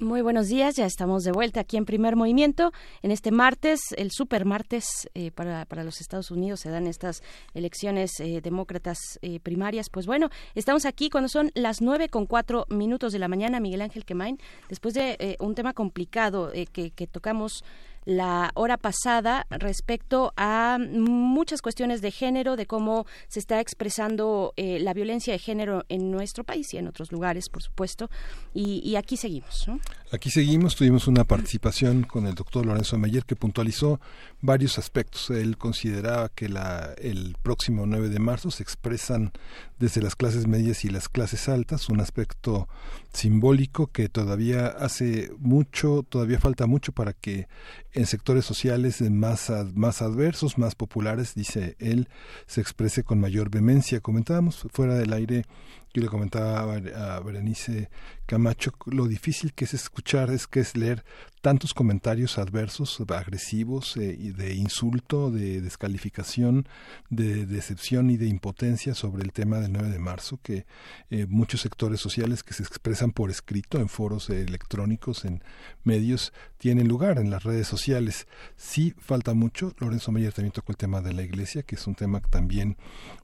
Muy buenos días, ya estamos de vuelta aquí en Primer Movimiento. En este martes, el super martes eh, para, para, los Estados Unidos, se dan estas elecciones eh, demócratas eh, primarias. Pues bueno, estamos aquí cuando son las nueve con cuatro minutos de la mañana, Miguel Ángel Quemain, después de un tema complicado que, que tocamos la hora pasada respecto a muchas cuestiones de género, de cómo se está expresando eh, la violencia de género en nuestro país y en otros lugares, por supuesto. Y, aquí seguimos. Aquí seguimos, tuvimos una participación con el doctor Lorenzo Mayer que puntualizó varios aspectos. Él consideraba que la, el próximo 9 de marzo se expresan desde las clases medias y las clases altas un aspecto simbólico que todavía hace mucho, todavía falta mucho para que en sectores sociales más, más adversos, más populares, dice él, se exprese con mayor vehemencia. Comentábamos fuera del aire, yo le comentaba a Berenice Camacho lo difícil que es escuchar, es que es leer tantos comentarios adversos, agresivos, eh, de insulto, de descalificación, de decepción y de impotencia sobre el tema del 9 de marzo, que eh, muchos sectores sociales que se expresan por escrito en foros electrónicos, en medios, tienen lugar en las redes sociales. Sí falta mucho. Lorenzo Meyer también tocó el tema de la iglesia, que es un tema también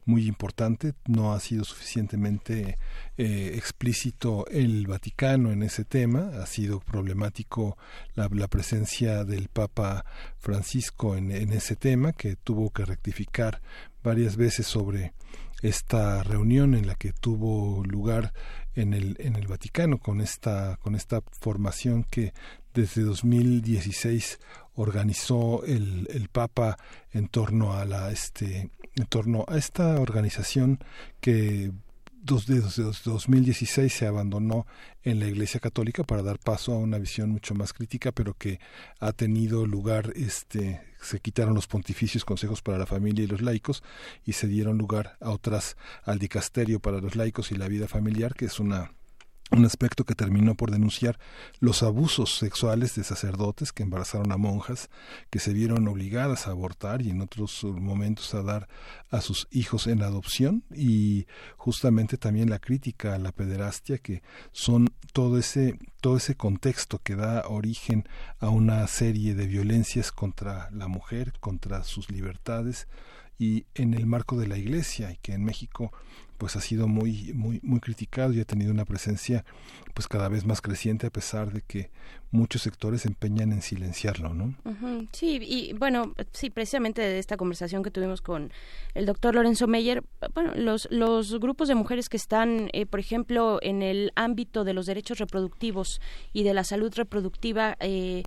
muy importante. No ha sido suficientemente eh, explícito el Vaticano en ese tema. Ha sido problemático la, la presencia del Papa Francisco en, en, ese tema, que tuvo que rectificar varias veces sobre esta reunión en la que tuvo lugar en el, en el Vaticano con esta, con esta formación que desde 2016 organizó el, el Papa en torno a la este en torno a esta organización que desde 2016 se abandonó en la Iglesia Católica para dar paso a una visión mucho más crítica, pero que ha tenido lugar, este, se quitaron los pontificios consejos para la familia y los laicos y se dieron lugar a otras al dicasterio para los laicos y la vida familiar, que es una un aspecto que terminó por denunciar los abusos sexuales de sacerdotes que embarazaron a monjas, que se vieron obligadas a abortar y en otros momentos a dar a sus hijos en adopción. Y justamente también la crítica a la pederastia que son todo ese todo ese contexto que da origen a una serie de violencias contra la mujer, contra sus libertades y en el marco de la iglesia y que en México pues ha sido muy muy muy criticado y ha tenido una presencia pues cada vez más creciente a pesar de que muchos sectores se empeñan en silenciarlo, ¿no? Sí, y bueno, sí, precisamente de esta conversación que tuvimos con el doctor Lorenzo Meyer, bueno, los, los grupos de mujeres que están, eh, por ejemplo, en el ámbito de los derechos reproductivos y de la salud reproductiva, eh,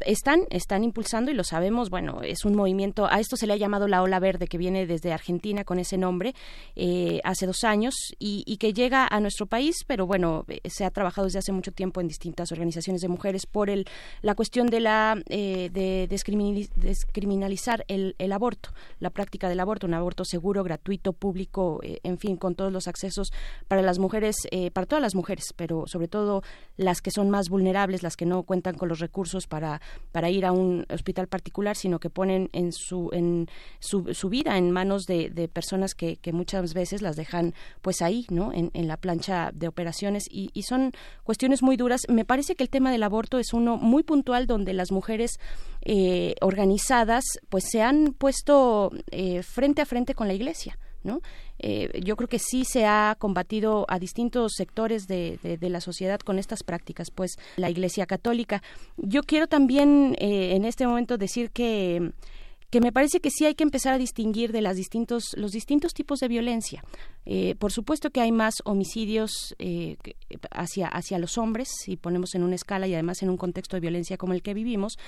están están impulsando y lo sabemos bueno es un movimiento a esto se le ha llamado la ola verde que viene desde Argentina con ese nombre eh, hace dos años y, que llega a nuestro país pero bueno eh, se ha trabajado desde hace mucho tiempo en distintas organizaciones de mujeres por el la cuestión de la eh, de descriminali- descriminalizar el, el aborto la práctica del aborto un aborto seguro gratuito público eh, en fin con todos los accesos para las mujeres eh, para todas las mujeres pero sobre todo las que son más vulnerables las que no cuentan con los recursos para para ir a un hospital particular sino que ponen en su en su, su vida en manos de, personas que, muchas veces las dejan pues ahí no en, en la plancha de operaciones. Y, y son cuestiones muy duras. Me parece que el tema del aborto es uno muy puntual donde las mujeres eh, organizadas pues se han puesto eh, frente a frente con la iglesia ¿no? Eh, yo creo que sí se ha combatido a distintos sectores de, de- la sociedad con estas prácticas, pues la Iglesia Católica. Yo quiero también eh, en este momento decir que que me parece que sí hay que empezar a distinguir de las distintos los distintos tipos de violencia. Eh, por supuesto que hay más homicidios eh, hacia hacia los hombres si ponemos en una escala y además en un contexto de violencia como el que vivimos,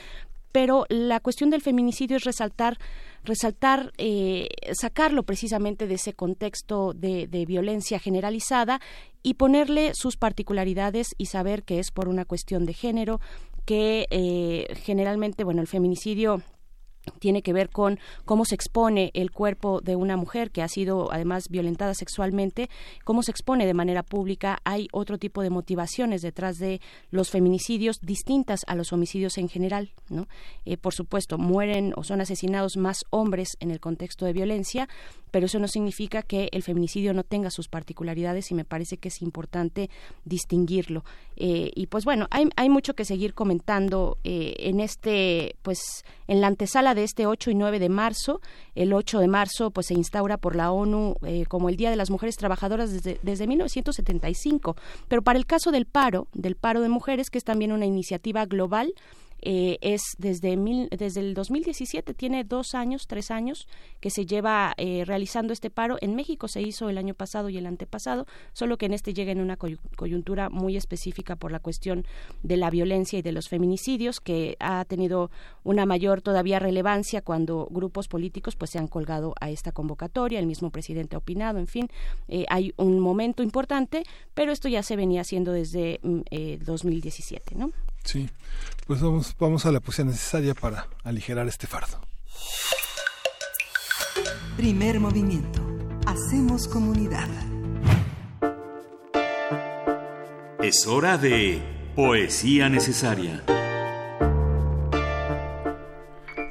pero la cuestión del feminicidio es resaltar resaltar eh, sacarlo precisamente de ese contexto de, de violencia generalizada y ponerle sus particularidades y saber que es por una cuestión de género que eh, generalmente bueno el feminicidio tiene que ver con cómo se expone el cuerpo de una mujer que ha sido además violentada sexualmente, cómo se expone de manera pública. Hay otro tipo de motivaciones detrás de los feminicidios distintas a los homicidios en general. ¿no? Eh, por supuesto, mueren o son asesinados más hombres en el contexto de violencia, pero eso no significa que el feminicidio no tenga sus particularidades y me parece que es importante distinguirlo. Eh, y pues bueno, hay, hay mucho que seguir comentando eh, en este, pues en la antesala de este 8 y 9 de marzo. El 8 de marzo pues se instaura por la ONU eh, como el Día de las Mujeres Trabajadoras desde, desde 1975. Pero para el caso del paro, del paro de mujeres, que es también una iniciativa global, eh, es desde, mil, desde el 2017, tiene dos años, tres años que se lleva eh, realizando este paro. En México se hizo el año pasado y el antepasado, solo que en este llega en una coyu- coyuntura muy específica por la cuestión de la violencia y de los feminicidios, que ha tenido una mayor todavía relevancia cuando grupos políticos pues se han colgado a esta convocatoria, el mismo presidente ha opinado, en fin, eh, hay un momento importante, pero esto ya se venía haciendo desde mm, eh, 2017, ¿no? Sí, pues vamos, vamos a la poesía necesaria para aligerar este fardo. Primer movimiento. Hacemos comunidad. Es hora de Poesía Necesaria.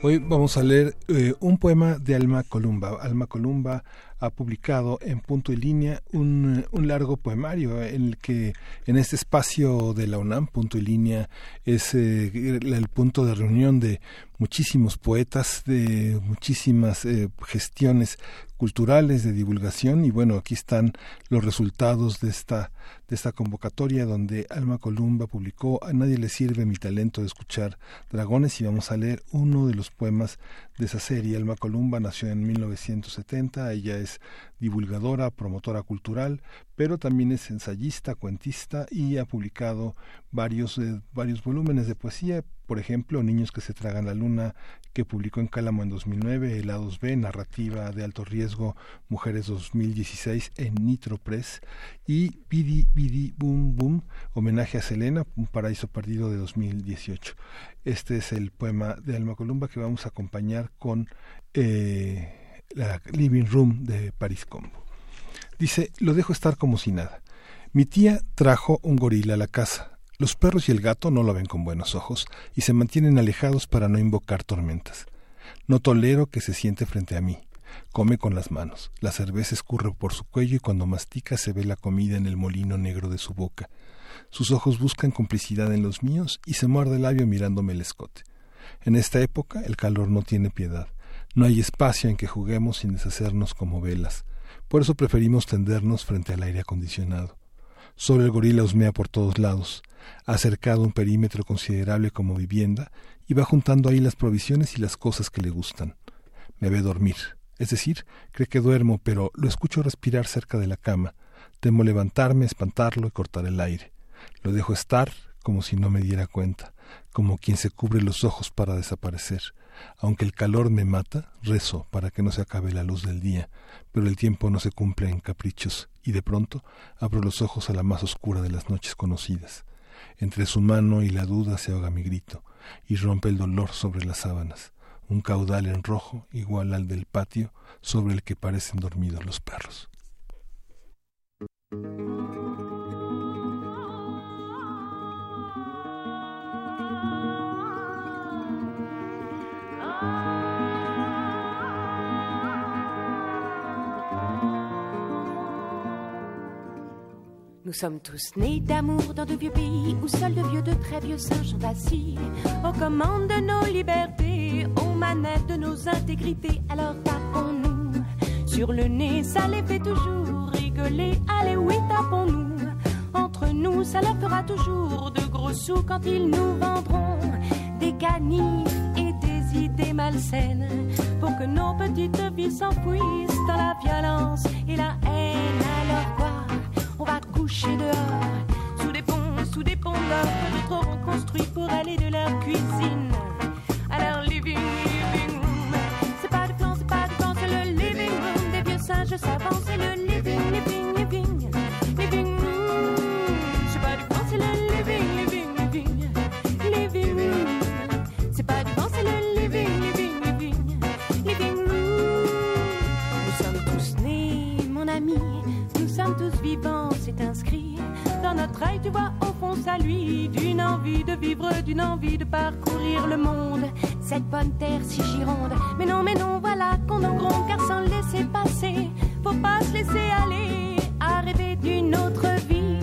Hoy vamos a leer eh, un poema de Alma Columba. Alma Columba ha publicado en punto y línea un, un largo poemario en el que en este espacio de la UNAM, punto y línea, es eh, el punto de reunión de muchísimos poetas, de muchísimas eh, gestiones culturales de divulgación y bueno aquí están los resultados de esta de esta convocatoria donde Alma Columba publicó A nadie le sirve mi talento de escuchar dragones y vamos a leer uno de los poemas de esa serie. Alma Columba nació en 1970, ella es divulgadora, promotora cultural, pero también es ensayista, cuentista y ha publicado varios, eh, varios volúmenes de poesía, por ejemplo, Niños que se tragan la luna, que publicó en Cálamo en 2009, Helados B, Narrativa de alto riesgo, Mujeres 2016 en Nitro Press, y Bidi Bidi Boom Boom, homenaje a Selena, un paraíso perdido de 2018. Este es el poema de Alma Columba que vamos a acompañar con eh, la Living Room de Paris Combo. Dice, lo dejo estar como si nada. Mi tía trajo un gorila a la casa. Los perros y el gato no lo ven con buenos ojos y se mantienen alejados para no invocar tormentas. No tolero que se siente frente a mí. Come con las manos. La cerveza escurre por su cuello y cuando mastica se ve la comida en el molino negro de su boca. Sus ojos buscan complicidad en los míos y se muerde el labio mirándome el escote. En esta época el calor no tiene piedad. No hay espacio en que juguemos sin deshacernos como velas. Por eso preferimos tendernos frente al aire acondicionado. Solo el gorila husmea por todos lados. Ha cercado un perímetro considerable como vivienda y va juntando ahí las provisiones y las cosas que le gustan. Me ve dormir. Es decir, cree que duermo, pero lo escucho respirar cerca de la cama. Temo levantarme, espantarlo y cortar el aire. Lo dejo estar como si no me diera cuenta, como quien se cubre los ojos para desaparecer. Aunque el calor me mata, rezo para que no se acabe la luz del día, pero el tiempo no se cumple en caprichos, y de pronto abro los ojos a la más oscura de las noches conocidas. Entre su mano y la duda se ahoga mi grito, y rompe el dolor sobre las sábanas, un caudal en rojo igual al del patio sobre el que parecen dormidos los perros. Nous sommes tous nés d'amour dans de vieux pays où seuls de vieux, de très vieux singes sont assis aux commandes de nos libertés, aux manettes de nos intégrités. Alors tapons-nous sur le nez, ça les fait toujours rigoler. Allez, oui, tapons-nous. Entre nous, ça leur fera toujours de gros sous quand ils nous vendront des canifs et des idées malsaines pour que nos petites vies s'enfouissent dans la violence et la haine. Alors quoi coucher dehors, sous des ponts, sous des ponts d'or que d'autres auront construits pour aller de leur cuisine œil, tu vois au fond ça lui d'une envie de vivre, d'une envie de parcourir le monde, cette bonne terre si gironde. Mais non, mais non, voilà qu'on en gronde, car sans laisser passer, faut pas se laisser aller à rêver d'une autre vie.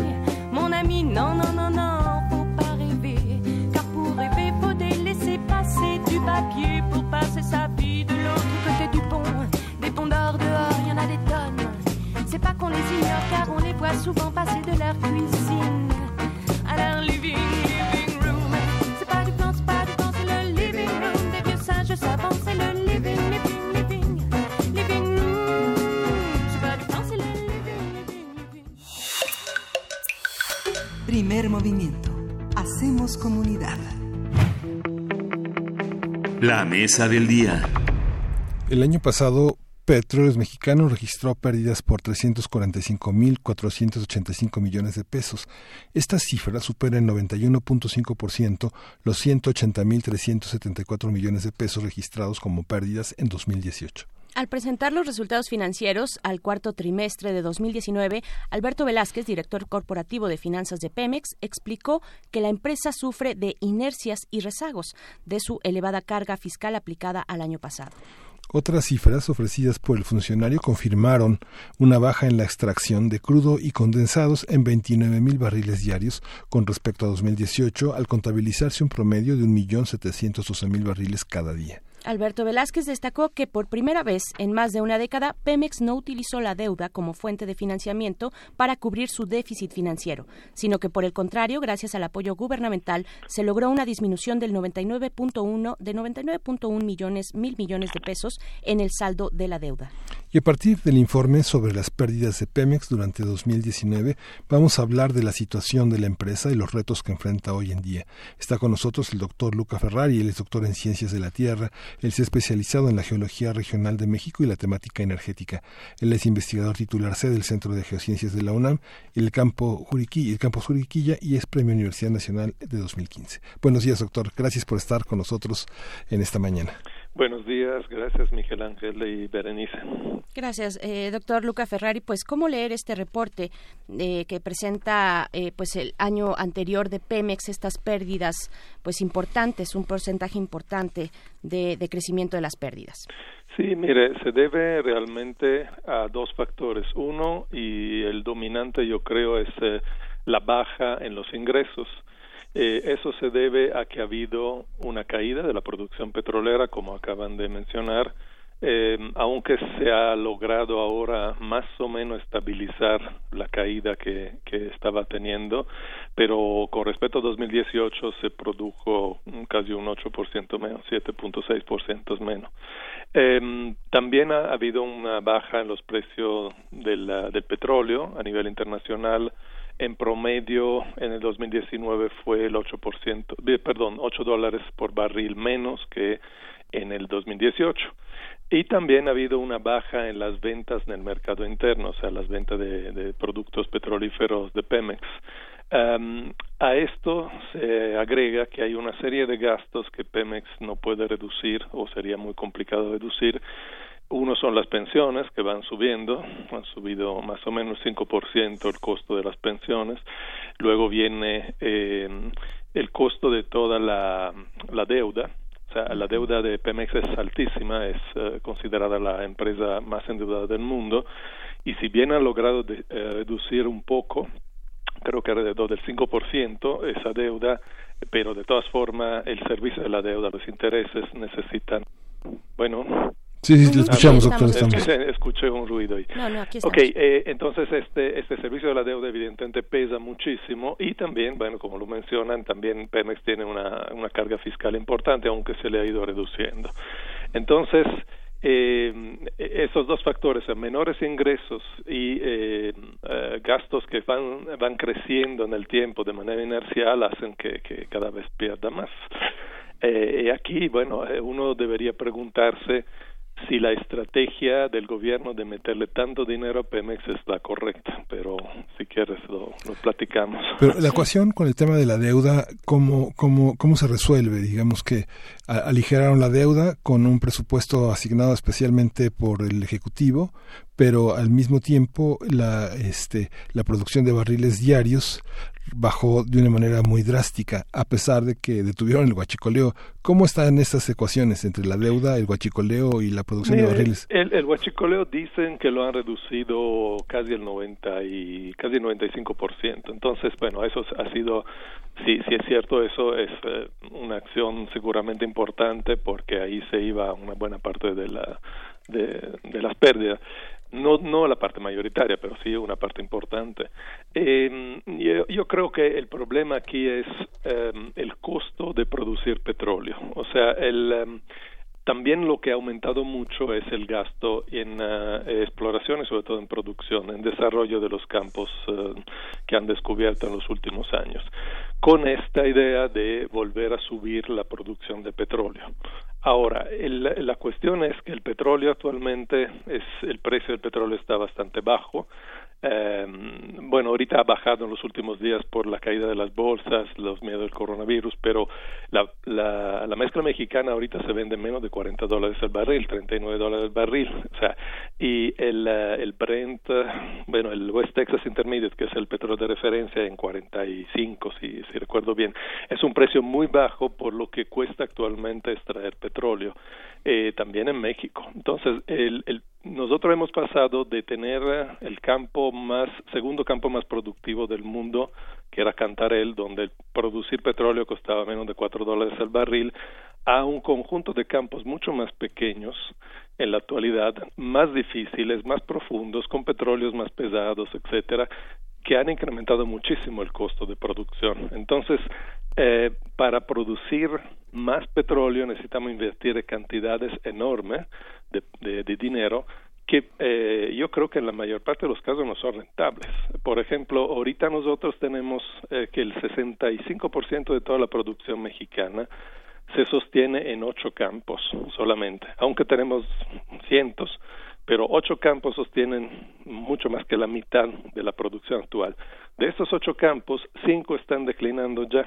Mon ami, non, non, non, non, faut pas rêver, car pour rêver, faut délaisser passer du papier pour passer sa vie de l'autre côté du pont. Des ponts d'or dehors, y en a des. C'est pas qu'on les ignore car on les voit souvent passer de leur cuisine à leur living, living room. C'est pas du plan, c'est pas du plan, c'est le living room des vieux singes savants. C'est le living, living, living, living room. C'est pas du plan, c'est le living, living. Primer movimiento. Hacemos comunidad. La mesa del día. El año pasado, Petróleos Mexicanos registró pérdidas por 345.485 millones de pesos. Esta cifra supera en 91.5% los 180.374 millones de pesos registrados como pérdidas en 2018. Al presentar los resultados financieros al cuarto trimestre de 2019, Alberto Velázquez, director corporativo de finanzas de Pemex, explicó que la empresa sufre de inercias y rezagos de su elevada carga fiscal aplicada al año pasado. Otras cifras ofrecidas por el funcionario confirmaron una baja en la extracción de crudo y condensados en 29 mil barriles diarios con respecto a 2018, al contabilizarse un promedio de 1.712.000 barriles cada día. Alberto Velázquez destacó que por primera vez en más de una década Pemex no utilizó la deuda como fuente de financiamiento para cubrir su déficit financiero, sino que por el contrario, gracias al apoyo gubernamental, se logró una disminución del 99.1 de 99.1 millones mil millones de pesos en el saldo de la deuda. Y a partir del informe sobre las pérdidas de Pemex durante 2019, vamos a hablar de la situación de la empresa y los retos que enfrenta hoy en día. Está con nosotros el doctor Luca Ferrari, él es doctor en Ciencias de la Tierra, él se ha especializado en la geología regional de México y la temática energética. Él es investigador titular C del Centro de Geociencias de la UNAM, el campo el campus Juriquilla y es Premio Universidad Nacional de 2015. Buenos días, doctor. Gracias por estar con nosotros en esta mañana. Buenos días, gracias Miguel Ángel y Berenice. Gracias, eh, doctor Luca Ferrari. Pues, ¿cómo leer este reporte eh, que presenta eh, pues el año anterior de Pemex estas pérdidas pues importantes, un porcentaje importante de, de crecimiento de las pérdidas? Sí, mire, se debe realmente a dos factores. Uno, y el dominante yo creo es eh, la baja en los ingresos. Eh, eso se debe a que ha habido una caída de la producción petrolera, como acaban de mencionar, eh, aunque se ha logrado ahora más o menos estabilizar la caída que, que estaba teniendo, pero con respecto a 2018 se produjo casi un 8% menos, 7.6% menos. Eh, también ha habido una baja en los precios del, del petróleo a nivel internacional en promedio en el 2019 fue el 8%, eh, perdón, 8 dólares por barril menos que en el 2018. Y también ha habido una baja en las ventas en el mercado interno, o sea, las ventas de, productos petrolíferos de Pemex. A esto se agrega que hay una serie de gastos que Pemex no puede reducir o sería muy complicado reducir. Uno son las pensiones que van subiendo, han subido más o menos 5% el costo de las pensiones. Luego viene eh, el costo de toda la, la deuda, o sea, la deuda de Pemex es altísima, es eh, considerada la empresa más endeudada del mundo y si bien ha logrado eh, reducir un poco, creo que alrededor del 5% esa deuda, pero de todas formas el servicio de la deuda, los intereses necesitan, bueno, Sí, sí, lo escuchamos, Ah, doctor. Estamos. escuché un ruido ahí. No, no, aquí Ok, eh, entonces este, este servicio de la deuda evidentemente pesa muchísimo y también, bueno, como lo mencionan, también Pemex tiene una, una carga fiscal importante, aunque se le ha ido reduciendo. Entonces, eh, esos dos factores, eh, menores ingresos y eh, eh, gastos que van, van creciendo en el tiempo de manera inercial hacen que, que cada vez pierda más. Eh, y aquí, bueno, eh, uno debería preguntarse si la estrategia del gobierno de meterle tanto dinero a Pemex es la correcta, pero si quieres lo, lo platicamos. Pero la ecuación con el tema de la deuda, ¿cómo, cómo, cómo se resuelve? Digamos que a- aligeraron la deuda con un presupuesto asignado especialmente por el Ejecutivo, pero al mismo tiempo la, este, la producción de barriles diarios bajó de una manera muy drástica, a pesar de que detuvieron el huachicoleo. ¿Cómo están estas ecuaciones entre la deuda, el huachicoleo y la producción de barriles? El, el huachicoleo dicen que lo han reducido casi el 90 y casi el 95%. Entonces, bueno, eso ha sido, sí, sí es cierto, eso es eh, una acción seguramente importante porque ahí se iba una buena parte de la de, de las pérdidas. No, no la parte mayoritaria, pero sí una parte importante. Eh, yo, creo que el problema aquí es eh, el costo de producir petróleo. O sea, el, em, también lo que ha aumentado mucho es el gasto en eh, exploración y sobre todo en producción, en desarrollo de los campos eh, que han descubierto en los últimos años, con esta idea de volver a subir la producción de petróleo. Ahora, el- la cuestión es que el petróleo actualmente es el precio del petróleo está bastante bajo. Eh, bueno, ahorita ha bajado en los últimos días por la caída de las bolsas, los miedos del coronavirus, pero la, la, la mezcla mexicana ahorita se vende menos de 40 dólares el barril, 39 dólares el barril, o sea, y el, eh, el Brent, eh, bueno, el West Texas Intermediate, que es el petróleo de referencia en 45, si, si recuerdo bien, es un precio muy bajo por lo que cuesta actualmente extraer petróleo, eh, también en México. Entonces, el, el, nosotros hemos pasado de tener eh, el campo más, segundo campo más productivo del mundo, que era Cantarell, donde producir petróleo costaba menos de 4 dólares el barril, a un conjunto de campos mucho más pequeños en la actualidad, más difíciles, más profundos, con petróleos más pesados, etcétera, que han incrementado muchísimo el costo de producción. Entonces, eh, para producir más petróleo necesitamos invertir cantidades enormes de, de, dinero que eh, yo creo que en la mayor parte de los casos no son rentables. Por ejemplo, ahorita nosotros tenemos eh, que el 65% de toda la producción mexicana se sostiene en ocho campos solamente, aunque tenemos cientos, pero ocho campos sostienen mucho más que la mitad de la producción actual. De estos ocho campos, cinco están declinando ya,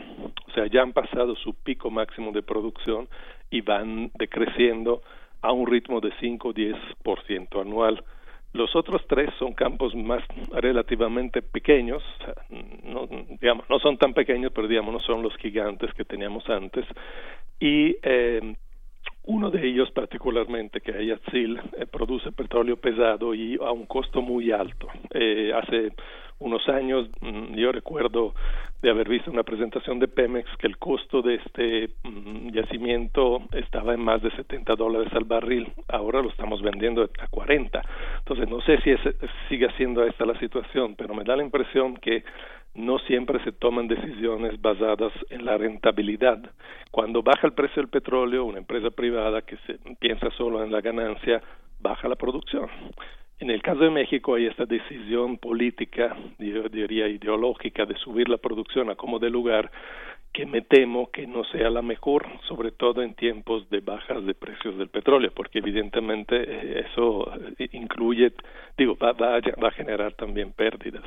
o sea, ya han pasado su pico máximo de producción y van decreciendo a un ritmo de 5 o 10% anual. Los otros tres son campos más relativamente pequeños, no, digamos, no son tan pequeños, pero digamos, no son los gigantes que teníamos antes. Y eh, uno de ellos particularmente, que es Yatzil, eh, produce petróleo pesado y a un costo muy alto. Eh, hace unos años mm, yo recuerdo de haber visto una presentación de Pemex que el costo de este mm, yacimiento estaba en más de 70 dólares al barril. Ahora lo estamos vendiendo a 40. Entonces no sé si es, sigue siendo esta la situación, pero me da la impresión que no siempre se toman decisiones basadas en la rentabilidad. Cuando baja el precio del petróleo, una empresa privada que se piensa solo en la ganancia, baja la producción. En el caso de México hay esta decisión política, yo diría ideológica, de subir la producción a como de lugar, que me temo que no sea la mejor, sobre todo en tiempos de bajas de precios del petróleo, porque evidentemente eh, eso eh, incluye, digo, va, va, a, va a generar también pérdidas.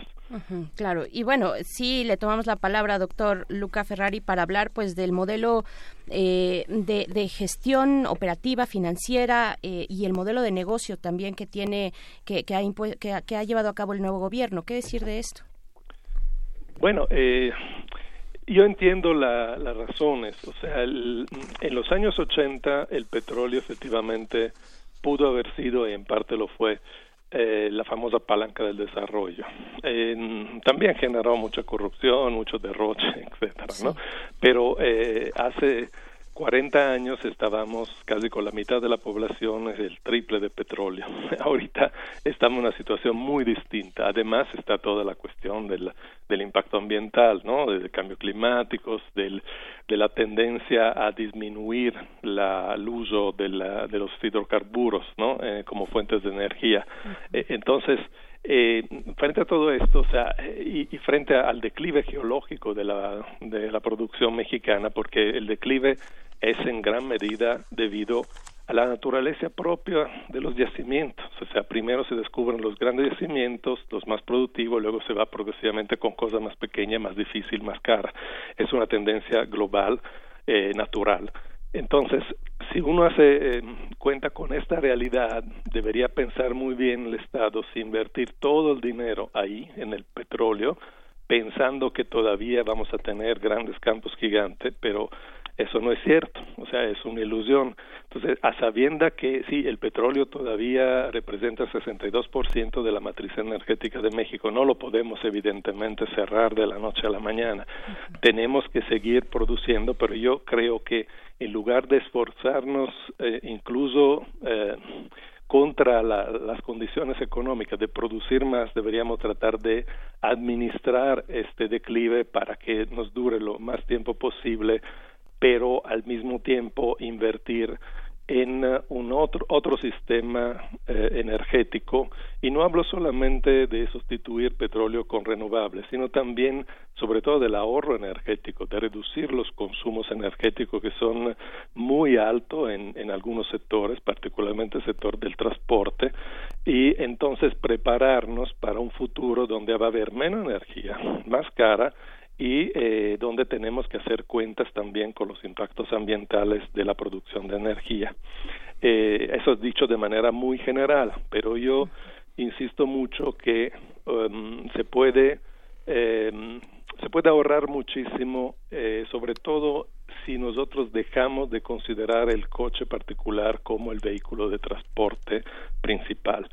Claro, y bueno, sí le tomamos la palabra, doctor Luca Ferrari, para hablar pues del modelo eh, de, de gestión operativa, financiera eh, y el modelo de negocio también que tiene, que, que, ha que, que ha llevado a cabo el nuevo gobierno. ¿Qué decir de esto? Bueno, eh, yo entiendo la- las razones. O sea, el- en los años 80 el petróleo efectivamente pudo haber sido, y en parte lo fue, eh, la famosa palanca del desarrollo. Eh, también generó mucha corrupción, mucho derroche, etcétera, ¿no? Pero eh, hace 40 años estábamos casi con la mitad de la población, es el triple de petróleo. Ahorita estamos en una situación muy distinta. Además está toda la cuestión del, del impacto ambiental, ¿no? Del cambio climático, del, de la tendencia a disminuir la, el uso de, la, de los hidrocarburos, ¿no? Eh, como fuentes de energía. Eh, entonces, eh, frente a todo esto, o sea, y, y frente al declive geológico de la, de la producción mexicana, porque el declive es en gran medida debido a la naturaleza propia de los yacimientos. O sea, primero se descubren los grandes yacimientos, los más productivos, luego se va progresivamente con cosas más pequeñas, más difícil, más cara. Es una tendencia global, eh, natural. Entonces, si uno hace eh, cuenta con esta realidad, debería pensar muy bien el Estado si invertir todo el dinero ahí, en el petróleo, pensando que todavía vamos a tener grandes campos gigantes, pero eso no es cierto, o sea, es una ilusión. Entonces, a sabienda que sí, el petróleo todavía representa el 62% de la matriz energética de México, no lo podemos evidentemente cerrar de la noche a la mañana. Tenemos que seguir produciendo, pero yo creo que en lugar de esforzarnos eh, incluso eh, contra la- las condiciones económicas de producir más, deberíamos tratar de administrar este declive para que nos dure lo más tiempo posible, pero al mismo tiempo invertir en eh, un otro otro sistema eh, energético. Y no hablo solamente de sustituir petróleo con renovables sino también sobre todo del ahorro energético de reducir los consumos energéticos que son muy altos en, en algunos sectores particularmente el sector del transporte y entonces prepararnos para un futuro donde va a haber menos energía más cara y eh, donde tenemos que hacer cuentas también con los impactos ambientales de la producción de energía. Eh, eso es dicho de manera muy general, pero yo insisto mucho que um, se puede eh, se puede ahorrar muchísimo, eh, sobre todo si nosotros dejamos de considerar el coche particular como el vehículo de transporte principal.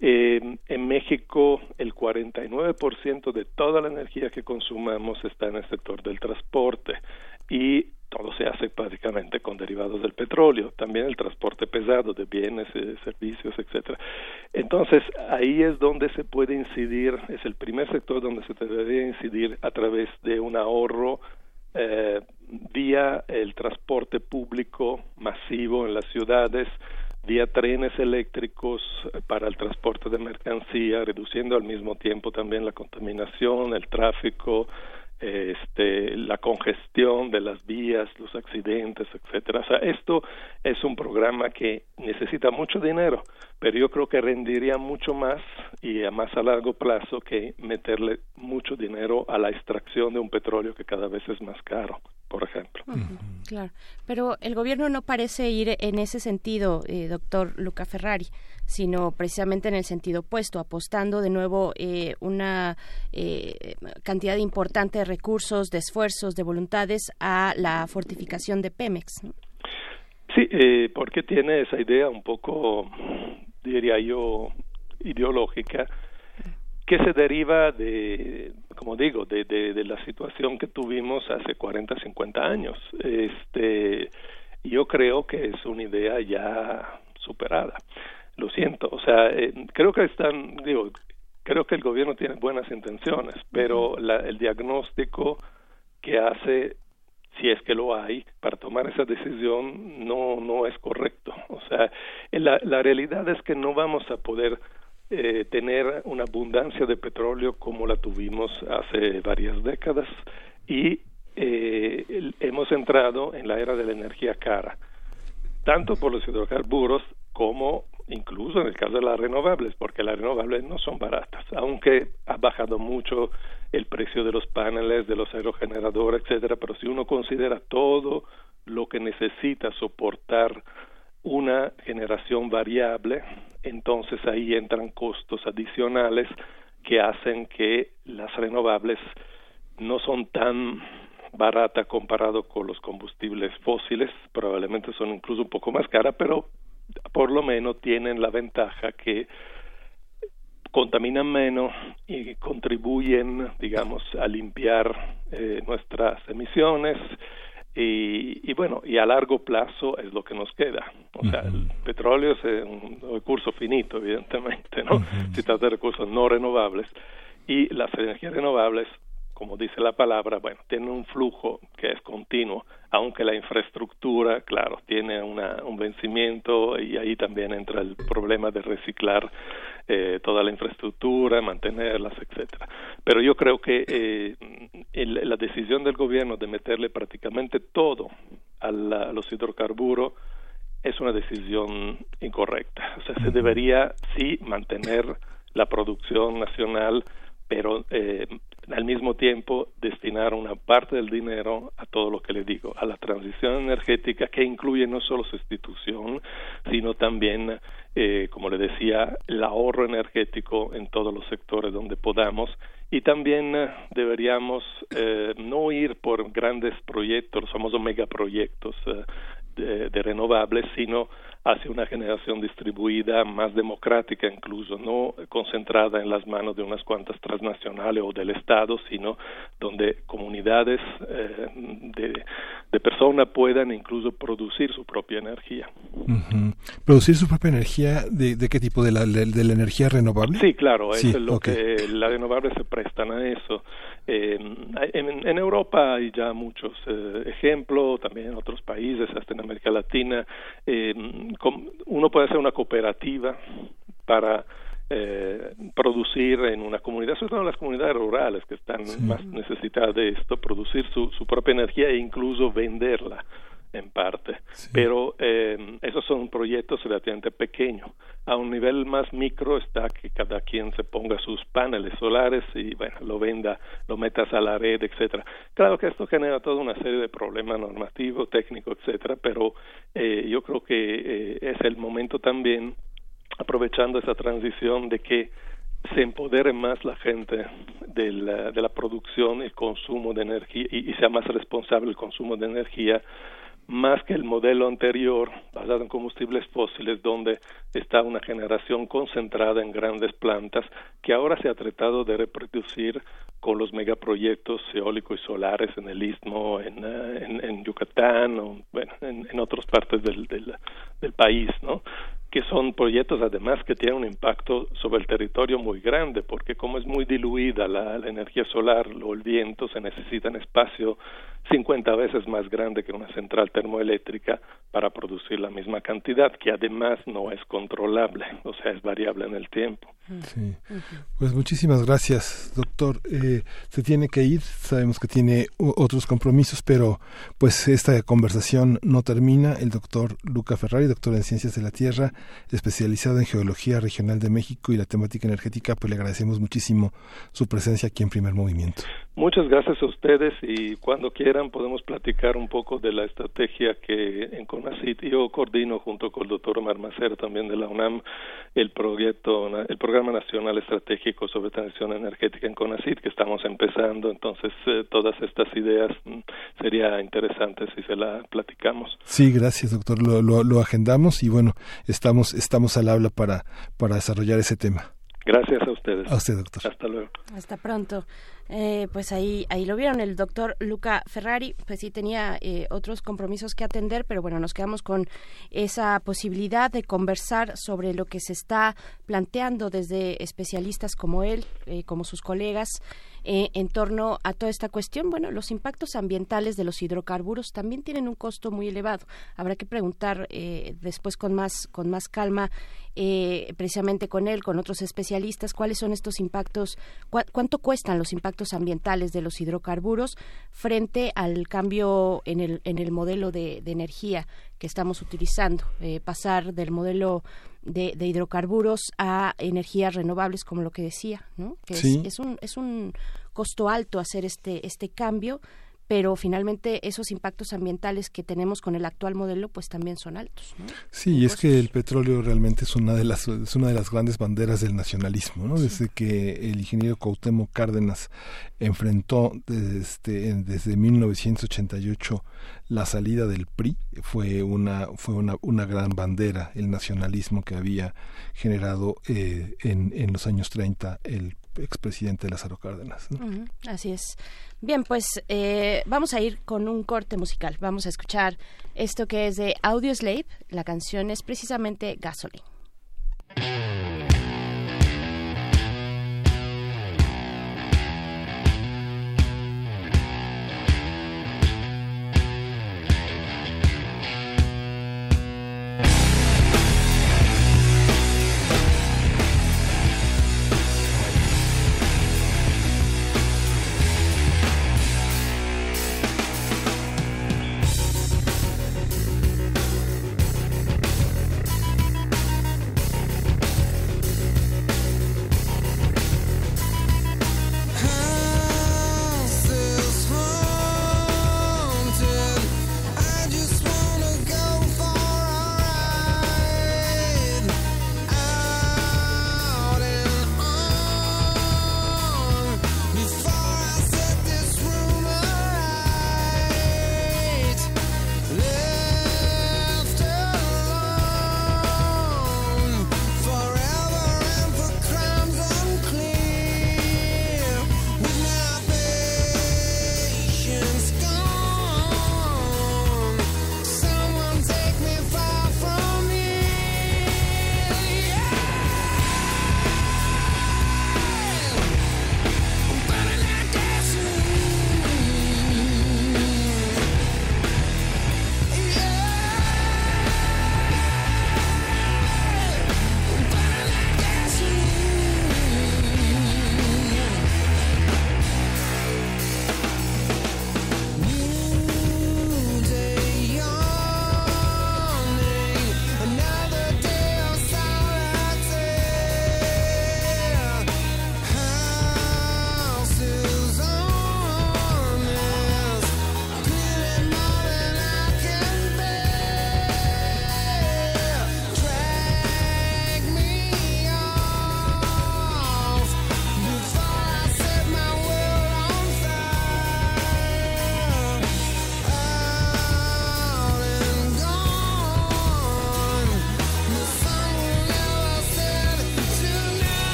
Eh, en México, el 49% de toda la energía que consumamos está en el sector del transporte y todo se hace prácticamente con derivados del petróleo, también el transporte pesado de bienes, eh, servicios, etcétera. Entonces, ahí es donde se puede incidir, es el primer sector donde se debería incidir a través de un ahorro eh, vía el transporte público masivo en las ciudades, vía trenes eléctricos eh, para el transporte de mercancía, reduciendo al mismo tiempo también la contaminación, el tráfico, eh, este, la congestión de las vías, los accidentes, etcétera. O sea, esto es un programa que necesita mucho dinero, pero yo creo que rendiría mucho más y a más a largo plazo que meterle mucho dinero a la extracción de un petróleo que cada vez es más caro. Por ejemplo. Claro, pero el gobierno no parece ir en ese sentido, eh, doctor Luca Ferrari, sino precisamente en el sentido opuesto, apostando de nuevo eh, una eh, cantidad importante de recursos, de esfuerzos, de voluntades a la fortificación de Pemex. ¿no? Sí, eh, porque tiene esa idea un poco, diría yo, ideológica, que se deriva de, como digo, de, de, de la situación que tuvimos hace 40, 50 años. Este, yo creo que es una idea ya superada. Lo siento, o sea, eh, creo que están, digo, creo que el gobierno tiene buenas intenciones, pero la, el diagnóstico que hace si es que lo hay, para tomar esa decisión no, no es correcto. O sea, la, la realidad es que no vamos a poder eh, tener una abundancia de petróleo como la tuvimos hace varias décadas y eh, hemos entrado en la era de la energía cara, tanto por los hidrocarburos como incluso en el caso de las renovables, porque las renovables no son baratas, aunque ha bajado mucho el precio de los paneles, de los aerogeneradores, etcétera, pero si uno considera todo lo que necesita soportar una generación variable, entonces ahí entran costos adicionales que hacen que las renovables no son tan baratas comparado con los combustibles fósiles, probablemente son incluso un poco más caras, pero por lo menos tienen la ventaja que contaminan menos y contribuyen, digamos, a limpiar eh, nuestras emisiones y, y bueno, y a largo plazo es lo que nos queda. O sea, el petróleo es un recurso finito, evidentemente, ¿no? Se trata de recursos no renovables y las energías renovables como dice la palabra, bueno, tienen un flujo que es continuo, aunque la infraestructura, claro, tiene una, un vencimiento y ahí también entra el problema de reciclar eh, toda la infraestructura, mantenerlas, etcétera. Pero yo creo que eh, el- la decisión del gobierno de meterle prácticamente todo a, la- a los hidrocarburos es una decisión incorrecta. O sea, se debería sí mantener la producción nacional, pero eh, al mismo tiempo destinar una parte del dinero a todo lo que le digo, a la transición energética que incluye no solo sustitución, sino también, eh, como le decía, el ahorro energético en todos los sectores donde podamos. Y también eh, deberíamos eh, no ir por grandes proyectos, los famosos megaproyectos eh, de, de renovables, sino hacia una generación distribuida, más democrática incluso, no concentrada en las manos de unas cuantas transnacionales o del Estado, sino donde comunidades eh, de, de personas puedan incluso producir su propia energía. Producir su propia energía, ¿de, de qué tipo? ¿De la, de, de la energía renovable? Sí, claro, Sí, eso es lo que las renovables se prestan a eso. Eh, en, en Europa hay ya muchos eh, ejemplos, también en otros países, hasta en América Latina. Eh, com- uno puede hacer una cooperativa para eh, producir en una comunidad, sobre todo en las comunidades rurales que están más necesitadas de esto, producir su, su propia energía e incluso venderla en parte. Pero eh, esos son proyectos relativamente pequeños. A un nivel más micro está que cada quien se ponga sus paneles solares y bueno, lo venda, lo metas a la red, etcétera. Claro que esto genera toda una serie de problemas normativos, técnicos, etcétera, pero eh, yo creo que eh, es el momento también aprovechando esa transición de que se empodere más la gente de la, de la producción y consumo de energía y, y sea más responsable el consumo de energía más que el modelo anterior basado en combustibles fósiles donde está una generación concentrada en grandes plantas que ahora se ha tratado de reproducir con los megaproyectos eólicos y solares en el istmo, en, eh, en, en Yucatán o bueno, en, en otras partes del, del, del país, ¿no? Que son proyectos además que tienen un impacto sobre el territorio muy grande, porque como es muy diluida la, la energía solar o el viento, se necesita un espacio 50 veces más grande que una central termoeléctrica para producir la misma cantidad, que además no es controlable, o sea, es variable en el tiempo. Pues muchísimas gracias, doctor. Eh, se tiene que ir, sabemos que tiene otros compromisos, pero pues esta conversación no termina. El doctor Luca Ferrari, doctor en Ciencias de la Tierra, especializado en Geología Regional de México y la temática energética, pues le agradecemos muchísimo su presencia aquí en Primer Movimiento. Muchas gracias a ustedes y cuando quieran podemos platicar un poco de la estrategia que en CONACIT yo coordino junto con el doctor Omar Macer también de la UNAM el proyecto, el programa nacional estratégico sobre transición energética en CONACIT que estamos empezando, entonces eh, todas estas ideas mm, sería interesante si se la platicamos. Sí, gracias, doctor. Lo, lo, lo agendamos y bueno, estamos estamos al habla para para desarrollar ese tema. Gracias a ustedes. A usted, doctor. Hasta luego. Hasta pronto. Eh, pues ahí, ahí lo vieron, el doctor Luca Ferrari, pues sí tenía eh, otros compromisos que atender, pero bueno, nos quedamos con esa posibilidad de conversar sobre lo que se está planteando desde especialistas como él, eh, como sus colegas, eh, en torno a toda esta cuestión. Bueno, los impactos ambientales de los hidrocarburos también tienen un costo muy elevado. Habrá que preguntar eh, después con más, con más calma, eh, precisamente con él, con otros especialistas, cuáles son estos impactos, cuánto cuestan los impactos ambientales de los hidrocarburos frente al cambio en el, en el modelo de, de energía que estamos utilizando, eh, pasar del modelo de, de hidrocarburos a energías renovables, como lo que decía, ¿no? Que es- Sí. es, un, es un costo alto hacer este, este cambio, pero finalmente esos impactos ambientales que tenemos con el actual modelo, pues también son altos. ¿no? Sí, y es que el petróleo realmente es una de las es una de las grandes banderas del nacionalismo, ¿no? Desde que el ingeniero Cuauhtémoc Cárdenas enfrentó desde desde 1988 la salida del PRI fue una fue una, una gran bandera el nacionalismo que había generado eh, en, en los años 30 el expresidente Lázaro Cárdenas. ¿no? Así es. Bien, pues eh, vamos a ir con un corte musical. Vamos a escuchar esto que es de Audio Slave. La canción es precisamente. Gasoline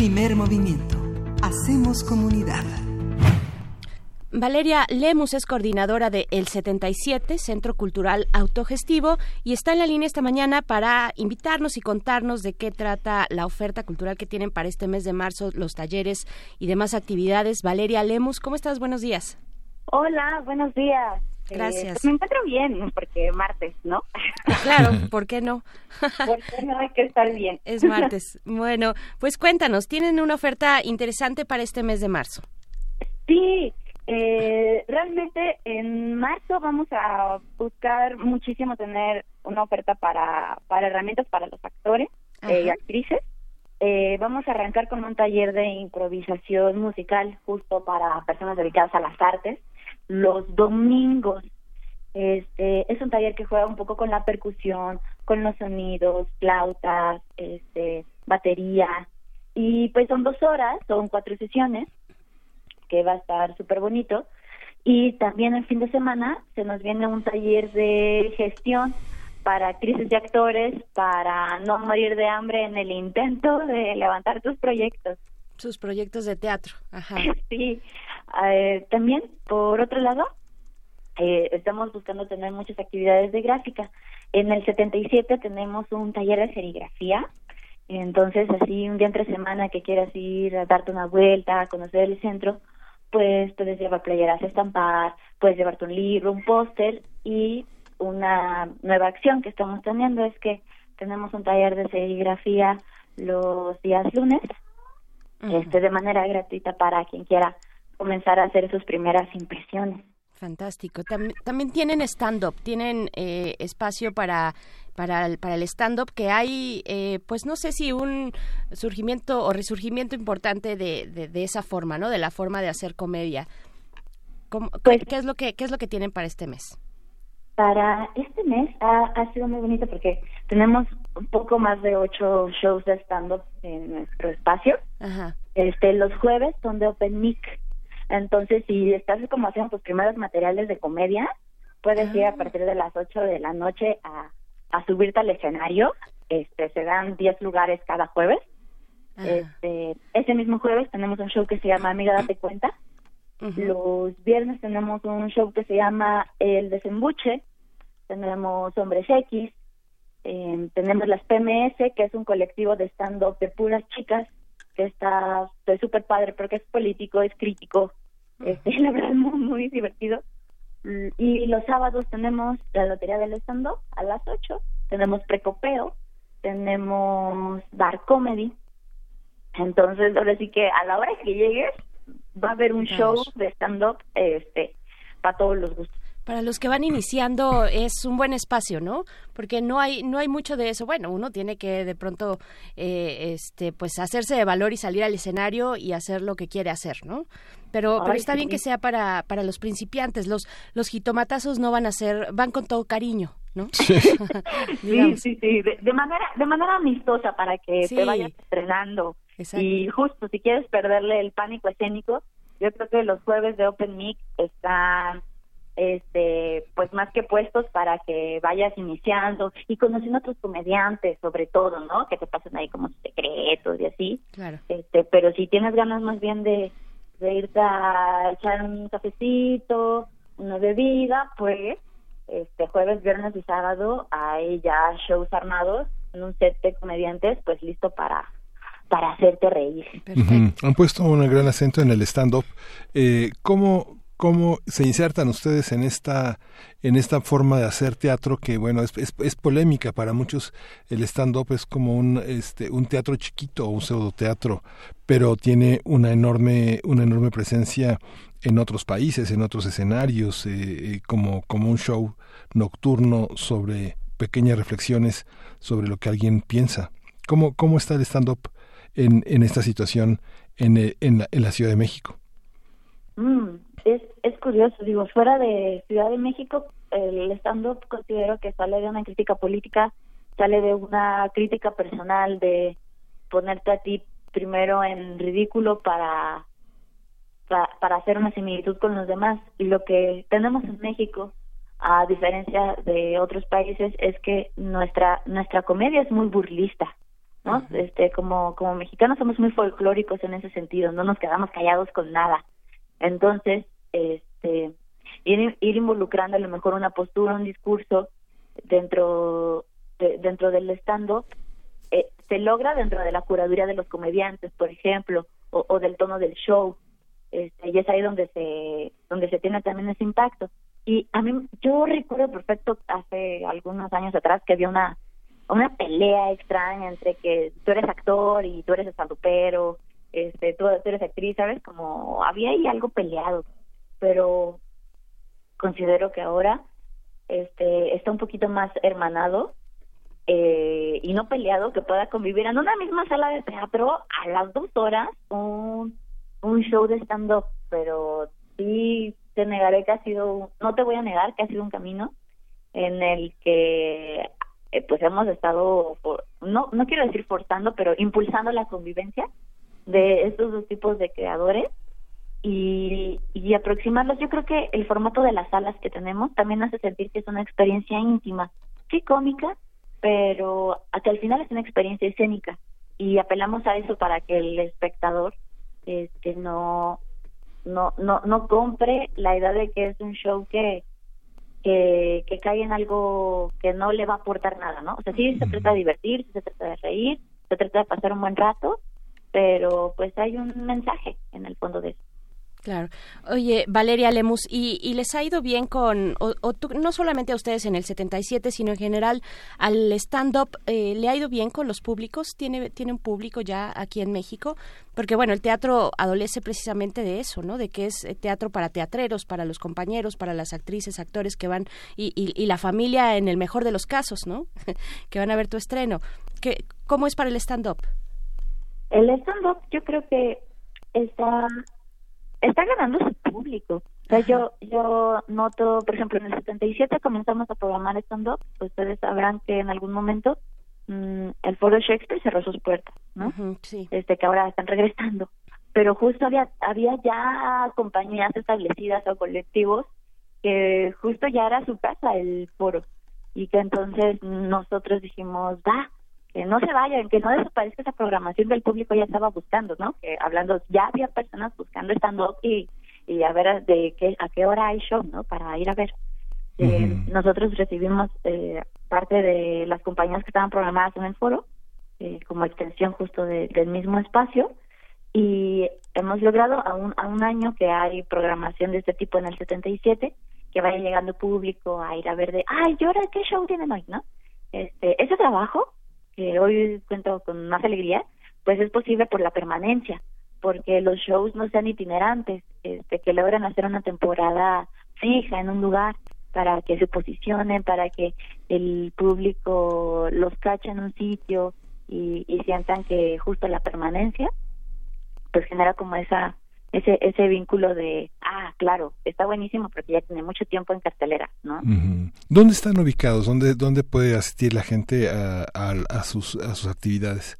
Primer movimiento. Hacemos comunidad. Valeria Lemus es coordinadora de El 77, Centro Cultural Autogestivo, y está en la línea esta mañana para invitarnos y contarnos de qué trata la oferta cultural que tienen para este mes de marzo, los talleres y demás actividades. Valeria Lemus, ¿cómo estás? Buenos días. Hola, buenos días. Gracias. Eh, pues me encuentro bien, porque martes, ¿no? Claro, ¿por qué no? porque no hay que estar bien. Es martes. Bueno, pues cuéntanos, tienen una oferta interesante para este mes de marzo. Sí, eh, realmente en marzo vamos a buscar muchísimo tener una oferta para, para herramientas para los actores eh, y actrices. Eh, vamos a arrancar con un taller de improvisación musical justo para personas dedicadas a las artes los domingos. Este, es un taller que juega un poco con la percusión, con los sonidos, flautas, este, batería. Y pues son dos horas, son cuatro sesiones, que va a estar súper bonito. Y también el fin de semana se nos viene un taller de gestión para actrices y actores para no morir de hambre en el intento de levantar tus proyectos. Sus proyectos de teatro. Sí. Eh, también, por otro lado, eh, estamos buscando tener muchas actividades de gráfica. En el 77 tenemos un taller de serigrafía. Entonces, así un día entre semana que quieras ir a darte una vuelta, a conocer el centro, pues puedes llevar playeras a estampar, puedes llevarte un libro, un póster y una nueva acción que estamos teniendo es que tenemos un taller de serigrafía los días lunes este de manera gratuita para quien quiera comenzar a hacer sus primeras impresiones. Fantástico. Tam- también tienen stand-up, tienen eh, espacio para, para el, para el stand-up, que hay, eh, pues no sé si un surgimiento o resurgimiento importante de, de, de esa forma, ¿no? De la forma de hacer comedia. ¿Cómo- qué, qué es lo que, ¿Qué es lo que tienen para este mes? Para este mes ha, ha sido muy bonito porque tenemos un poco más de ocho shows de stand-up en nuestro espacio. Ajá. Este, los jueves son de Open Mic. Entonces, si estás como haciendo tus primeros materiales de comedia, puedes ir a partir de las 8 de la noche a, a subirte al escenario. Este, se dan 10 lugares cada jueves. Este, ese mismo jueves tenemos un show que se llama Amiga Date Cuenta. Los viernes tenemos un show que se llama El Desembuche. Tenemos Hombres X. eh, tenemos las PMS, que es un colectivo de stand-up de puras chicas, que está es súper padre porque es político, es crítico. Este, la verdad, muy, muy divertido. Mm, Y los sábados tenemos la Lotería del Stand-up a las 8. Tenemos Precopeo. Tenemos Bar Comedy. Entonces, ahora sí que a la hora que llegues, va a haber un show de stand-up este, para todos los gustos. Para los que van iniciando es un buen espacio, ¿no? Porque no hay no hay mucho de eso. Bueno, uno tiene que de pronto eh, este pues hacerse de valor y salir al escenario y hacer lo que quiere hacer, ¿no? Pero pero está bien que sea para para los principiantes. Los los jitomatazos no van a ser van con todo cariño, ¿no? Sí, sí, sí, de, de manera de manera amistosa para que Sí. te vayas estrenando. Exacto. Y justo si quieres perderle el pánico escénico, yo creo que los jueves de Open Mic están este pues más que puestos para que vayas iniciando y conociendo a otros comediantes sobre todo, ¿no? Que te pasen ahí como sus secretos y así. Claro. Este, pero si tienes ganas más bien de, de irte a echar un cafecito, una bebida, pues este jueves, viernes y sábado hay ya shows armados en un set de comediantes, pues listo para para hacerte reír. Han puesto un gran acento en el stand-up. Eh, ¿cómo, ¿Cómo se insertan ustedes en esta, en esta forma de hacer teatro que, bueno, es, polémica para muchos? El stand-up es como un, este, un teatro chiquito o un pseudoteatro, pero tiene una enorme, una enorme presencia en otros países, en otros escenarios, eh, eh, como, como un show nocturno sobre pequeñas reflexiones sobre lo que alguien piensa. ¿Cómo, cómo está el stand-up en, en esta situación en, eh, en la Ciudad de México? Mm, es, es curioso, digo, fuera de Ciudad de México, el stand-up considero que sale de una crítica política, sale de una crítica personal, de ponerte a ti primero en ridículo para, para, para hacer una similitud con los demás. Y lo que tenemos en México, a diferencia de otros países, es que nuestra, nuestra comedia es muy burlista. ¿no? Este, como, como mexicanos somos muy folclóricos en ese sentido, no nos quedamos callados con nada. Entonces, este, ir, involucrando a lo mejor una postura, un discurso dentro, de- dentro del stand-up, eh, se logra dentro de la curaduría de los comediantes, por ejemplo, o, o del tono del show. Este, y es ahí donde se, donde se tiene también ese impacto. Y a mí, yo recuerdo perfecto hace algunos años atrás que había una, una pelea extraña entre que tú eres actor y tú eres estandupero, este, tú, tú eres actriz, ¿sabes? Como había ahí algo peleado, pero considero que ahora este está un poquito más hermanado eh, y no peleado que pueda convivir en una misma sala de teatro a las dos horas un, un show de stand-up, pero sí te negaré que ha sido, no te voy a negar que ha sido un camino en el que eh, pues hemos estado, for- no, no quiero decir forzando, pero impulsando la convivencia de estos dos tipos de creadores y, y aproximarlos. Yo creo que el formato de las salas que tenemos también hace sentir que es una experiencia íntima, sí cómica, pero a que al final es una experiencia escénica y apelamos a eso para que el espectador este no no no no compre la idea de que es un show que que, que cae en algo que no le va a aportar nada, ¿no? O sea, sí se trata de divertir, se trata de reír, se trata de pasar un buen rato, pero pues hay un mensaje en el fondo de eso. Claro. Oye, Valeria Lemus, ¿y, y les ha ido bien con, o, o tú- no solamente a ustedes en el 77, sino en general al stand-up, eh, ¿le ha ido bien con los públicos? ¿Tiene, ¿Tiene un público ya aquí en México? Porque, bueno, el teatro adolece precisamente de eso, ¿no? De que es eh, teatro para teatreros, para los compañeros, para las actrices, actores que van, y, y, y la familia en el mejor de los casos, ¿no? que van a ver tu estreno. ¿Qué, ¿Cómo es para el stand-up? El stand-up yo creo que está está ganando su público. O sea, yo yo noto, por ejemplo, en el 77 comenzamos a programar stand-up. Ustedes sabrán que en algún momento mm, el Foro Shakespeare cerró sus puertas, ¿no? sí. Este que ahora están regresando. Pero justo había había ya compañías establecidas o colectivos que justo ya era su casa el foro y que entonces nosotros dijimos, va, que no se vayan, que no desaparezca esa programación que el público ya estaba buscando, ¿no? Que hablando, ya había personas buscando stand-up y, y a ver de qué, a qué hora hay show, ¿no? Para ir a ver. Eh, nosotros recibimos eh, parte de las compañías que estaban programadas en el foro eh, como extensión justo de- del mismo espacio y hemos logrado a un, a un año que hay programación de este tipo en el 77 que vaya llegando público a ir a ver de ay ¿y ahora qué show tienen hoy no este ese trabajo que hoy cuento con más alegría pues es posible por la permanencia porque los shows no sean itinerantes este que logran hacer una temporada fija en un lugar para que se posicionen para que el público los cache en un sitio y, y sientan que justo la permanencia pues genera como esa ese ese vínculo de ah claro está buenísimo porque ya tiene mucho tiempo en cartelera no. ¿Dónde están ubicados? ¿Dónde, dónde puede asistir la gente a, a- a sus, a sus actividades?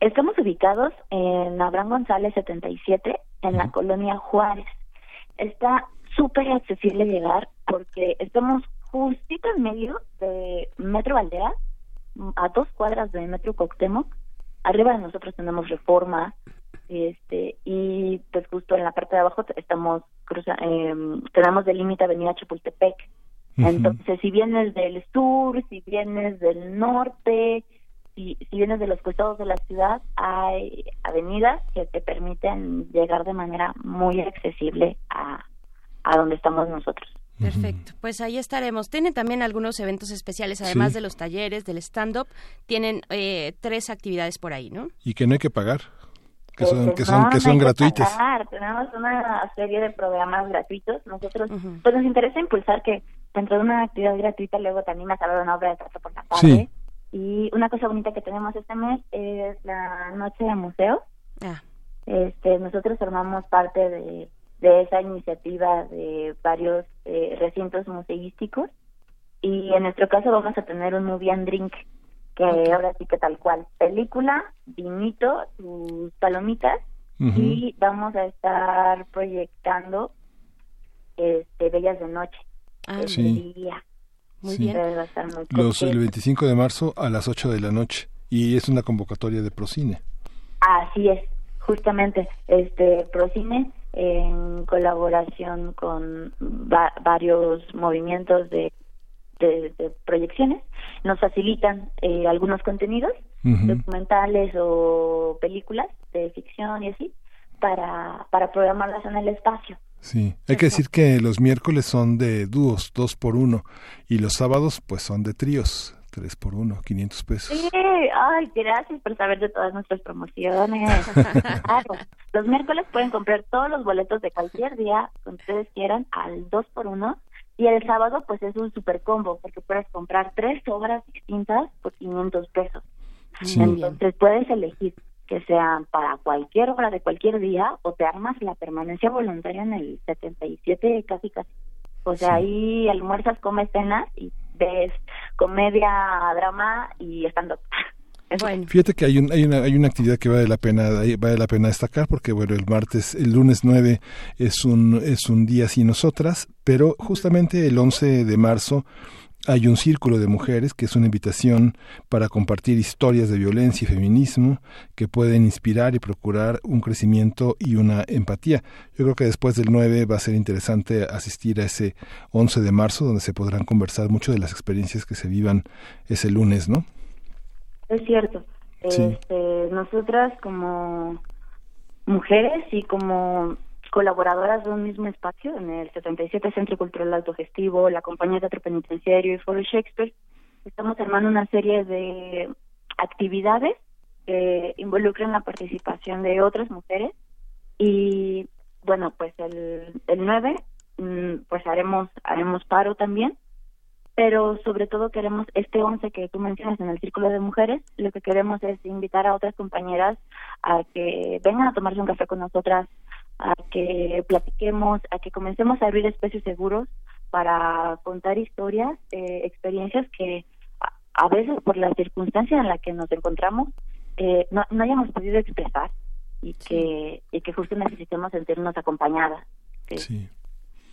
estamos ubicados en Abraham González 77 en la colonia Juárez está súper accesible llegar porque estamos justito en medio de Metro Valderas a dos cuadras de Metro Coctemoc arriba de nosotros tenemos Reforma este y pues justo en la parte de abajo estamos cruza em, tenemos del límite Avenida Chapultepec. Entonces si vienes del sur si vienes del norte si, si vienes de los costados de la ciudad hay avenidas que te permiten llegar de manera muy accesible a a donde estamos nosotros. Perfecto, pues ahí estaremos. Tienen también algunos eventos especiales, además Sí. de los talleres, del stand-up, tienen eh, tres actividades por ahí, ¿no? Y que no hay que pagar, que son, Pues que son, que no son hay gratuitas. pagar. Tenemos una serie de programas gratuitos. Nosotros, pues nos interesa impulsar que dentro de una actividad gratuita luego también a hacer una obra de teatro por la tarde. Sí. Y una cosa bonita que tenemos este mes es la noche de museo. Ah. Este, nosotros formamos parte de, de esa iniciativa de varios eh, recintos museísticos y en nuestro caso vamos a tener un movie and drink que ahora sí que tal cual película vinito tus palomitas Ujú. y vamos a estar proyectando este bellas de noche Ah, Sí. día. Muy Sí. bien. Entonces va a estar muy Los, el coqueto. 25 de marzo a las 8 de la noche. y es una convocatoria de Procine. Así es, justamente, este Procine en colaboración con va- varios movimientos de, de- de proyecciones nos facilitan eh, algunos contenidos documentales o películas de ficción y así para para programarlas en el espacio. Sí, hay que decir que los miércoles son de dúos, dos por uno, y los sábados pues son de tríos, tres por uno, 500 pesos. Sí, ay, gracias por saber de todas nuestras promociones. Claro, los miércoles pueden comprar todos los boletos de cualquier día que ustedes quieran al 2 por 1 y el sábado pues es un super combo porque puedes comprar tres obras distintas por 500 pesos. Sí. Entonces puedes elegir que sean para cualquier obra de cualquier día o te armas la permanencia voluntaria en el 77 casi casi. O sea, ahí almuerzas, comes, cenas y ves comedia, drama y stand-up. Bueno. Fíjate que hay, un, hay, una, hay una actividad que vale la pena vale la pena destacar porque bueno el martes el lunes 9 es un es un día sin nosotras pero justamente el 11 de marzo hay un círculo de mujeres que es una invitación para compartir historias de violencia y feminismo que pueden inspirar y procurar un crecimiento y una empatía. Yo creo que después del 9 va a ser interesante asistir a ese 11 de marzo donde se podrán conversar mucho de las experiencias que se vivan ese lunes, ¿no? Es cierto. Sí. Este, nosotras como mujeres y como colaboradoras de un mismo espacio en el 77 Centro Cultural Autogestivo, la Compañía de Teatro Penitenciario y Foro Shakespeare, estamos armando una serie de actividades que involucran la participación de otras mujeres y bueno, pues el, el 9 mm, pues haremos haremos paro también pero sobre todo queremos este 11 que tú mencionas en el Círculo de Mujeres, lo que queremos es invitar a otras compañeras a que vengan a tomarse un café con nosotras, a que platiquemos, a que comencemos a abrir espacios seguros para contar historias, eh, experiencias que a, a veces por la circunstancia en la que nos encontramos eh, no, no hayamos podido expresar y que y que justo necesitemos sentirnos acompañadas. Sí.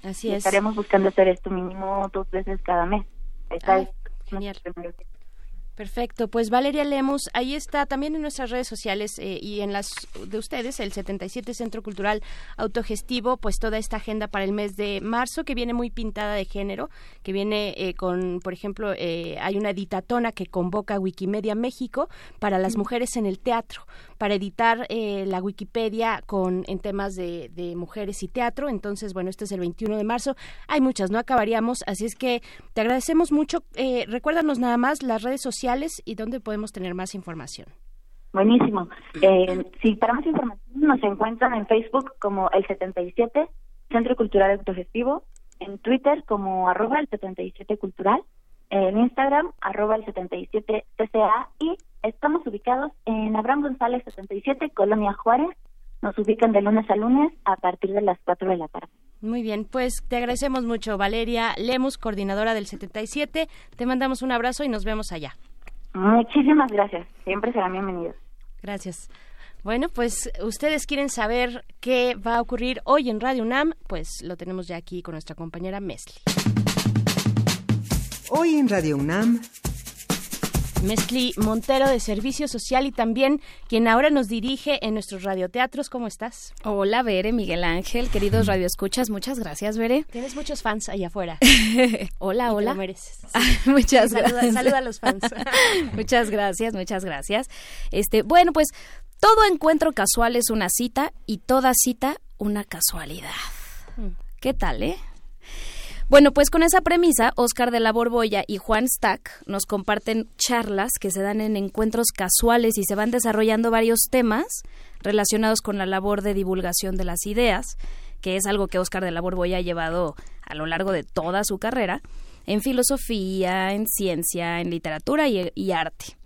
Así y es. Estaremos buscando hacer esto mínimo dos veces cada mes. Esta Ay, es genial. nuestra. Perfecto, pues Valeria Lemus, ahí está también en nuestras redes sociales eh, y en las de ustedes, el 77 Centro Cultural Autogestivo, pues toda esta agenda para el mes de marzo que viene muy pintada de género, que viene eh, con, por ejemplo, eh, hay una editatona que convoca Wikimedia México para las mujeres en el teatro, para editar eh, la Wikipedia con en temas de, de mujeres y teatro. Entonces, bueno, este es el 21 de marzo. Hay muchas, no acabaríamos, así es que te agradecemos mucho. Eh, recuérdanos nada más las redes sociales y dónde podemos tener más información. Buenísimo. Eh, sí, para más información nos encuentran en Facebook como el 77 Centro Cultural Autogestivo, en Twitter como arroba el 77 Cultural, en Instagram arroba el 77 CCA y estamos ubicados en Abraham González 77, Colonia Juárez. Nos ubican de lunes a lunes a partir de las 4 de la tarde. Muy bien, pues te agradecemos mucho, Valeria Lemus, coordinadora del 77. Te mandamos un abrazo y nos vemos allá. Muchísimas gracias. Siempre serán bienvenidos. Gracias. Bueno, pues ustedes quieren saber qué va a ocurrir hoy en Radio UNAM, pues lo tenemos ya aquí con nuestra compañera Mesli. Hoy en Radio UNAM, Mesli Montero de Servicio Social y también quien ahora nos dirige en nuestros radioteatros. ¿Cómo estás? Hola, Bere, Miguel Ángel, queridos radioescuchas, muchas gracias, Bere. Tienes muchos fans allá afuera. hola, Y te hola. lo mereces. Ah, muchas Saluda- gracias. saluda a los fans. muchas gracias, muchas gracias. Este, bueno, pues todo encuentro casual es una cita y toda cita una casualidad. Mm. ¿Qué tal, eh? Bueno, pues con esa premisa, Oscar de la Borbolla y Juan Stack nos comparten charlas que se dan en encuentros casuales y se van desarrollando varios temas relacionados con la labor de divulgación de las ideas, que es algo que Oscar de la Borbolla ha llevado a lo largo de toda su carrera, en filosofía, en ciencia, en literatura y arte.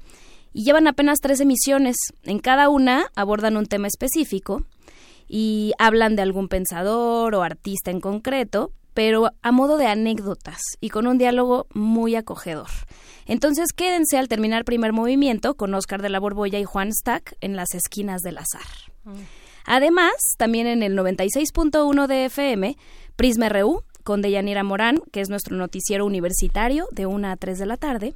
Y llevan apenas tres emisiones. En cada una abordan un tema específico y hablan de algún pensador o artista en concreto, pero a modo de anécdotas y con un diálogo muy acogedor. Entonces quédense al terminar primer movimiento con Oscar de la Borbolla y Juan Stack en las esquinas del azar. Además, también en el 96.1 de FM, Prisma RU, con Deyanira Morán, que es nuestro noticiero universitario de 1 a 3 de la tarde.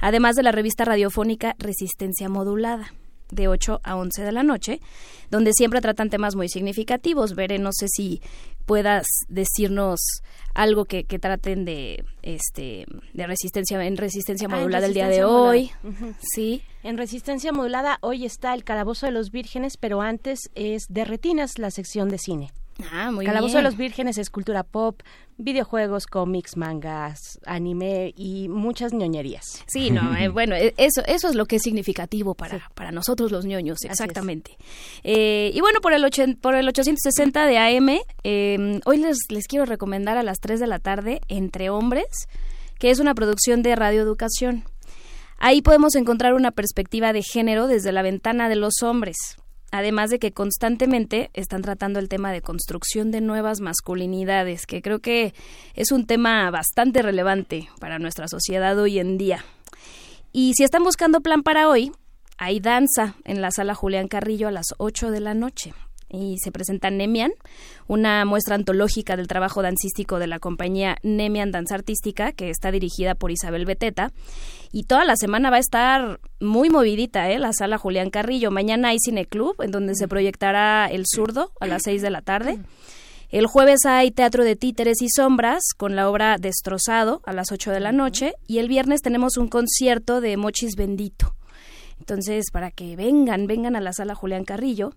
además de la revista radiofónica Resistencia Modulada de 8 a 11 de la noche, donde siempre tratan temas muy significativos. Veré, no sé si puedas decirnos algo que, que traten de este de resistencia en resistencia Ah, en modulada el día de hoy. Sí. En Resistencia Modulada hoy está el Calabozo de los Vírgenes, pero antes es de Retinas, la sección de cine. Ah, muy Calabozo bien. de los Vírgenes es cultura pop, videojuegos, cómics, mangas, anime y muchas ñoñerías. Sí, no, eh, bueno, eh, eso, eso es lo que es significativo para, para nosotros los ñoños, exactamente. Eh, y bueno, por el, ochen- por el 860 de AM, eh, hoy les, les quiero recomendar a las 3 de la tarde, Entre Hombres, que es una producción de Radio Educación. Ahí podemos encontrar una perspectiva de género desde la ventana de los hombres, además de que constantemente están tratando el tema de construcción de nuevas masculinidades, que creo que es un tema bastante relevante para nuestra sociedad hoy en día. Y si están buscando plan para hoy, hay danza en la sala Julián Carrillo a las 8 de la noche. Y se presenta Nemian, una muestra antológica del trabajo dancístico de la compañía Nemian Danza Artística, que está dirigida por Isabel Beteta. Y toda la semana va a estar muy movidita, ¿eh? La sala Julián Carrillo. Mañana hay Cineclub, en donde se proyectará El Zurdo a las 6 de la tarde. El jueves hay Teatro de Títeres y Sombras con la obra Destrozado a las 8 de la noche. Y el viernes tenemos un concierto de Mochis Bendito. Entonces, para que vengan, vengan a la sala Julián Carrillo.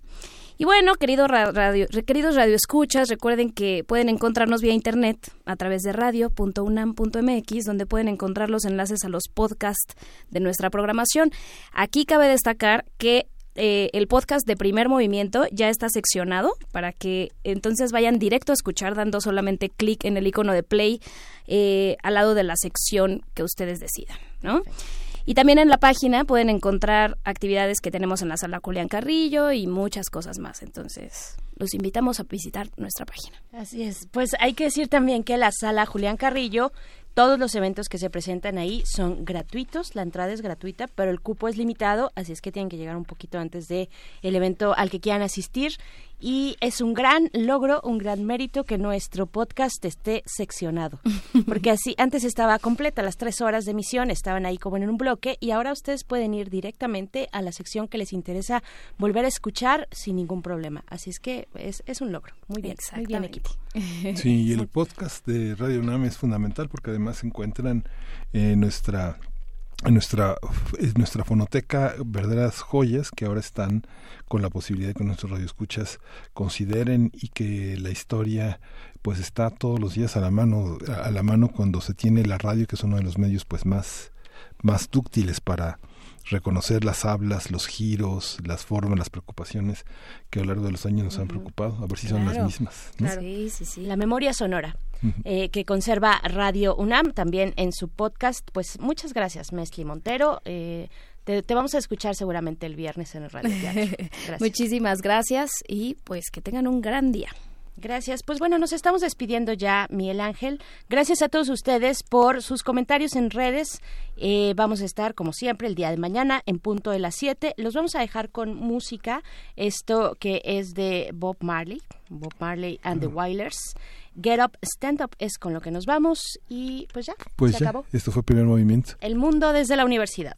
Y bueno, querido ra- radio, queridos radioescuchas, recuerden que pueden encontrarnos vía internet a través de radio.unam.mx, donde pueden encontrar los enlaces a los podcasts de nuestra programación. Aquí cabe destacar que eh, el podcast de primer movimiento ya está seccionado para que entonces vayan directo a escuchar dando solamente clic en el icono de play eh, al lado de la sección que ustedes decidan, ¿no? Y también en la página pueden encontrar actividades que tenemos en la sala Julián Carrillo y muchas cosas más. Entonces, los invitamos a visitar nuestra página. Así es. Pues hay que decir también que la sala Julián Carrillo, todos los eventos que se presentan ahí son gratuitos, la entrada es gratuita, pero el cupo es limitado, así es que tienen que llegar un poquito antes de el evento al que quieran asistir y es un gran logro, un gran mérito que nuestro podcast esté seccionado, porque así antes estaba completa las tres horas de emisión, estaban ahí como en un bloque y ahora ustedes pueden ir directamente a la sección que les interesa volver a escuchar sin ningún problema, así es que es, es un logro. Muy bien, muy bien equipo. Sí, y el podcast de Radio UNAM es fundamental porque además se encuentran en nuestra en nuestra en nuestra fonoteca verdaderas joyas que ahora están con la posibilidad de que nuestros radioescuchas consideren y que la historia pues está todos los días a la mano a la mano cuando se tiene la radio que es uno de los medios pues más más dúctiles para reconocer las hablas, los giros, las formas, las preocupaciones que a lo largo de los años nos han preocupado, a ver si son las mismas. ¿no? claro. La memoria sonora eh, que conserva Radio UNAM también en su podcast. Pues muchas gracias, Mesli Montero. Eh, te, te vamos a escuchar seguramente el viernes en el Radio Teatro. Gracias. Muchísimas gracias y pues que tengan un gran día. Gracias. Pues bueno, nos estamos despidiendo ya, Miguel Ángel. Gracias a todos ustedes por sus comentarios en redes. Eh, vamos a estar, como siempre, el día de mañana en punto de las 7. Los vamos a dejar con música. Esto que es de Bob Marley, Bob Marley and the Wailers. Get Up, Stand Up es con lo que nos vamos. Y pues ya, Pues se ya, acabó. esto fue el primer movimiento. El mundo desde la universidad.